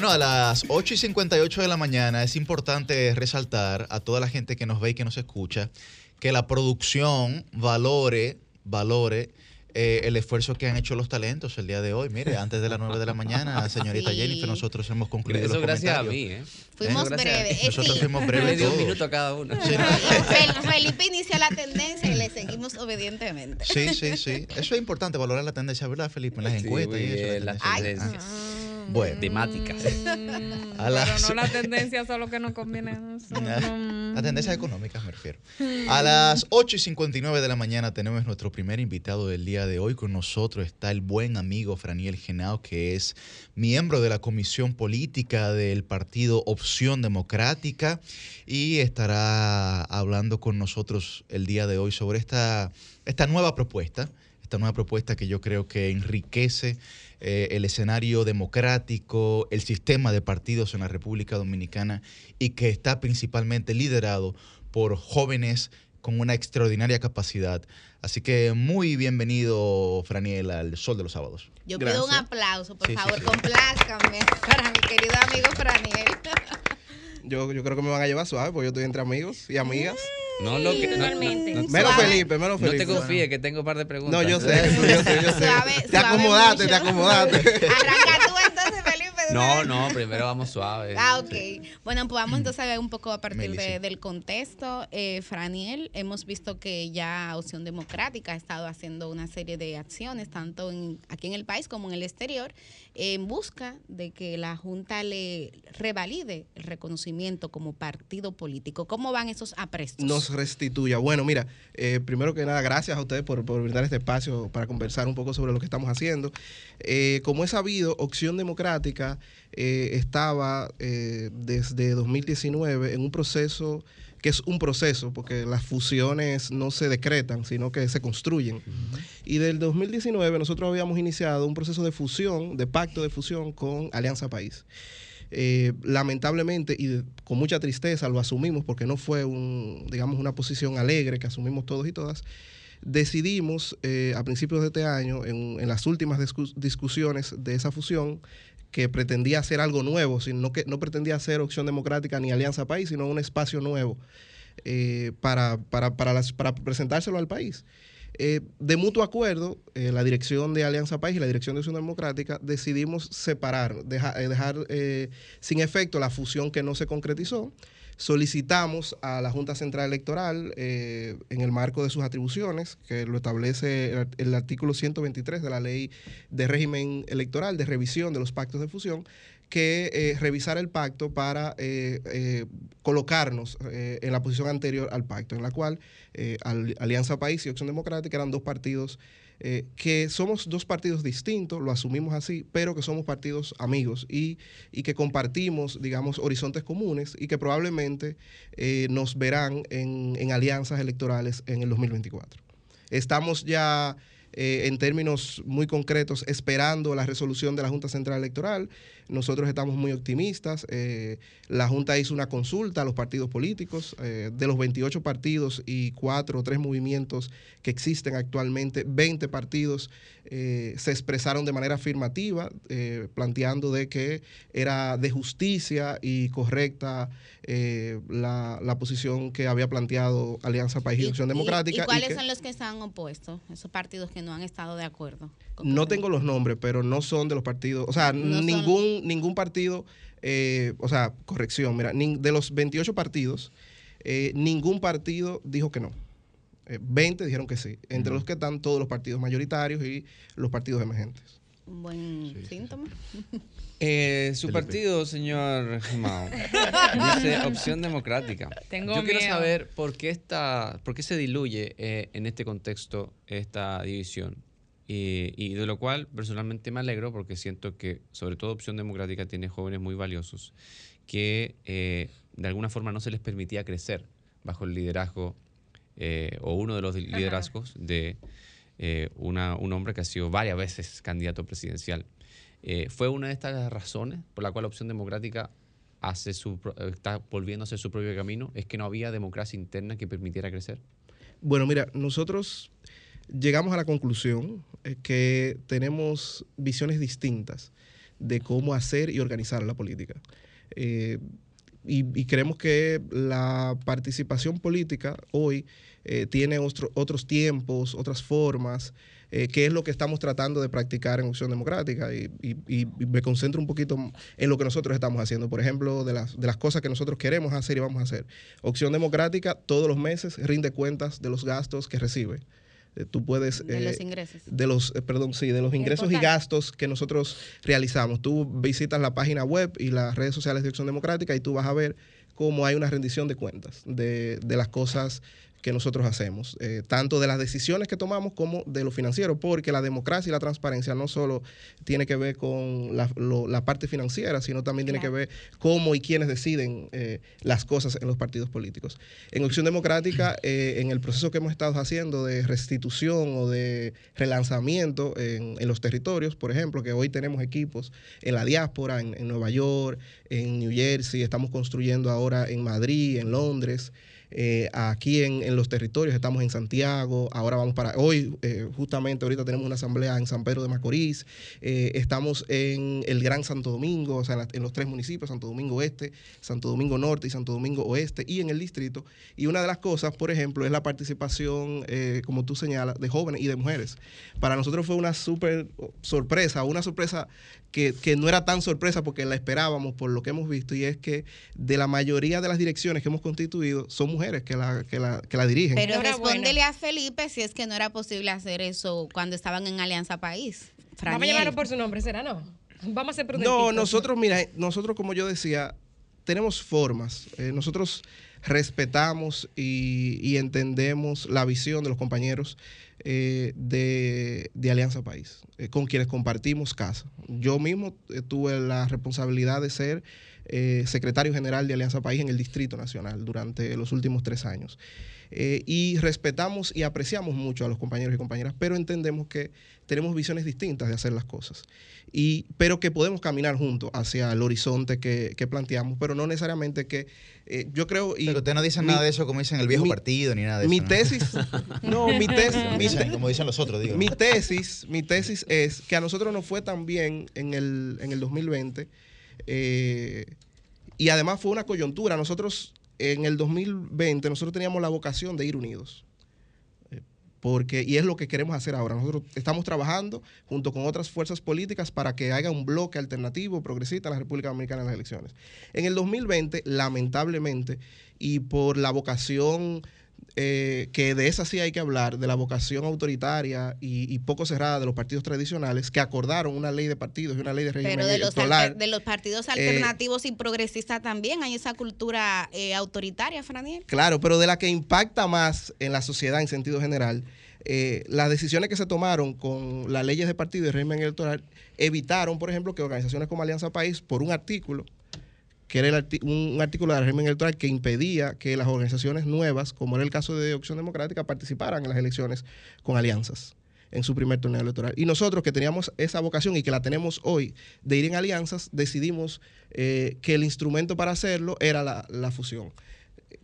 Bueno, a las 8 y 58 de la mañana es importante resaltar a toda la gente que nos ve y que nos escucha que la producción valore, valore eh, el esfuerzo que han hecho los talentos el día de hoy. Mire, antes de las 9 de la mañana, señorita Sí. Jennifer, nosotros hemos concluido Eso los gracias a comentarios. mí, ¿eh? Fuimos a- breves, eh, Nosotros sí. fuimos Le breves un minuto a cada uno. Fel- Felipe inició la tendencia y le seguimos obedientemente. Sí, sí, sí. Eso es importante, valorar la tendencia, ¿verdad, Felipe? En las Sí, encuestas y eso. la tendencia. tendencias. Bueno. Temáticas. A Pero las- no la tendencia, solo que nos conviene. A tendencias económicas me refiero. A las 8 y 59 de la mañana tenemos nuestro primer invitado del día de hoy. Con nosotros está el buen amigo Franiel Genao, que es miembro de la Comisión Política del Partido Opción Democrática y estará hablando con nosotros el día de hoy sobre esta, esta nueva propuesta, esta nueva propuesta que yo creo que enriquece eh, el escenario democrático, el sistema de partidos en la República Dominicana y que está principalmente liderado por jóvenes con una extraordinaria capacidad. Así que muy bienvenido, Franiel, al Sol de los Sábados. Yo pido un aplauso, por Sí, favor, sí. complázcanme para mi querido amigo Franiel. Yo, yo creo que me van a llevar suave, porque yo estoy entre amigos y amigas. No lo que. no- no- totalmente. no- Menos. Felipe, menos No Felipe. te confíes, que tengo un par de preguntas. No, yo sé, yo sé, yo sé. Suave, te acomodaste, te acomodaste. Arranca tú entonces, Felipe. No, no, primero vamos suave. Ah, ok. Bueno, pues vamos entonces a ver un poco a partir de- del contexto. Eh, Franiel, hemos visto que ya Opción Democrática ha estado haciendo una serie de acciones, tanto en- aquí en el país como en el exterior, en busca de que la Junta le revalide el reconocimiento como partido político. ¿Cómo van esos aprestos? nos restituya. Bueno, mira, eh, primero que nada, gracias a ustedes por, por brindar este espacio para conversar un poco sobre lo que estamos haciendo. Eh, como es sabido, Opción Democrática eh, estaba eh, desde 2019 en un proceso que es un proceso, porque las fusiones no se decretan, sino que se construyen. Y del 2019 nosotros habíamos iniciado un proceso de fusión, de pacto de fusión con Alianza País. Eh, lamentablemente y con mucha tristeza lo asumimos porque no fue un, digamos, una posición alegre que asumimos todos y todas. Decidimos eh, a principios de este año, en, en las últimas discus- discusiones de esa fusión, que pretendía hacer algo nuevo, sino que no pretendía hacer Opción Democrática ni Alianza País, sino un espacio nuevo eh, para, para, para, para presentárselo al país. Eh, de mutuo acuerdo, eh, la dirección de Alianza País y la dirección de Opción Democrática decidimos separar, deja- dejar sin efecto la fusión que no se concretizó. Solicitamos a la Junta Central Electoral, eh, en el marco de sus atribuciones, que lo establece el, el artículo 123 de la Ley de Régimen Electoral, de revisión de los pactos de fusión, que eh, revisar el pacto para eh, eh, colocarnos eh, en la posición anterior al pacto, en la cual Al- Alianza País y Opción Democrática eran dos partidos eh, que somos dos partidos distintos, lo asumimos así, pero que somos partidos amigos y, y que compartimos, digamos, horizontes comunes y que probablemente eh, nos verán en, en alianzas electorales en el 2024. Estamos ya eh, en términos muy concretos esperando la resolución de la Junta Central Electoral. Nosotros estamos muy optimistas. Eh, la Junta hizo una consulta a los partidos políticos. eh, de los 28 partidos y cuatro o tres movimientos que existen actualmente, 20 partidos eh, se expresaron de manera afirmativa, eh, planteando de que era de justicia y correcta eh, la, la posición que había planteado Alianza País y, Opción Democrática. ¿Y, cuáles que- son los que se han opuesto? Esos partidos que no han estado de acuerdo. No tengo los nombres, pero no son de los partidos, o sea, No son- ningún, ningún partido, eh, o sea, corrección, mira, nin- de los 28 partidos, eh, ningún partido dijo que no. Eh, 20 dijeron que sí, entre los que están todos los partidos mayoritarios y los partidos emergentes. Un buen síntoma. Eh, su partido, señor Mao, dice opción democrática. Tengo Yo quiero saber por qué, esta, por qué se diluye eh, en este contexto esta división. Y, y de lo cual personalmente me alegro porque siento que sobre todo Opción Democrática tiene jóvenes muy valiosos que eh, de alguna forma no se les permitía crecer bajo el liderazgo eh, o uno de los liderazgos de eh, una- un hombre que ha sido varias veces candidato presidencial. Eh, fue una de estas razones por la cual Opción Democrática hace su, eh, está volviendo a hacer su propio camino, es que no había democracia interna que permitiera crecer. Bueno, mira, nosotros llegamos a la conclusión eh, que tenemos visiones distintas de cómo hacer y organizar la política. Eh, y, creemos que la participación política hoy eh, tiene otro- otros tiempos, otras formas, eh, que es lo que estamos tratando de practicar en Opción Democrática. Y, y- y me concentro un poquito en lo que nosotros estamos haciendo. Por ejemplo, de las, de las cosas que nosotros queremos hacer y vamos a hacer. Opción Democrática todos los meses rinde cuentas de los gastos que recibe. Eh, Tú puedes... De los eh, ingresos. de los, eh, perdón, sí, de los ingresos y gastos que nosotros realizamos. Tú visitas la página web y las redes sociales de Acción Democrática y tú vas a ver cómo hay una rendición de cuentas de, de las cosas que nosotros hacemos, eh, tanto de las decisiones que tomamos como de lo financiero, porque la democracia y la transparencia no solo tiene que ver con la, lo- la parte financiera, sino también tiene que ver cómo y quiénes deciden eh, las cosas en los partidos políticos. En Opción Democrática, eh, en el proceso que hemos estado haciendo de restitución o de relanzamiento en, en los territorios, por ejemplo, que hoy tenemos equipos en la diáspora, en, en Nueva York, en New Jersey, estamos construyendo ahora en Madrid, en Londres. Eh, aquí en, en los territorios, estamos en Santiago, ahora vamos para, hoy eh, justamente ahorita tenemos una asamblea en San Pedro de Macorís, eh, estamos en el Gran Santo Domingo, o sea, en, en los tres municipios, Santo Domingo Este, Santo Domingo Norte y Santo Domingo Oeste, y en el distrito. Y una de las cosas, por ejemplo, es la participación, eh, como tú señalas, de jóvenes y de mujeres. Para nosotros fue una súper sorpresa, una sorpresa que, que no era tan sorpresa porque la esperábamos por lo que hemos visto, y es que de la mayoría de las direcciones que hemos constituido son mujeres que la, que la, que la dirigen. Pero respóndele a Felipe si es que no era posible hacer eso cuando estaban en Alianza País. Vamos a llamarlo por su nombre, ¿será no? Vamos a ser prudentitos. No, nosotros, mira, nosotros como yo decía, tenemos formas. Eh, nosotros respetamos y, y entendemos la visión de los compañeros eh, de, de Alianza País, eh, con quienes compartimos casa. Yo mismo eh, tuve la responsabilidad de ser secretario general de Alianza País en el Distrito Nacional durante los últimos tres años. Eh, y respetamos y apreciamos mucho a los compañeros y compañeras, pero entendemos que tenemos visiones distintas de hacer las cosas. Y, pero que podemos caminar juntos hacia el horizonte que, que planteamos, pero no necesariamente que eh, yo creo... Y Pero usted no dice mi- nada de eso como dicen el viejo mi- partido ni nada de mi eso. ¿no? tesis, no, mi tesis, mi Dicen, como dicen los otros, digo. mi tesis, mi tesis es que a nosotros nos fue tan bien en el, en el 2020 eh, y además fue una coyuntura. Nosotros en el 2020 nosotros teníamos la vocación de ir unidos. Eh, Porque, y es lo que queremos hacer ahora. Nosotros estamos trabajando junto con otras fuerzas políticas para que haya un bloque alternativo, progresista en la República Dominicana en las elecciones. En el 2020, lamentablemente, y por la vocación eh, que de esa sí hay que hablar, de la vocación autoritaria y, y poco cerrada de los partidos tradicionales, que acordaron una ley de partidos y una ley de régimen Pero de los, alter- de los partidos eh, alternativos y progresistas también hay esa cultura eh, autoritaria, Franiel. Claro, pero de la que impacta más en la sociedad en sentido general, eh, las decisiones que se tomaron con las leyes de partido y régimen electoral evitaron, por ejemplo, que organizaciones como Alianza País, por un artículo, que era el un, artículo del régimen electoral que impedía que las organizaciones nuevas, como era el caso de Opción Democrática, participaran en las elecciones con alianzas en su primer torneo electoral. Y nosotros que teníamos esa vocación y que la tenemos hoy de ir en alianzas, decidimos eh, que el instrumento para hacerlo era la fusión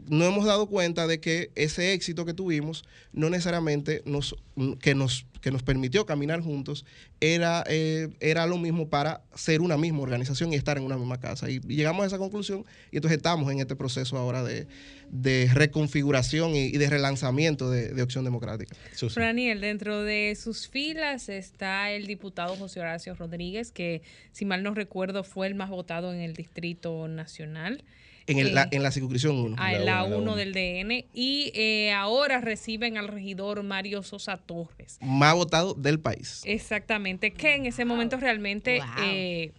no hemos dado cuenta de que ese éxito que tuvimos no necesariamente nos, que, nos, que nos permitió caminar juntos era, eh, era lo mismo para ser una misma organización y estar en una misma casa. Y llegamos a esa conclusión y entonces estamos en este proceso ahora de, de reconfiguración y, y de relanzamiento de, de Opción Democrática. Franiel, dentro de sus filas está el diputado José Horacio Rodríguez, que si mal no recuerdo fue el más votado en el Distrito Nacional. En, el- la, en la circunscripción 1. a la 1 del DN y eh, ahora reciben al regidor Mario Sosa Torres. Más votado del país. Exactamente, que en ese momento realmente, eh,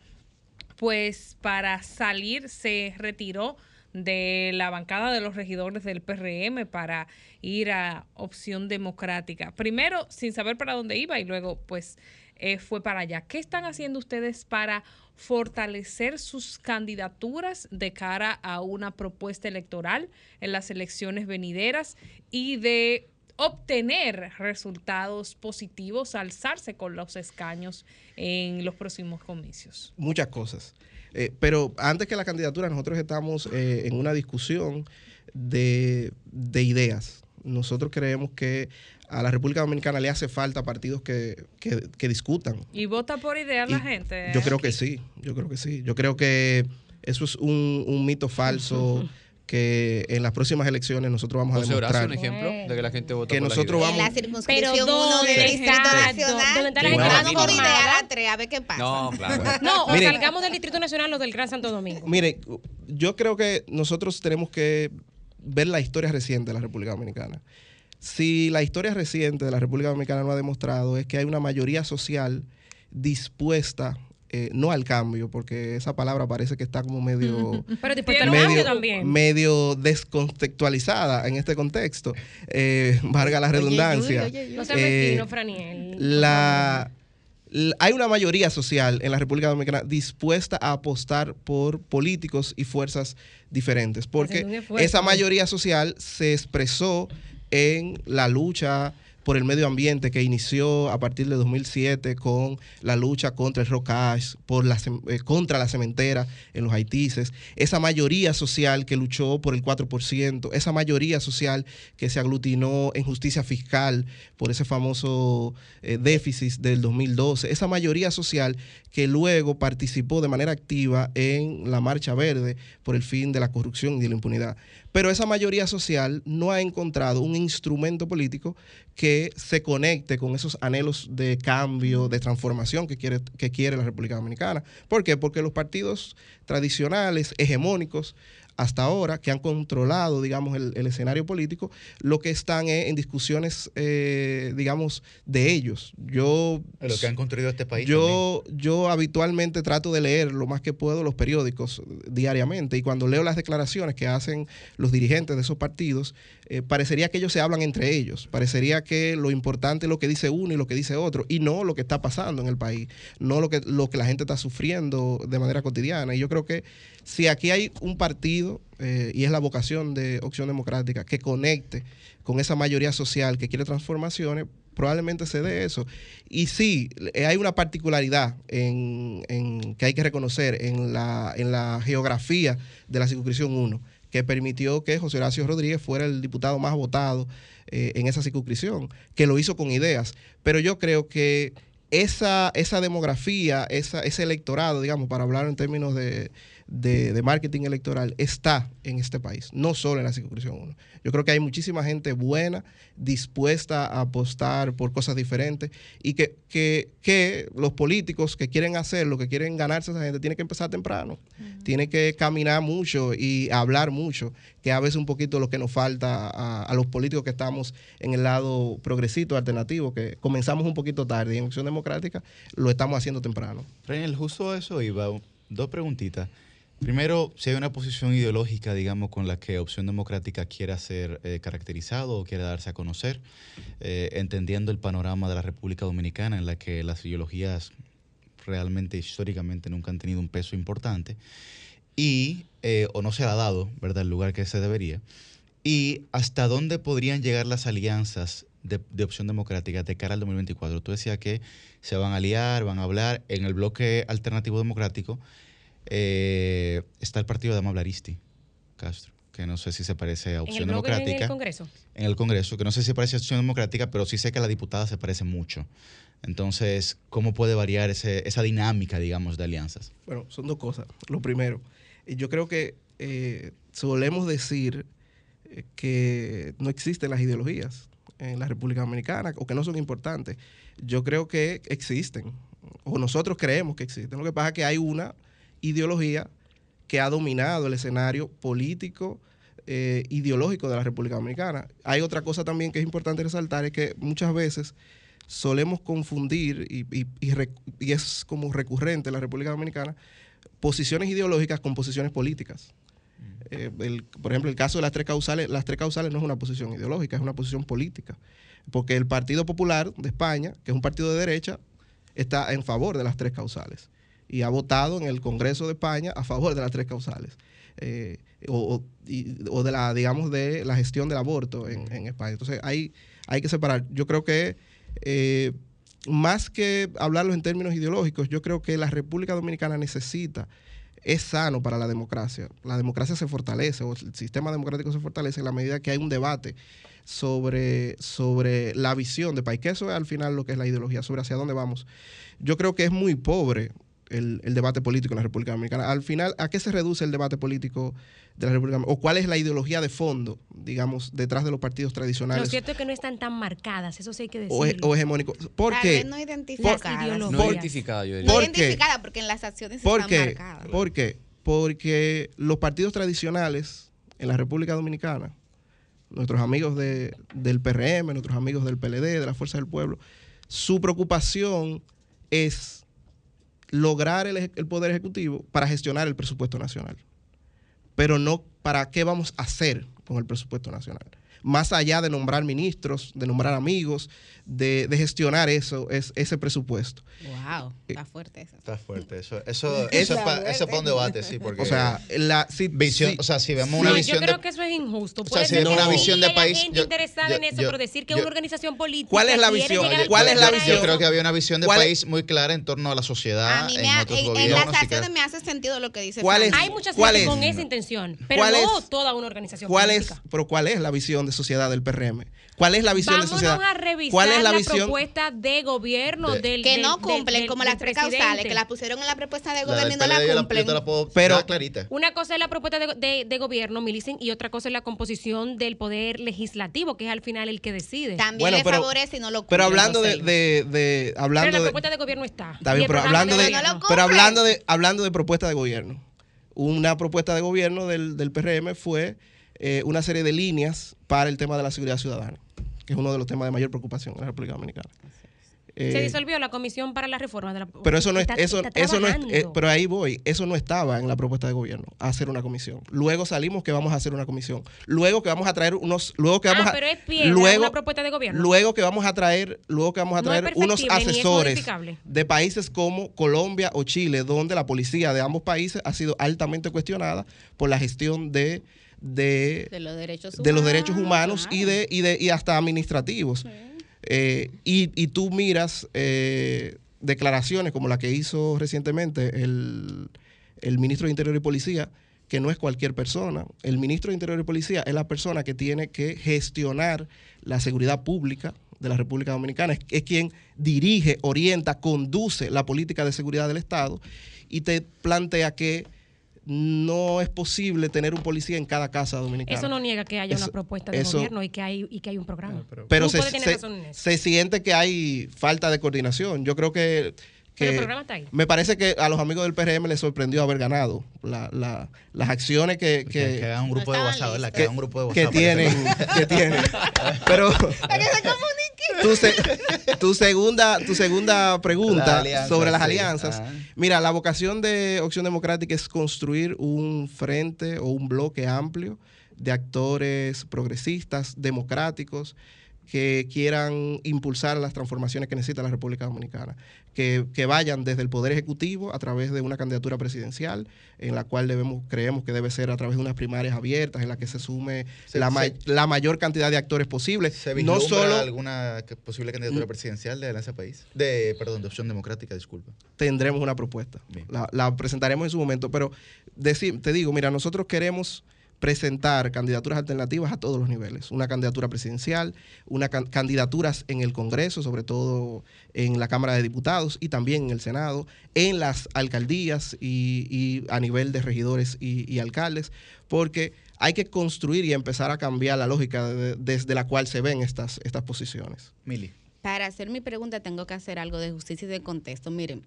pues para salir se retiró de la bancada de los regidores del PRM para ir a opción democrática. Primero sin saber para dónde iba y luego pues eh, fue para allá. ¿Qué están haciendo ustedes para fortalecer sus candidaturas de cara a una propuesta electoral en las elecciones venideras y de obtener resultados positivos, alzarse con los escaños en los próximos comicios? muchas cosas. Eh, pero antes que la candidatura, nosotros estamos eh, en una discusión de, de ideas. Nosotros creemos que a la República Dominicana le hace falta partidos que, que- que discutan. ¿Y vota por idea la gente? Yo creo que sí, yo creo que sí. Yo creo que eso es un, un mito falso que en las próximas elecciones nosotros vamos a José Horacio, demostrar. un ejemplo de que la gente vota Que por nosotros ideas. vamos- En la circunscripción Pero 1 ¿dónde? del Distrito Exacto. Nacional. ¿Dónde está la gente por idea la tres, a ver qué pasa. No, claro. No, o Miren. salgamos del Distrito Nacional o del Gran Santo Domingo. Mire, yo creo que nosotros tenemos que ver la historia reciente de la República Dominicana. Si la historia reciente de la República Dominicana no ha demostrado es que hay una mayoría social dispuesta, eh, no al cambio, porque esa palabra parece que está como medio, Pero cambio también. medio descontextualizada en este contexto, eh, valga la redundancia. No seas Eh, Franiel. la, la- hay una mayoría social en la República Dominicana dispuesta a apostar por políticos y fuerzas diferentes, porque esa mayoría social se expresó en la lucha por el medio ambiente que inició a partir de 2007 con la lucha contra el rocash, por la, eh, contra la cementera en los haitises, esa mayoría social que luchó por el 4%, esa mayoría social que se aglutinó en justicia fiscal por ese famoso eh, déficit del 2012, esa mayoría social que luego participó de manera activa en la Marcha Verde por el fin de la corrupción y de la impunidad. Pero esa mayoría social no ha encontrado un instrumento político que se conecte con esos anhelos de cambio, de transformación que quiere, que quiere la República Dominicana. ¿Por qué? Porque los partidos tradicionales, hegemónicos, hasta ahora, que han controlado, digamos, el, el escenario político, lo que están es en discusiones, eh, digamos, de ellos. Yo lo que han construido este país. yo, yo habitualmente trato de leer lo más que puedo los periódicos diariamente y cuando leo las declaraciones que hacen los dirigentes de esos partidos, eh, parecería que ellos se hablan entre ellos, parecería que lo importante es lo que dice uno y lo que dice otro y no lo que está pasando en el país, no lo que, lo que la gente está sufriendo de manera cotidiana. Y yo creo que si aquí hay un partido, eh, y es la vocación de Opción Democrática, que conecte con esa mayoría social que quiere transformaciones, probablemente se dé eso. Y sí, eh, hay una particularidad en, en- que hay que reconocer en la, en la geografía de la circunscripción 1, que permitió que José Horacio Rodríguez fuera el diputado más votado eh, en esa circunscripción, que lo hizo con ideas. Pero yo creo que esa, esa demografía, esa, ese electorado, digamos, para hablar en términos de, de- de marketing electoral, está en este país, no solo en la circunscripción 1. Yo creo que hay muchísima gente buena, dispuesta a apostar por cosas diferentes y que, que, que los políticos que quieren hacerlo, que quieren ganarse a esa gente, tienen que empezar temprano. Tienen que caminar mucho y hablar mucho, que a veces un poquito lo que nos falta a, a los políticos que estamos en el lado progresito, alternativo, que comenzamos un poquito tarde y en Acción Democrática lo estamos haciendo temprano. Reyel, justo a eso iba. Dos preguntitas. Primero, si hay una posición ideológica, digamos, con la que Opción Democrática quiera ser eh, caracterizado o quiera darse a conocer, eh, entendiendo el panorama de la República Dominicana en la que las ideologías realmente históricamente nunca han tenido un peso importante y eh, o no se ha dado, ¿verdad?, el lugar que se debería. Y hasta dónde podrían llegar las alianzas de, de Opción Democrática de cara al 2024. Tú decías que se van a aliar, van a hablar. En el bloque alternativo democrático eh, está el partido de Amable Aristi Castro, que no sé si se parece a En Opción el Democrática en el Congreso. en el Congreso, que no sé si parece Acción Democrática, pero sí sé que la diputada se parece mucho. Entonces, ¿cómo puede variar ese- esa dinámica, digamos, de alianzas? Bueno, son dos cosas. Lo primero, eh, yo creo que eh, solemos decir que no existen las ideologías en la República Dominicana o que no son importantes. Yo creo que existen, o nosotros creemos que existen. Lo que pasa es que hay una ideología que ha dominado el escenario político, eh, ideológico de la República Dominicana. Hay otra cosa también que es importante resaltar, es que muchas veces solemos confundir, y, y- y rec- y es como recurrente en la República Dominicana, posiciones ideológicas con posiciones políticas. Eh, el- por ejemplo, el caso de las tres causales, las tres causales no es una posición ideológica, es una posición política. Porque el Partido Popular de España, que es un partido de derecha, está en favor de las tres causales. Y ha votado en el Congreso de España a favor de las tres causales. Eh, o, o- y- o de la, digamos, de la gestión del aborto en, en España. Entonces hay, hay que separar. Yo creo que eh, más que hablarlo en términos ideológicos, yo creo que la República Dominicana necesita, es sano para la democracia. La democracia se fortalece, o el sistema democrático se fortalece en la medida que hay un debate sobre, sobre la visión de país, que eso es al final lo que es la ideología, sobre hacia dónde vamos. Yo creo que es muy pobre el, el debate político en la República Dominicana. Al final, ¿a qué se reduce el debate político de la República Dominicana? ¿O cuál es la ideología de fondo, digamos, detrás de los partidos Lo tradicionales? cierto es que no están tan marcadas, eso sí hay que decirlo. o, he- o hegemónico. ¿Por Tal qué? no identificadas. No identificada, yo diría. No identificada porque en las acciones ¿Por están qué? marcadas. ¿Por qué? Porque los partidos tradicionales en la República Dominicana, nuestros amigos de- del PRM, nuestros amigos del PLD, de la Fuerza del Pueblo, su preocupación es lograr el, el poder ejecutivo para gestionar el presupuesto nacional, pero no para qué vamos a hacer con el presupuesto nacional. más allá de nombrar ministros, de nombrar amigos, de, de gestionar eso, es, ese presupuesto. Wow, está fuerte eso. Está fuerte. Eso, eso, Es- eso es para eso es pa un debate, sí. Porque O sea, la, si, visión, si- o sea, si vemos una visión yo creo de, que eso es injusto. O sea, si vemos una visión de país, gente yo- interesada yo- en eso, yo- pero decir que yo- una organización política ¿Cuál es la visión? ¿Cuál es la para visión? yo creo que había una visión de ¿Cuál es- país muy clara en torno a la sociedad A mí en me ha- otros en, en las acciones me hace sentido lo que dice ¿Cuál es- Frank. Hay muchas ¿Cuál gente es? con esa intención, pero ¿Cuál no toda una organización ¿Cuál política. es, pero cuál es la visión de sociedad del PRM? ¿Cuál es la visión Vámonos de sociedad? a revisar ¿Cuál es la, la, visión? propuesta de gobierno De- del que no cumplen del- como del las precausales, presidente. que las pusieron en la propuesta de gobierno y no la cumplen. yo te la puedo Pero- clarita. Una cosa es la propuesta de, de- de gobierno, Milicen, y otra cosa es la composición del poder legislativo, que es al final el que decide. También Bueno, le pero- favorece y no lo cumplen. Pero hablando de, de, de- pero hablando la de, propuesta de gobierno está. Está bien, pero hablando de. No pero hablando de, hablando de propuesta de gobierno. Una propuesta de gobierno del, del PRM fue eh, una serie de líneas para el tema de la seguridad ciudadana, que es uno de los temas de mayor preocupación en la República Dominicana. Se Eh, disolvió la comisión para la reforma de la pero eso no es, Está- eso, está eso no es, eh, pero ahí voy, eso no estaba en la propuesta de gobierno, hacer una comisión. Luego salimos que vamos a hacer una comisión. Luego que vamos a traer unos, luego que vamos ah, a, pero es piedra, luego, una propuesta de gobierno. Luego que vamos a traer, luego que vamos a No traer unos asesores de países como Colombia o Chile, donde la policía de ambos países ha sido altamente cuestionada por la gestión de, de, de los derechos humanos. de los derechos humanos y de, y de y hasta administrativos. Eh, y, y tú miras eh, declaraciones como la que hizo recientemente el, el ministro de Interior y Policía, que no es cualquier persona. El ministro de Interior y Policía es la persona que tiene que gestionar la seguridad pública de la República Dominicana. Es, es quien dirige, orienta, conduce la política de seguridad del Estado y te plantea que no es posible tener un policía en cada casa dominicana. Eso no niega que haya Eso- una propuesta de eso- gobierno y que hay y que hay un programa. pero Tú se, se- se siente que hay falta de coordinación. Yo creo que, que Pero el programa está ahí. me parece que a los amigos del PRM les sorprendió haber ganado la- la- las acciones que, que, que hagan un grupo de WhatsApp, ¿verdad? Que que, un grupo de que WhatsApp. para tienen, que tienen. Pero tu, se- tu segunda, tu segunda pregunta sobre las sí. alianzas. Ah. Mira, la vocación de Opción Democrática es construir un frente o un bloque amplio de actores progresistas, democráticos, que quieran impulsar las transformaciones que necesita la República Dominicana, que, que vayan desde el Poder Ejecutivo a través de una candidatura presidencial, en la cual debemos, creemos que debe ser a través de unas primarias abiertas, en la que se sume Se- la, se- la mayor cantidad de actores posible. ¿Se no solo alguna posible candidatura presidencial de Alianza País? De, perdón, de Opción Democrática, disculpa. tendremos una propuesta. La, la presentaremos en su momento, pero te digo, mira, nosotros queremos presentar candidaturas alternativas a todos los niveles. Una candidatura presidencial, una can- candidaturas en el Congreso, sobre todo en la Cámara de Diputados y también en el Senado, en las alcaldías y, y a nivel de regidores y, y alcaldes, porque hay que construir y empezar a cambiar la lógica de- desde la cual se ven estas, estas posiciones. Mili. Para hacer mi pregunta tengo que hacer algo de justicia y de contexto. Miren,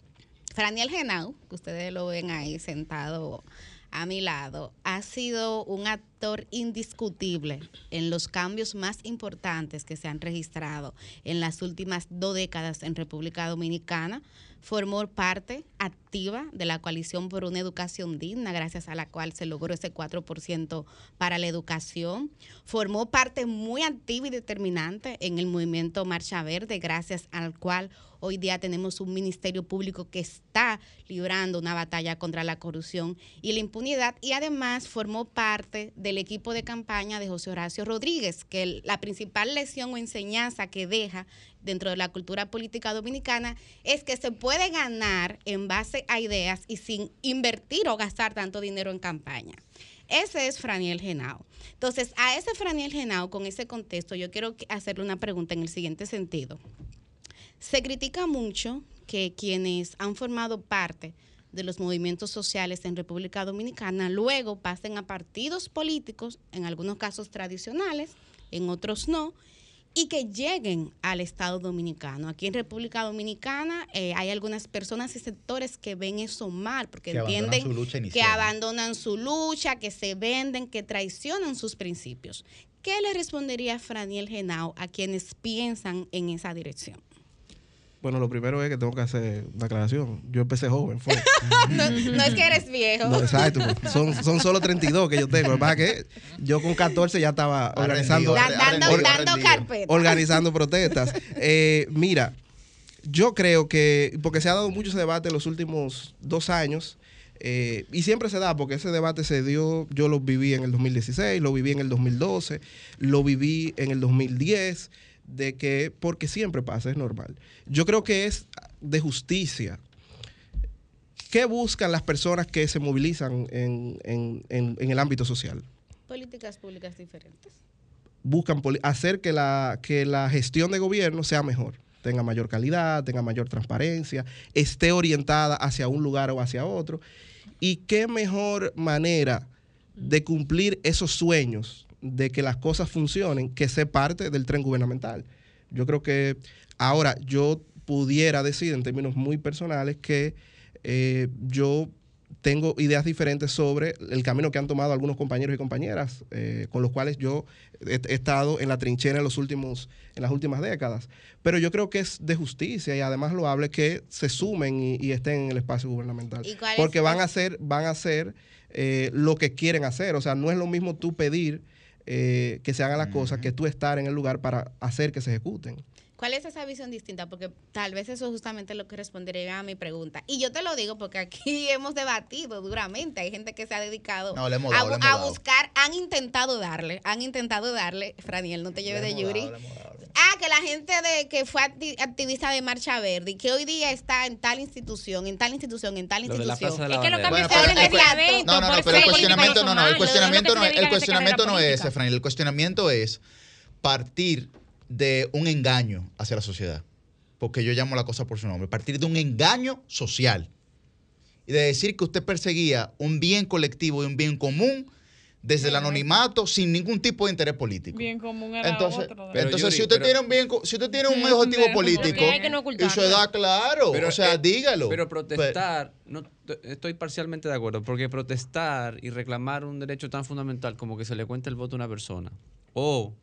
Franiel Genao, que ustedes lo ven ahí sentado a mi lado, ha sido un actor indiscutible en los cambios más importantes que se han registrado en las últimas dos décadas en República Dominicana. Formó parte activa de la coalición por una educación digna, gracias a la cual se logró ese 4% para la educación. Formó parte muy activa y determinante en el movimiento Marcha Verde, gracias al cual hoy día tenemos un ministerio público que está librando una batalla contra la corrupción y la impunidad y además formó parte del equipo de campaña de José Horacio Rodríguez, que la principal lección o enseñanza que deja dentro de la cultura política dominicana es que se puede ganar en base a ideas y sin invertir o gastar tanto dinero en campaña. Ese es Franiel Genao. Entonces, a ese Franiel Genao, con ese contexto, yo quiero hacerle una pregunta en el siguiente sentido. Se critica mucho que quienes han formado parte de los movimientos sociales en República Dominicana luego pasen a partidos políticos, en algunos casos tradicionales, en otros no, y que lleguen al Estado dominicano. Aquí en República Dominicana eh, hay algunas personas y sectores que ven eso mal, porque Que entienden que abandonan su lucha, que se venden, que traicionan sus principios. ¿Qué le respondería Franiel Genao a quienes piensan en esa dirección? Bueno, lo primero es que tengo que hacer una aclaración. Yo empecé joven, fue. no, no es que eres viejo. No, exacto. Son, son solo 32 que yo tengo. Lo que pasa es que yo con 14 ya estaba organizando, Da- dando, or- dando organizando protestas. Eh, mira, yo creo que, porque se ha dado mucho ese debate en los últimos dos años, eh, y siempre se da, porque ese debate se dio, yo lo viví en el 2016, lo viví en el 2012, lo viví en el 2010, de que, porque siempre pasa, es normal. Yo creo que es de justicia. ¿Qué buscan las personas que se movilizan en, en- en- en el ámbito social? Políticas públicas diferentes. buscan hacer que la, que la gestión de gobierno sea mejor, tenga mayor calidad, tenga mayor transparencia, esté orientada hacia un lugar o hacia otro. Y qué mejor manera de cumplir esos sueños, de que las cosas funcionen, que ser parte del tren gubernamental. Yo creo que ahora yo pudiera decir en términos muy personales que eh, yo tengo ideas diferentes sobre el camino que han tomado algunos compañeros y compañeras eh, con los cuales yo he, he estado en la trinchera en los últimos en las últimas décadas. Pero yo creo que es de justicia y además loable que se sumen y, y estén en el espacio gubernamental. ¿Y cuál es- porque van a hacer van a hacer eh, lo que quieren hacer. O sea no es lo mismo tú pedir eh, que se hagan las cosas que tú estar en el lugar para hacer que se ejecuten ¿Cuál es esa visión distinta? Porque tal vez eso es justamente lo que respondería a mi pregunta. Y yo te lo digo porque aquí hemos debatido duramente. Hay gente que se ha dedicado No, a, buscar, han intentado darle, han intentado darle, Franiel, no te lleves de Yuri. Ah, que la gente de que fue acti- activista de Marcha Verde y que hoy día está en tal institución, en tal institución, en tal institución. Es que lo que Bueno, el adentro. No, no, no, por pero el cuestionamiento no, no, el cuestionamiento no, el cuestionamiento no es ese, Frank. El cuestionamiento es partir de un engaño hacia la sociedad. Porque yo llamo la cosa por su nombre. Partir de un engaño social. Y de decir que usted perseguía un bien colectivo y un bien común desde el anonimato sin ningún tipo de interés político. Bien común era Entonces, otro. Pero, entonces Yuri, si usted pero- tiene un bien, si usted tiene un objetivo político no y su edad claro, Pero, o sea, eh, dígalo. Pero protestar, no, estoy parcialmente de acuerdo, porque protestar y reclamar un derecho tan fundamental como que se le cuente el voto a una persona, o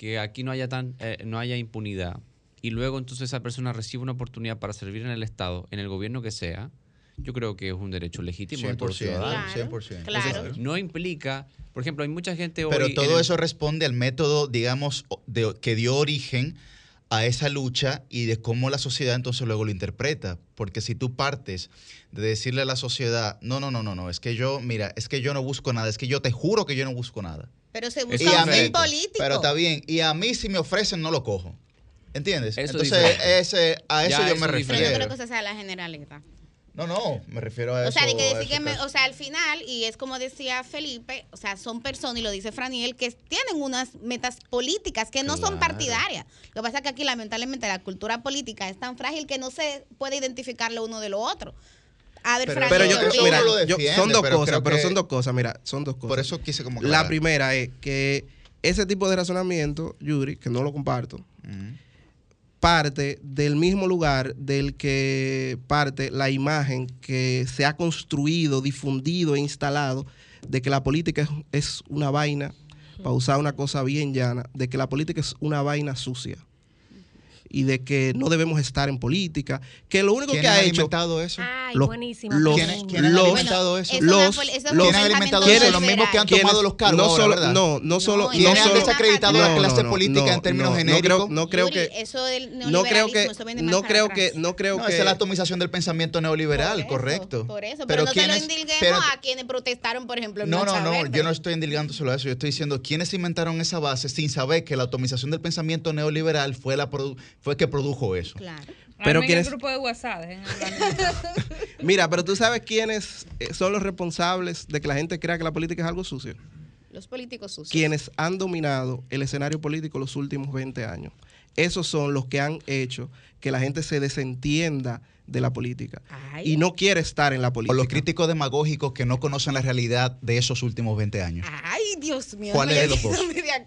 que aquí no haya, tan, eh, no haya impunidad, y luego entonces esa persona recibe una oportunidad para servir en el Estado, en el gobierno que sea, yo creo que es un derecho legítimo de todo 100%, ciudadano. Claro, 100%. claro. Entonces, no implica, por ejemplo, hay mucha gente hoy... Pero todo el- eso responde al método, digamos, de- que dio origen a esa lucha y de cómo la sociedad entonces luego lo interpreta. Porque si tú partes de decirle a la sociedad, no, no, no, no, no, es que yo, mira, es que yo no busco nada, es que yo te juro que yo no busco nada. Pero se Y busca a un mí, fin político. pero está bien, y a mí si me ofrecen no lo cojo. ¿Entiendes? Eso entonces, ese, a eso Ya yo eso me Pero no refiero. creo que esa sea la generalidad. No, no, me refiero a eso. O sea, de que decir eso que, me- o sea, al final, y es como decía Felipe, o sea, son personas, y lo dice Franiel, que tienen unas metas políticas que no son partidarias. Lo que pasa es que aquí, lamentablemente, la cultura política es tan frágil que no se puede identificar lo uno de lo otro. A ver, Pero- pero yo mira, son dos pero cosas, pero son dos cosas, mira, son dos cosas. Por eso quise como La aclarar. primera es que ese tipo de razonamiento, Yuri, que no lo comparto, Ujú. parte del mismo lugar del que parte la imagen que se ha construido, difundido e instalado de que la política es, es una vaina, para usar una cosa bien llana, de que la política es una vaina sucia y de que no debemos estar en política, que lo único ¿Quién que ha ha hecho alimentado eso? Ay, los- buenísimo. los- ¿Quién- quién ha los- alimentado eso? los- ¿Quién ha alimentado eso? Los mismos que han tomado los cargos no solo, no, no solo, No, no ¿Quiénes han desacreditado no, la clase no, política no, en términos no, no genéricos? creo- No creo, Yuri, que, eso del no creo que, neoliberalismo, eso viene más no creo atrás. que, no creo No, que, esa es la atomización del pensamiento neoliberal, Por eso, correcto. Por eso, pero, no se lo ¿quiénes- indilguemos pero- a quienes protestaron, por ejemplo, en No, no, no, yo no estoy endilgándoselo a eso. Yo estoy diciendo quiénes inventaron esa base sin saber que la atomización del pensamiento neoliberal fue la produ- fue que produjo eso. Claro. Pero quienes- el grupo de WhatsApp. hablar. Mira, pero tú sabes quiénes eh, son los responsables de que la gente crea que la política es algo sucio. Los políticos sucios. Quienes han dominado el escenario político los últimos 20 años. Esos son los que han hecho que la gente se desentienda de la política Ay. y no quiere estar en la O política. los críticos demagógicos que no conocen la realidad de esos últimos 20 años. Ay, Dios mío. ¿Cuál no es de los dos?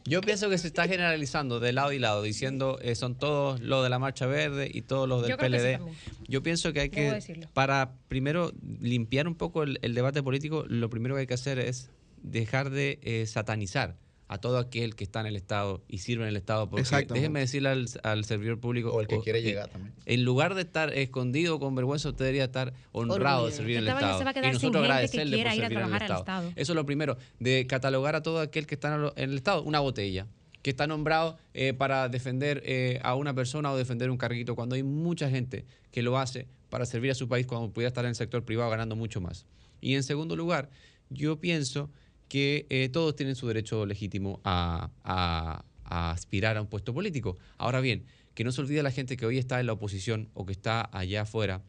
Yo pienso que se está generalizando de lado y lado, diciendo eh, son todos los de la Marcha Verde y todos los del Yo PLD. Yo pienso que hay que, decirlo. para primero limpiar un poco el, el debate político, lo primero que hay que hacer es dejar de eh, satanizar a todo aquel que está en el Estado y sirve en el Estado. Porque déjeme decirle al, al servidor público. O el que quiere llegar también. En lugar de estar escondido con vergüenza, usted debería estar honrado de Orgullo. servir en el Estado. se va a quedar y sin nosotros gente que agradecerle quiera por ir a servir en el Estado. Estado. Eso es lo primero, de catalogar a todo aquel que está en el Estado, una botella que está nombrado eh, para defender eh, a una persona o defender un carguito, cuando hay mucha gente que lo hace para servir a su país cuando pudiera estar en el sector privado ganando mucho más. Y en segundo lugar, yo pienso que eh, todos tienen su derecho legítimo a, a- a aspirar a un puesto político. Ahora bien, que no se olvide la gente que hoy está en la oposición o que está allá afuera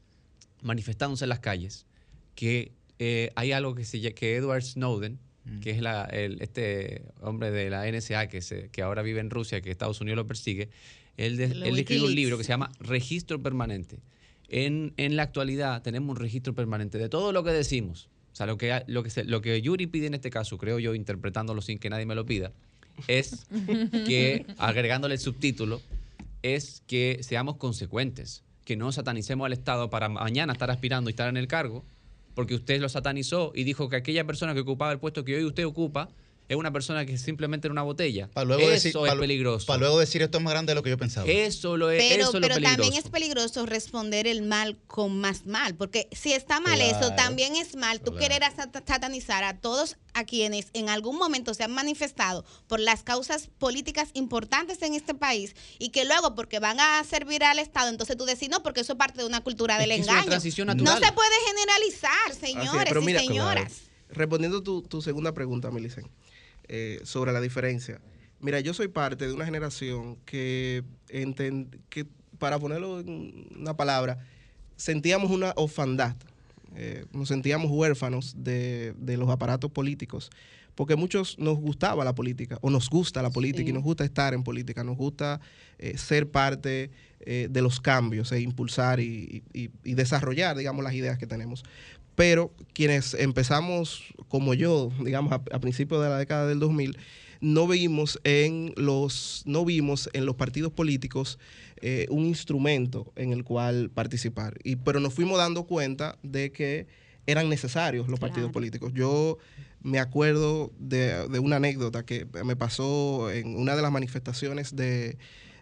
manifestándose en las calles, que eh, hay algo que, se, que Edward Snowden, que es la- el- este hombre de la NSA que, se, que ahora vive en Rusia, que Estados Unidos lo persigue, él, de- él escribió un libro que se llama Registro Permanente. En, en la actualidad tenemos un registro permanente de todo lo que decimos. O sea, lo que, lo que, se- lo que Yuri pide en este caso, creo yo, interpretándolo sin que nadie me lo pida, es que, agregándole el subtítulo, es que seamos consecuentes, que no satanicemos al Estado para mañana estar aspirando y estar en el cargo, porque usted lo satanizó y dijo que aquella persona que ocupaba el puesto que hoy usted ocupa es una persona que simplemente era una botella. Para luego eso decir, es para- peligroso. Para luego decir esto es más grande de lo que yo pensaba. Eso lo es, Pero, eso es lo pero peligroso. también es peligroso responder el mal con más mal, porque si está mal eso, Claro, también es mal tú querer sat- satanizar a todos a quienes en algún momento se han manifestado por las causas políticas importantes en este país y que luego porque van a servir al Estado, entonces tú decís no, porque eso es parte de una cultura del es una engaño. transición no se puede generalizar, es, señores y mira, señoras. Respondiendo tu, tu segunda pregunta, Milicen, eh, sobre la diferencia. Mira, yo soy parte de una generación que, enten- que para ponerlo en una palabra, sentíamos una orfandad. Eh, nos sentíamos huérfanos de, de los aparatos políticos, porque muchos nos gustaba la política, o nos gusta la política, y nos gusta estar en política, nos gusta eh, ser parte eh, de los cambios, e impulsar y, y- y desarrollar, digamos, las ideas que tenemos. Pero quienes empezamos, como yo, digamos, a, a principios de la década del 2000, no vimos en los, no vimos en los partidos políticos eh, un instrumento en el cual participar. Y, pero nos fuimos dando cuenta de que eran necesarios los partidos políticos. Yo me acuerdo de, de una anécdota que me pasó en una de las manifestaciones de,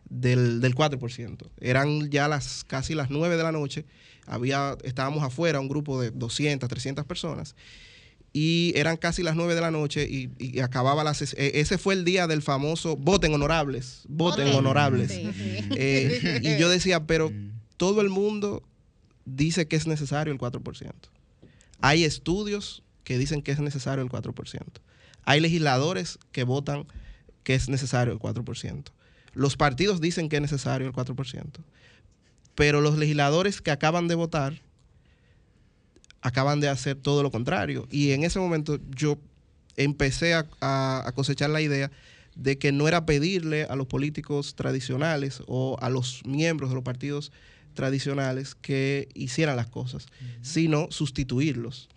del, del 4%. Eran ya las casi las 9 de la noche. Había, estábamos afuera, un grupo de 200, 300 personas. Y eran casi las 9 de la noche y, y acababa la ses- eh, Ese fue el día del famoso voten honorables. Voten honorables. Sí, sí. Eh, y yo decía, pero todo el mundo dice que es necesario el 4%. Hay estudios que dicen que es necesario el 4%. Hay legisladores que votan que es necesario el 4%. Los partidos dicen que es necesario el 4%. Pero los legisladores que acaban de votar acaban de hacer todo lo contrario. Y en ese momento yo empecé a, cosechar la idea de que no era pedirle a los políticos tradicionales o a los miembros de los partidos tradicionales que hicieran las cosas, sino sustituirlos.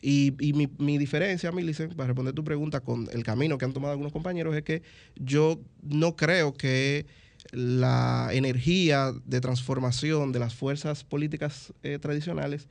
Y, y mi, mi diferencia, Milicen, para responder tu pregunta con el camino que han tomado algunos compañeros, es que yo no creo que la energía de transformación de las fuerzas políticas eh, tradicionales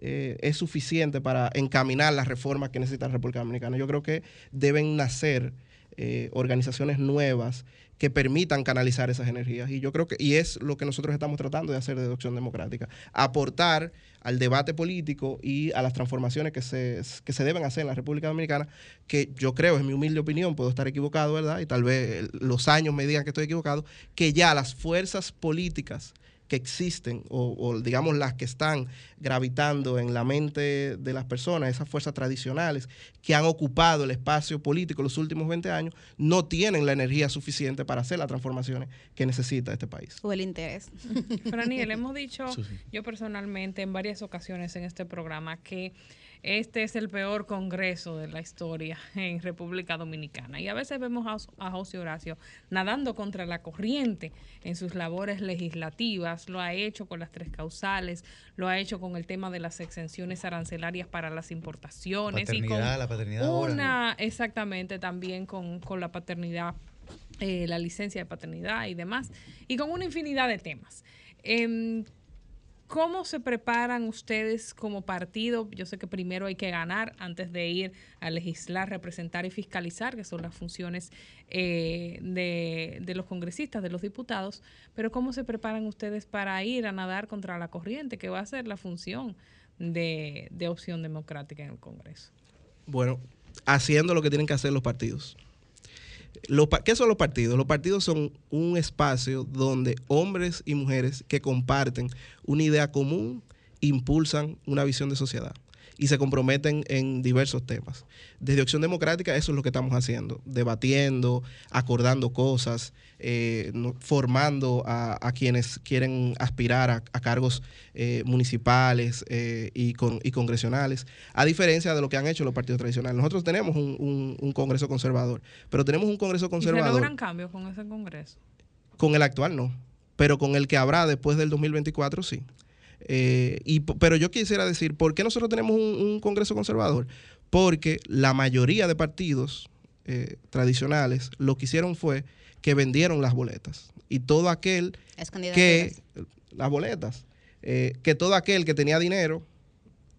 eh, es suficiente para encaminar las reformas que necesita la República Dominicana. Yo creo que deben nacer eh, organizaciones nuevas que permitan canalizar esas energías. Y yo creo que, y es lo que nosotros estamos tratando de hacer de Opción Democrática, aportar al debate político y a las transformaciones que se, que se deben hacer en la República Dominicana, que yo creo, en mi humilde opinión, puedo estar equivocado, ¿verdad? Y tal vez los años me digan que estoy equivocado, que ya las fuerzas políticas que existen o, o, digamos las que están gravitando en la mente de las personas, esas fuerzas tradicionales que han ocupado el espacio político los últimos 20 años, no tienen la energía suficiente para hacer las transformaciones que necesita este país. O el interés. Franiel, hemos dicho, Sí, sí. yo personalmente en varias ocasiones en este programa, que este es el peor congreso de la historia en República Dominicana. Y a veces vemos a, a José Horacio nadando contra la corriente en sus labores legislativas. Lo ha hecho con las tres causales, lo ha hecho con el tema de las exenciones arancelarias para las importaciones. y con Paternidad, la paternidad ahora. una, exactamente, también con, con la paternidad, eh, la licencia de paternidad y demás, y con una infinidad de temas. Em, ¿Cómo se preparan ustedes como partido? Yo sé que primero hay que ganar antes de ir a legislar, representar y fiscalizar, que son las funciones eh, de, de los congresistas, de los diputados, pero ¿cómo se preparan ustedes para ir a nadar contra la corriente, que va a ser la función de, de opción democrática en el Congreso? Bueno, haciendo lo que tienen que hacer los partidos. Pa- ¿Qué son los partidos? Los partidos son un espacio donde hombres y mujeres que comparten una idea común impulsan una visión de sociedad y se comprometen en diversos temas. Desde Opción Democrática eso es lo que estamos haciendo, debatiendo, acordando cosas, eh, formando a, a quienes quieren aspirar a, a cargos eh, municipales eh, y, con, y congresionales, a diferencia de lo que han hecho los partidos tradicionales. Nosotros tenemos un, un- un Congreso conservador, pero tenemos un Congreso ¿Y se conservador. logran cambios con ese Congreso? Con el actual no, pero con el que habrá después del 2024 sí. Eh, y, pero yo quisiera decir, ¿por qué nosotros tenemos un, un Congreso conservador? Porque la mayoría de partidos eh, tradicionales lo que hicieron fue que vendieron las boletas. Y todo aquel que, las boletas, eh, que todo aquel que tenía dinero,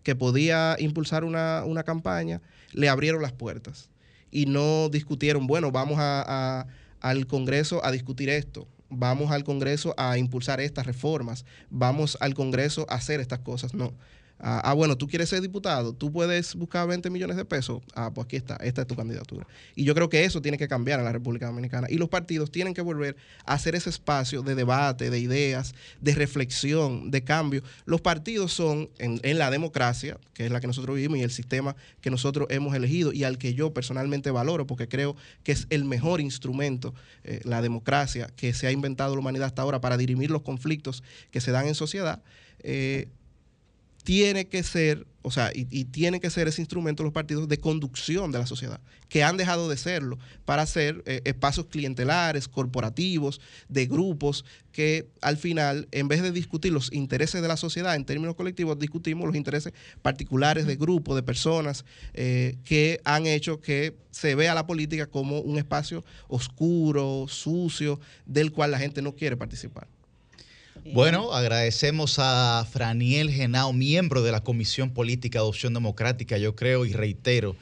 que podía impulsar una, una campaña, le abrieron las puertas. Y no discutieron, bueno, vamos a- a- al Congreso a discutir esto, vamos al Congreso a impulsar estas reformas, vamos al Congreso a hacer estas cosas. No. Ah, ah, bueno, tú quieres ser diputado, tú puedes buscar 20 millones de pesos. Ah, pues aquí está, esta es tu candidatura. Y yo creo que eso tiene que cambiar en la República Dominicana. Y los partidos tienen que volver a hacer ese espacio de debate, de ideas, de reflexión, de cambio. Los partidos son, en, la democracia, que es la que nosotros vivimos y el sistema que nosotros hemos elegido y al que yo personalmente valoro, porque creo que es el mejor instrumento, eh, la democracia, que se ha inventado la humanidad hasta ahora para dirimir los conflictos que se dan en sociedad. eh, tiene que ser, o sea, y, y tiene que ser ese instrumento los partidos de conducción de la sociedad, que han dejado de serlo para ser eh, espacios clientelares, corporativos, de grupos, que al final, en vez de discutir los intereses de la sociedad en términos colectivos, discutimos los intereses particulares de grupos, de personas, eh, que han hecho que se vea la política como un espacio oscuro, sucio, del cual la gente no quiere participar. Bueno, agradecemos a Franiel Genao, miembro de la Comisión Política de Adopción Democrática. Yo creo y reitero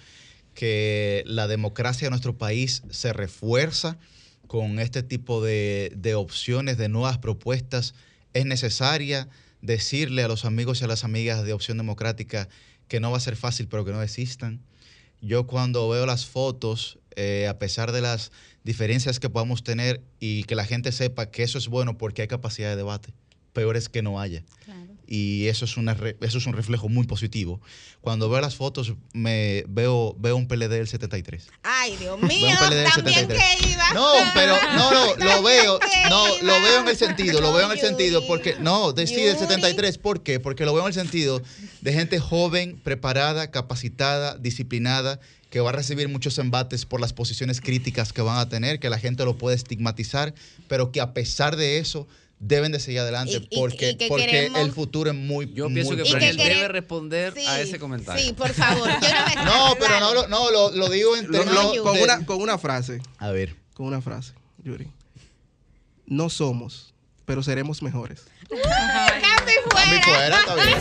que la democracia de nuestro país se refuerza con este tipo de, de opciones, de nuevas propuestas. Es necesaria decirle a los amigos y a las amigas de Opción Democrática que no va a ser fácil, pero que no desistan. Yo cuando veo las fotos, eh, a pesar de las diferencias que podamos tener y que la gente sepa que eso es bueno porque hay capacidad de debate, peor es que no haya. Y eso es, una re- eso es un reflejo muy positivo. Cuando veo las fotos, me veo, veo un PLD del 73. Ay, Dios mío, también 73. que iba. No, pero no, no, lo veo, no, lo veo en el sentido, lo veo en el sentido, porque, no, de, sí, del Yuri. 73, ¿por qué? Porque lo veo en el sentido de gente joven, preparada, capacitada, disciplinada, que va a recibir muchos embates por las posiciones críticas que van a tener, que la gente lo puede estigmatizar, pero que a pesar de eso deben de seguir adelante, Y- porque, y que porque queremos- el futuro es muy Yo pienso muy que Y que quere- debe responder a ese comentario. Sí, por favor. Yo no me No, pero no, lo- no lo, lo digo en Lo- términos lo- con, de- una, con una frase. A ver. Con una frase, Yuri. No somos, pero seremos mejores. Cambio y fuera. fuera, está bien.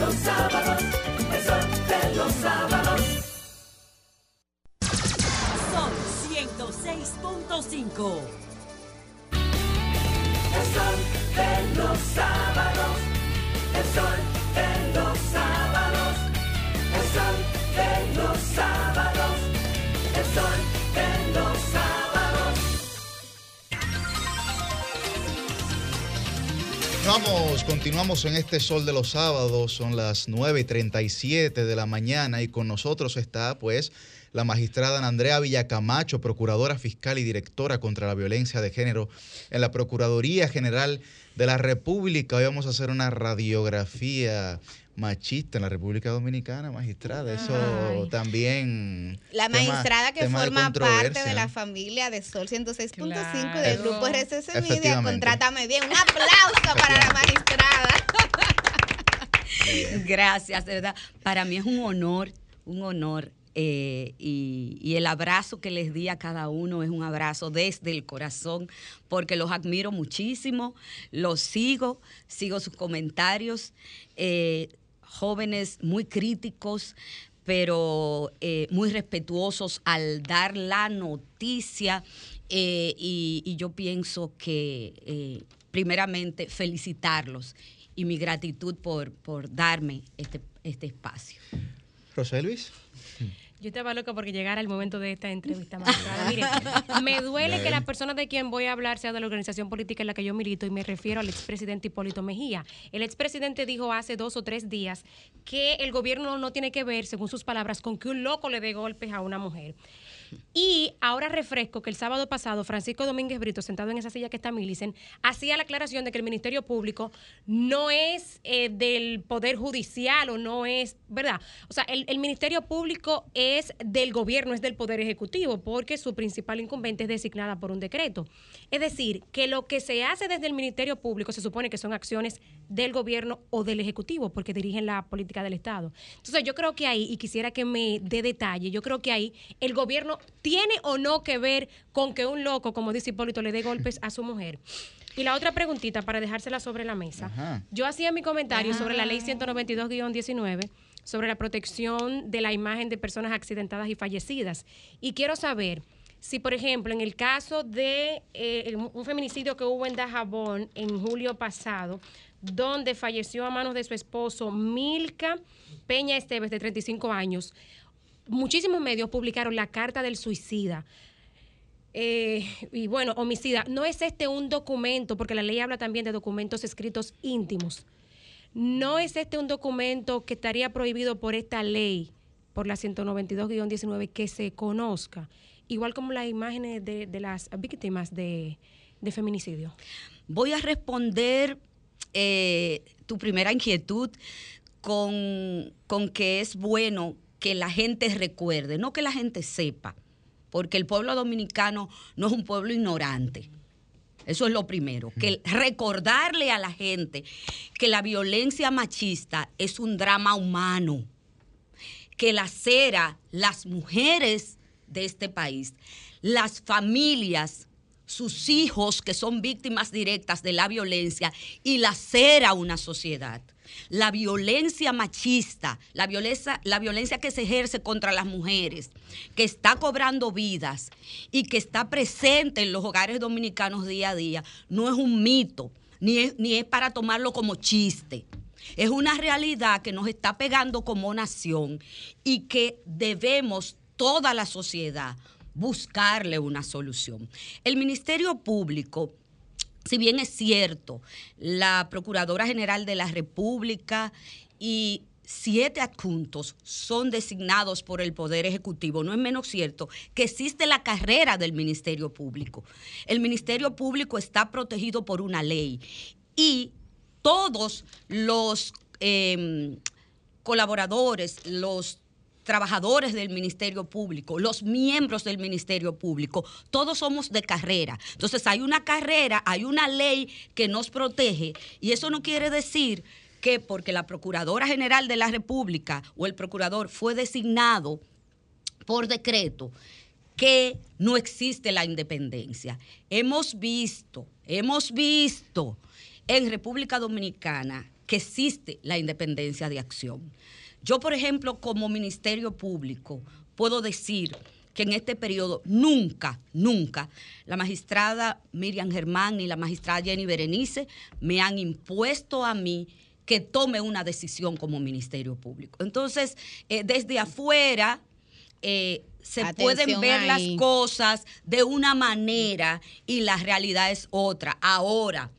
Los sábados, el sol de los sábados. Sol 106.5. El sol de los sábados, el sol de los sábados, Vamos, continuamos en este sol de los sábados, son las 9 y 37 de la mañana y con nosotros está pues la magistrada Ana Andrea Villacamacho, procuradora fiscal y directora contra la violencia de género en la Procuraduría General de la República. Hoy vamos a hacer una radiografía machista en la República Dominicana, magistrada. Eso también... La tema- magistrada que tema de forma parte de la familia de Sol 106.5 Claro. del grupo RCC Media. Contrátame bien. Un aplauso para la magistrada. Gracias, de verdad. Para mí es un honor, un honor eh, y, y el abrazo que les di a cada uno es un abrazo desde el corazón, porque los admiro muchísimo, los sigo, sigo sus comentarios, eh, jóvenes muy críticos, pero eh, muy respetuosos al dar la noticia eh, y, y yo pienso que eh, primeramente felicitarlos y mi gratitud por, por darme este, este espacio. Roselvis. Yo estaba loca porque llegara el momento de esta entrevista. Mire, me duele que la persona de quien voy a hablar sea de la organización política en la que yo milito y me refiero al expresidente Hipólito Mejía. El expresidente dijo hace dos o tres días que el gobierno no tiene que ver, según sus palabras, con que un loco le dé golpes a una mujer. Y ahora refresco que el sábado pasado Francisco Domínguez Brito, sentado en esa silla que está Milicen, hacía la aclaración de que el Ministerio Público no es eh, del Poder Judicial o no es, ¿verdad? O sea, el, el Ministerio Público es del gobierno, es del Poder Ejecutivo, porque su principal incumbente es designada por un decreto. Es decir, que lo que se hace desde el Ministerio Público se supone que son acciones del gobierno o del Ejecutivo, porque dirigen la política del Estado. Entonces, yo creo que ahí, y quisiera que me dé detalle, yo creo que ahí el gobierno tiene o no que ver con que un loco, como dice Hipólito, le dé golpes a su mujer. Y la otra preguntita, para dejársela sobre la mesa. Ajá. Yo hacía mi comentario sobre la ley 192-19 sobre la protección de la imagen de personas accidentadas y fallecidas. Y quiero saber si, por ejemplo, en el caso de eh, un feminicidio que hubo en Dajabón en julio pasado, donde falleció a manos de su esposo Milka Peña Esteves, de 35 años, muchísimos medios publicaron la carta del suicida. Eh, y bueno, homicida, no es este un documento, porque la ley habla también de documentos escritos íntimos. No es este un documento que estaría prohibido por esta ley, por la 192-19, que se conozca, igual como las imágenes de, de las víctimas de, de feminicidio. Voy a responder eh, tu primera inquietud con, con que es bueno que la gente recuerde, no que la gente sepa, porque el pueblo dominicano no es un pueblo ignorante. Eso es lo primero, que recordarle a la gente que la violencia machista es un drama humano, que lacera las mujeres de este país, las familias, sus hijos que son víctimas directas de la violencia y lacera una sociedad. La violencia machista, la violencia, la violencia que se ejerce contra las mujeres, que está cobrando vidas y que está presente en los hogares dominicanos día a día, no es un mito, ni es, ni es para tomarlo como chiste. Es una realidad que nos está pegando como nación y que debemos toda la sociedad buscarle una solución. El Ministerio Público, si bien es cierto, la Procuradora General de la República y siete adjuntos son designados por el Poder Ejecutivo. No es menos cierto que existe la carrera del Ministerio Público. El Ministerio Público está protegido por una ley y todos los eh, colaboradores, los trabajadores del Ministerio Público, los miembros del Ministerio Público, todos somos de carrera. Entonces hay una carrera, hay una ley que nos protege y eso no quiere decir que porque la Procuradora General de la República o el Procurador fue designado por decreto, que no existe la independencia. Hemos visto, hemos visto en República Dominicana que existe la independencia de acción. Yo, por ejemplo, como Ministerio Público, puedo decir que en este periodo nunca, nunca la magistrada Miriam Germán ni la magistrada Jenny Berenice me han impuesto a mí que tome una decisión como Ministerio Público. Entonces, eh, desde afuera eh, se Atención pueden ver las cosas de una manera y la realidad es otra. Ahora,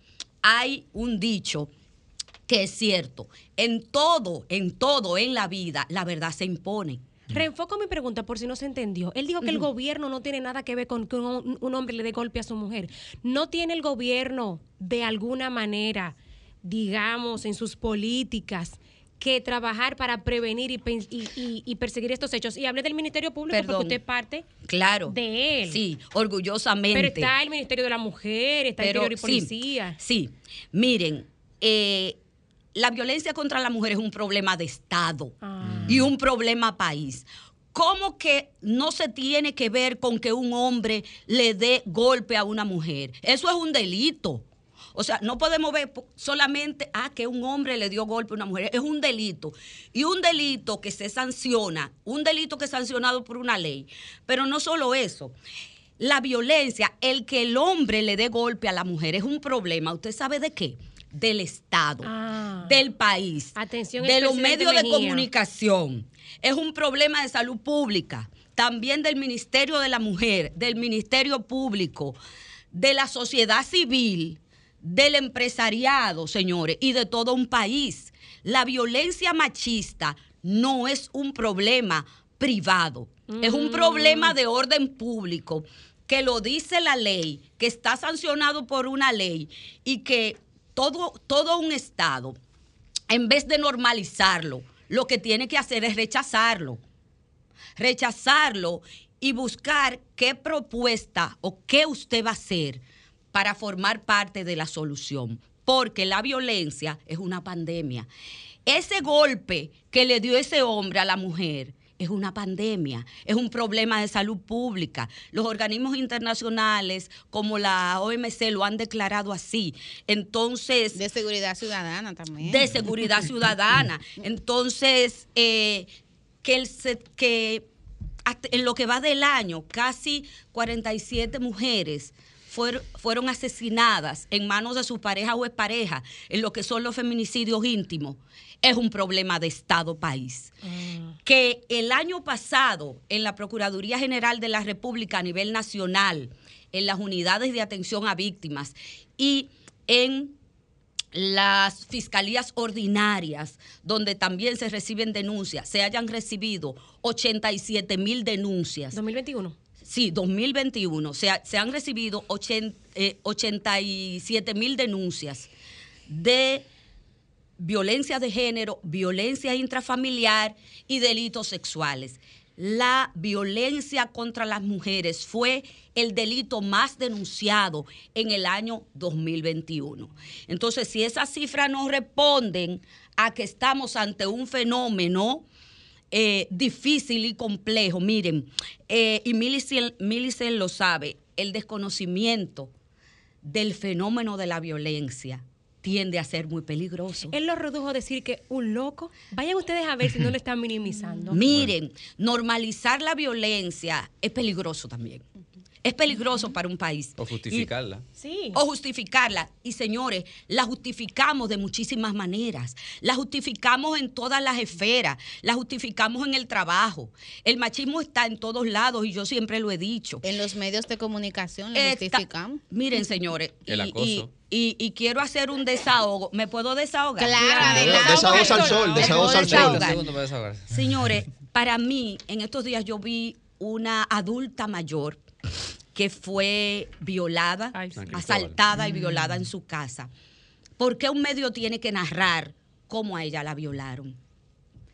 hay un dicho que es cierto. En todo, en todo en la vida, la verdad se impone. Reenfoco mi pregunta por si no se entendió. Él dijo que el gobierno no tiene nada que ver con que un, un hombre le dé golpe a su mujer. ¿No tiene el gobierno de alguna manera, digamos, en sus políticas, que trabajar para prevenir y, pen- y- y- y perseguir estos hechos? Y hablé del Ministerio Público Perdón. porque usted es parte Claro. de él. Sí, orgullosamente. Pero está el Ministerio de la Mujer, está Pero Interior y sí, Policía. Sí, miren, eh, la violencia contra la mujer es un problema de Estado Ah. y un problema país. ¿Cómo que no se tiene que ver con que un hombre le dé golpe a una mujer? Eso es un delito. O sea, no podemos ver solamente ah, que un hombre le dio golpe a una mujer. Es un delito. Y un delito que se sanciona, un delito que es sancionado por una ley. Pero no solo eso. La violencia, el que el hombre le dé golpe a la mujer es un problema. ¿Usted sabe de qué? Del Estado, del país, Atención, de los medios de Mejía. comunicación. Es un problema de salud pública, también del Ministerio de la Mujer, del Ministerio Público, de la sociedad civil, del empresariado, señores, y de todo un país. La violencia machista no es un problema privado, es un Mm. problema de orden público que lo dice la ley, que está sancionado por una ley y que todo, todo un Estado, en vez de normalizarlo, lo que tiene que hacer es rechazarlo. Rechazarlo y buscar qué propuesta o qué usted va a hacer para formar parte de la solución. Porque la violencia es una pandemia. Ese golpe que le dio ese hombre a la mujer es una pandemia, es un problema de salud pública. Los organismos internacionales como la OMC lo han declarado así. Entonces... De seguridad ciudadana también. De seguridad ciudadana. Entonces, eh, que, el, que en lo que va del año, casi 47 mujeres fuer- fueron asesinadas en manos de su pareja o expareja, en lo que son los feminicidios íntimos, es un problema de Estado-país. Que el año pasado, en la Procuraduría General de la República a nivel nacional, en las unidades de atención a víctimas y en las fiscalías ordinarias, donde también se reciben denuncias, se hayan recibido 87 mil denuncias. 2021. Sí, 2021. Se, ha- se han recibido ochen- eh, 87 mil denuncias de violencia de género, violencia intrafamiliar y delitos sexuales. La violencia contra las mujeres fue el delito más denunciado en el año 2021. Entonces, si esas cifras no responden a que estamos ante un fenómeno eh, difícil y complejo, miren, eh, y Millicent, lo sabe, el desconocimiento del fenómeno de la violencia tiende a ser muy peligroso. Él lo redujo a decir que un loco. Vayan ustedes a ver si no lo están minimizando. Miren, normalizar la violencia es peligroso también. Es peligroso para un país. O justificarla. Sí. O justificarla. Y señores, la justificamos de muchísimas maneras. La justificamos en todas las esferas. La justificamos en el trabajo. El machismo está en todos lados y yo siempre lo he dicho. En los medios de comunicación lo Está- justificamos. Miren, señores. El y- acoso. Y, y- y quiero hacer un desahogo. ¿Me puedo desahogar? Claro, al sol, ¿Me desahogos puedo al sol. Señores, para mí, en estos días yo vi una adulta mayor que fue violada, Ay, sí. Asaltada y violada en su casa. ¿Por qué un medio tiene que narrar cómo a ella la violaron?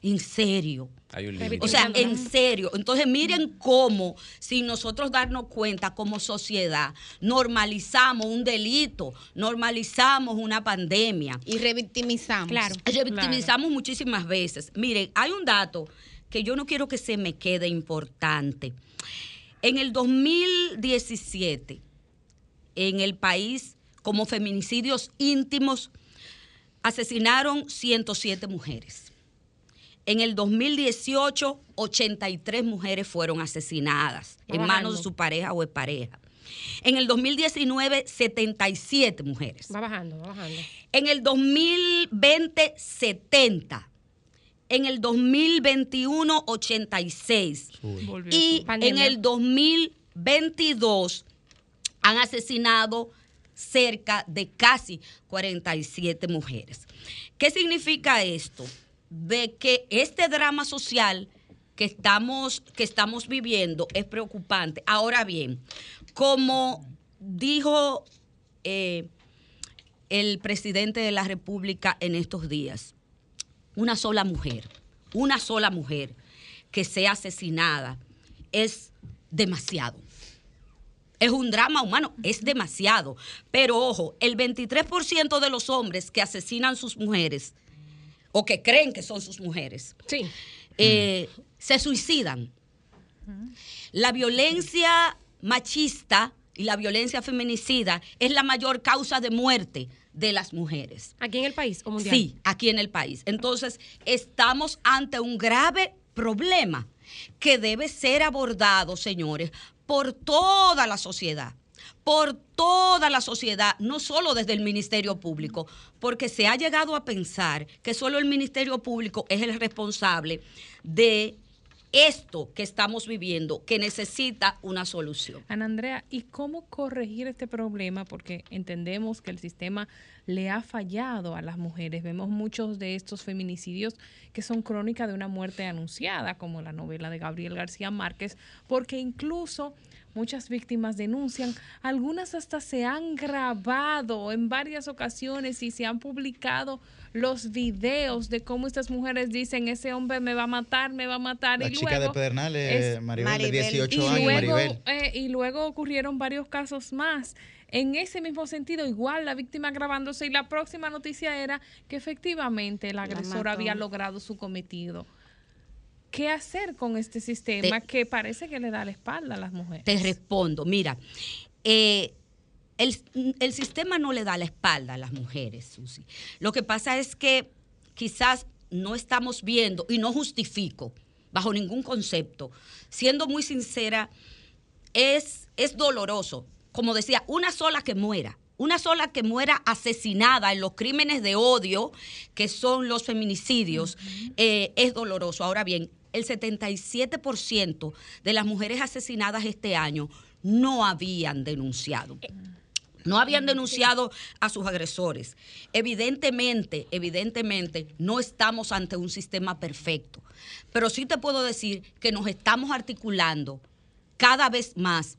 En serio. Hay un. O sea, en serio. Entonces, miren cómo, sin nosotros darnos cuenta como sociedad, normalizamos un delito, normalizamos una pandemia. Y revictimizamos. Claro. Revictimizamos muchísimas veces. Miren, hay un dato que yo no quiero que se me quede importante. En el 2017, en el país, como feminicidios íntimos, asesinaron 107 mujeres. En el 2018, 83 mujeres fueron asesinadas en manos de su pareja o pareja. En el 2019, 77 mujeres. Va bajando, va bajando. En el 2020, 70. En el 2021, 86. Volvió Y en el 2022 han asesinado cerca de casi 47 mujeres. ¿Qué significa esto? De que este drama social que estamos, que estamos viviendo es preocupante. Ahora bien, como dijo eh, el presidente de la República en estos días, una sola mujer, una sola mujer que sea asesinada es demasiado. Es un drama humano, es demasiado. Pero ojo, el 23% de los hombres que asesinan sus mujeres o que creen que son sus mujeres Sí. eh, se suicidan. La violencia machista y la violencia feminicida es la mayor causa de muerte de las mujeres. ¿Aquí en el país o mundial? Sí, aquí en el país. Entonces, estamos ante un grave problema que debe ser abordado, señores, por toda la sociedad por toda la sociedad, no solo desde el Ministerio Público, porque se ha llegado a pensar que solo el Ministerio Público es el responsable de esto que estamos viviendo, que necesita una solución. Ana Andrea, ¿y cómo corregir este problema? Porque entendemos que el sistema le ha fallado a las mujeres. Vemos muchos de estos feminicidios que son crónica de una muerte anunciada, como la novela de Gabriel García Márquez, porque incluso muchas víctimas denuncian, algunas hasta se han grabado en varias ocasiones y se han publicado los videos de cómo estas mujeres dicen, ese hombre me va a matar, me va a matar. La y chica luego de Pedernales, es- Maribel, de 18 y años, luego, Maribel. eh, y luego ocurrieron varios casos más. En ese mismo sentido, igual la víctima grabándose y la próxima noticia era que efectivamente el agresor había logrado su cometido. ¿Qué hacer con este sistema que parece que le da la espalda a las mujeres? Te respondo, mira, eh, el, el sistema no le da la espalda a las mujeres, Susi. Lo que pasa es que quizás no estamos viendo, y no justifico bajo ningún concepto, siendo muy sincera, es, es doloroso. Como decía, una sola que muera. Una sola que muera asesinada en los crímenes de odio, que son los feminicidios, eh, es doloroso. Ahora bien, el 77% de las mujeres asesinadas este año no habían denunciado. No habían denunciado a sus agresores. Evidentemente, evidentemente, no estamos ante un sistema perfecto. Pero sí te puedo decir que nos estamos articulando cada vez más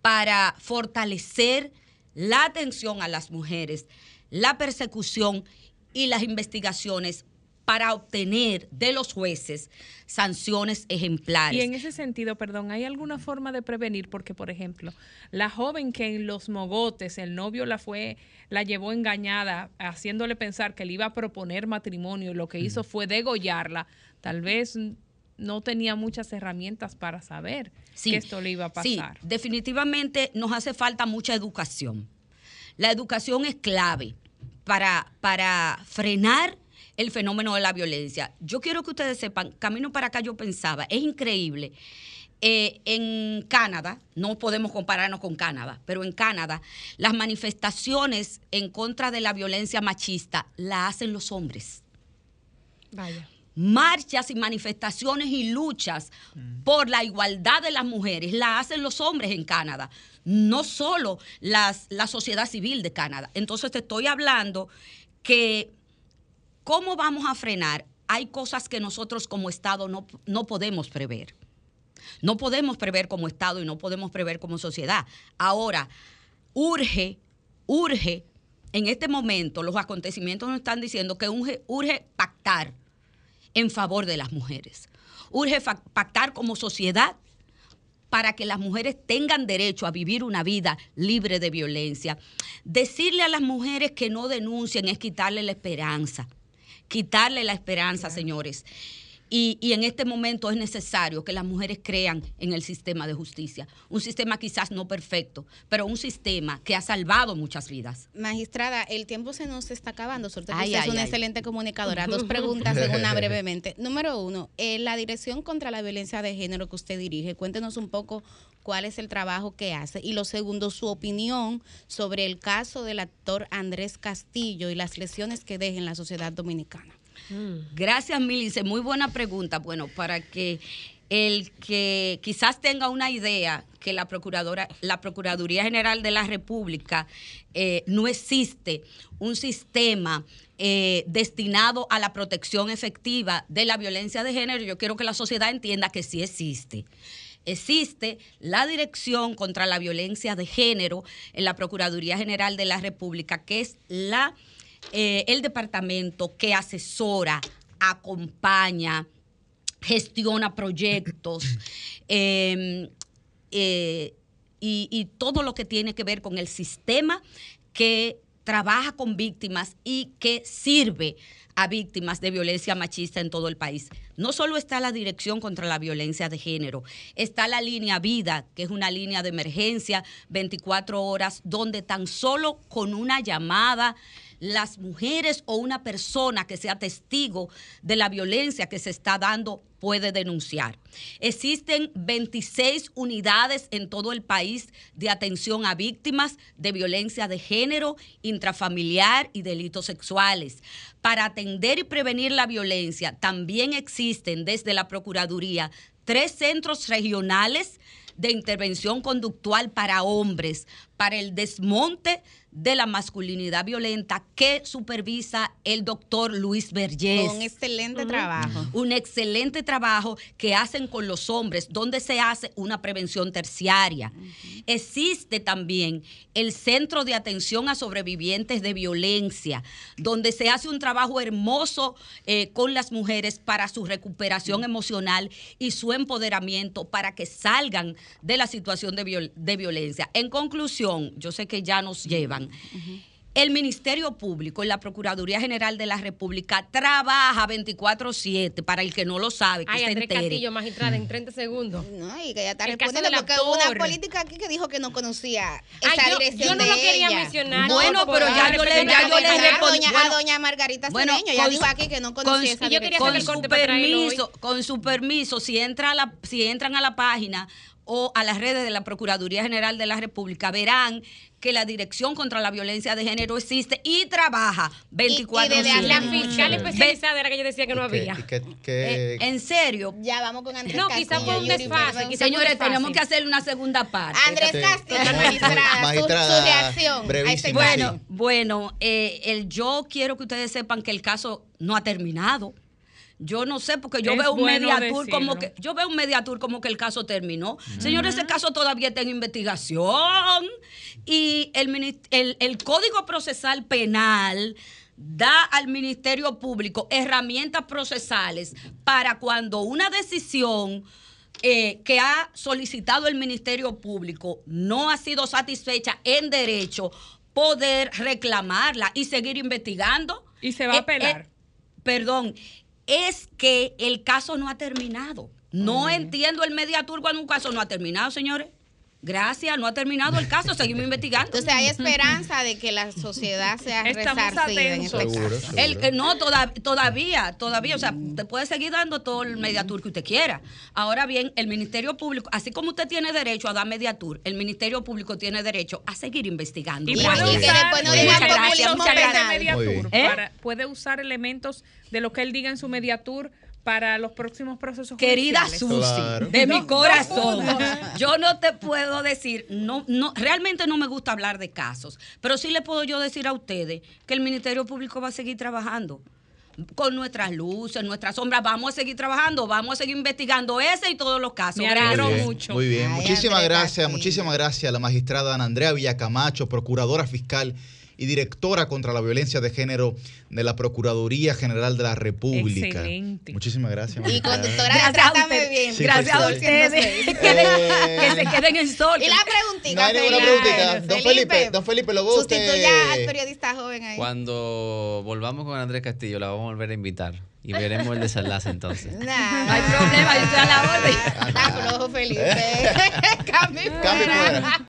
para fortalecer la atención a las mujeres, la persecución y las investigaciones para obtener de los jueces sanciones ejemplares. Y en ese sentido, perdón, ¿hay alguna forma de prevenir? Porque, por ejemplo, la joven que en los mogotes el novio la fue, la llevó engañada, haciéndole pensar que le iba a proponer matrimonio y lo que hizo fue degollarla, tal vez no tenía muchas herramientas para saber que esto le iba a Sí, pasar. definitivamente nos hace falta mucha educación. La educación es clave para, para frenar el fenómeno de la violencia. Yo quiero que ustedes sepan, camino para acá yo pensaba, es increíble. Eh, en Canadá, no podemos compararnos con Canadá, pero en Canadá, las manifestaciones en contra de la violencia machista la hacen los hombres Vaya. marchas y manifestaciones y luchas por la igualdad de las mujeres la hacen los hombres en Canadá, no solo las, la sociedad civil de Canadá. Entonces te estoy hablando que cómo vamos a frenar. Hay cosas que nosotros como Estado no, no podemos prever. No podemos prever como Estado y no podemos prever como sociedad. Ahora, urge, urge, en este momento los acontecimientos nos están diciendo que urge, urge pactar en favor de las mujeres. Urge pactar como sociedad para que las mujeres tengan derecho a vivir una vida libre de violencia. Decirle a las mujeres que no denuncien es quitarle la esperanza. Quitarle la esperanza, señores. Y, y en este momento es necesario que las mujeres crean en el sistema de justicia. Un sistema quizás no perfecto, pero un sistema que ha salvado muchas vidas. Magistrada, el tiempo se nos está acabando. Suerte que Ay, usted es una ay. excelente comunicadora. Dos preguntas en una brevemente. Número uno, eh, la Dirección contra la Violencia de Género que usted dirige, cuéntenos un poco cuál es el trabajo que hace. Y lo segundo, su opinión sobre el caso del actor Andrés Castillo y las lesiones que deja en la sociedad dominicana. Gracias, Milice. Muy buena pregunta. Bueno, para que el que quizás tenga una idea que la procuradora, la Procuraduría General de la República eh, no existe un sistema eh, destinado a la protección efectiva de la violencia de género, yo quiero que la sociedad entienda que sí existe. Existe la Dirección contra la Violencia de Género en la Procuraduría General de la República, que es la eh, el departamento que asesora, acompaña, gestiona proyectos eh, eh, y, y todo lo que tiene que ver con el sistema que trabaja con víctimas y que sirve a víctimas de violencia machista en todo el país. No solo está la Dirección contra la Violencia de Género, está la línea Vida, que es una línea de emergencia 24 horas, donde tan solo con una llamada las mujeres o una persona que sea testigo de la violencia que se está dando puede denunciar. Existen 26 unidades en todo el país de atención a víctimas de violencia de género, intrafamiliar y delitos sexuales. Para atender y prevenir la violencia, también existen desde la Procuraduría tres centros regionales de intervención conductual para hombres, para el desmonte de la masculinidad violenta que supervisa el doctor Luis Vergés. Con excelente trabajo. Un excelente trabajo que hacen con los hombres, donde se hace una prevención terciaria. Existe también el Centro de Atención a Sobrevivientes de Violencia, donde se hace un trabajo hermoso eh, con las mujeres para su recuperación emocional y su empoderamiento para que salgan de la situación de, viol- de violencia. En conclusión, yo sé que ya nos llevan. El Ministerio Público y la Procuraduría General de la República trabaja 24-7, para el que no lo sabe, que Ay, se Andrés entere. Castillo, magistrada, en 30 segundos. No, y que ella está El respondiendo porque actor. hubo una política aquí que dijo que no conocía esa Ay, yo- dirección yo no de lo quería ella. mencionar, Bueno, pero ya yo le, ya yo le respondí. doña, Bueno, a doña Margarita bueno, Cedeño, con dijo aquí que no con, conocía esa dirección. con su permiso, con su permiso, si entra a la, si entran a la página o a las redes de la Procuraduría General de la República, verán que la Dirección contra la Violencia de Género existe y trabaja 24 desde la fiscal especializada era que yo decía que no había. Eh, en serio. Ya vamos con Andrés No, quizá fue un desfase. Señores, tenemos que hacer una segunda parte. Andrés. Castillo, magistrada, su- Magistrada, su, reacción este Bueno, bueno, eh, el, yo quiero que ustedes sepan que el caso no ha terminado. Yo no sé, porque yo Es veo un bueno mediatur como que, yo veo un mediatur como que el caso terminó. Señores, ese caso todavía está en investigación. Y el, minis- el, el Código Procesal Penal da al Ministerio Público herramientas procesales para cuando una decisión eh, que ha solicitado el Ministerio Público no ha sido satisfecha en derecho, poder reclamarla y seguir investigando. Y se va a Eh, apelar. eh, perdón, es que el caso no ha terminado. No entiendo el mediatur cuando un caso no ha terminado, señores. Gracias, no ha terminado el caso, seguimos investigando. Entonces hay esperanza de que la sociedad sea Estamos resarcida en este Seguro, caso. El, eh, no, toda- todavía, todavía, o sea, te puede seguir dando todo el mediatur que usted quiera. Ahora bien, el Ministerio Público, así como usted tiene derecho a dar mediatur, el Ministerio Público tiene derecho a seguir investigando. Y puede y que usar, después no gracias, de mediatur. ¿Eh? para- puede usar elementos de lo que él diga en su mediatur para los próximos procesos Querida judiciales. Susi, Claro. de mi corazón, no yo no te puedo decir, no, no, realmente no me gusta hablar de casos, pero sí le puedo yo decir a ustedes que el Ministerio Público va a seguir trabajando con nuestras luces, nuestras sombras, vamos a seguir trabajando, vamos a seguir investigando ese y todos los casos. Me alegro Muy bien, mucho. Muy bien, Ay, muchísimas gracias, Castillo. muchísimas gracias a la magistrada Ana Andrea Villacamacho, procuradora fiscal y directora contra la violencia de género de la Procuraduría General de la República. Excelente. Muchísimas gracias. Y conductora, a trátame usted. bien. Sí, Gracias a ustedes. Eh. que, se queden en sol. Y la preguntita, No Felipe. preguntita. Don Felipe, don Felipe, lo veo usted. Sustituya al periodista joven ahí. Cuando volvamos con Andrés Castillo, la vamos a volver a invitar y veremos el desenlace entonces. Nah, No hay problema, yo estoy a la orden. Está flojo, Felipe. Cambio fuera.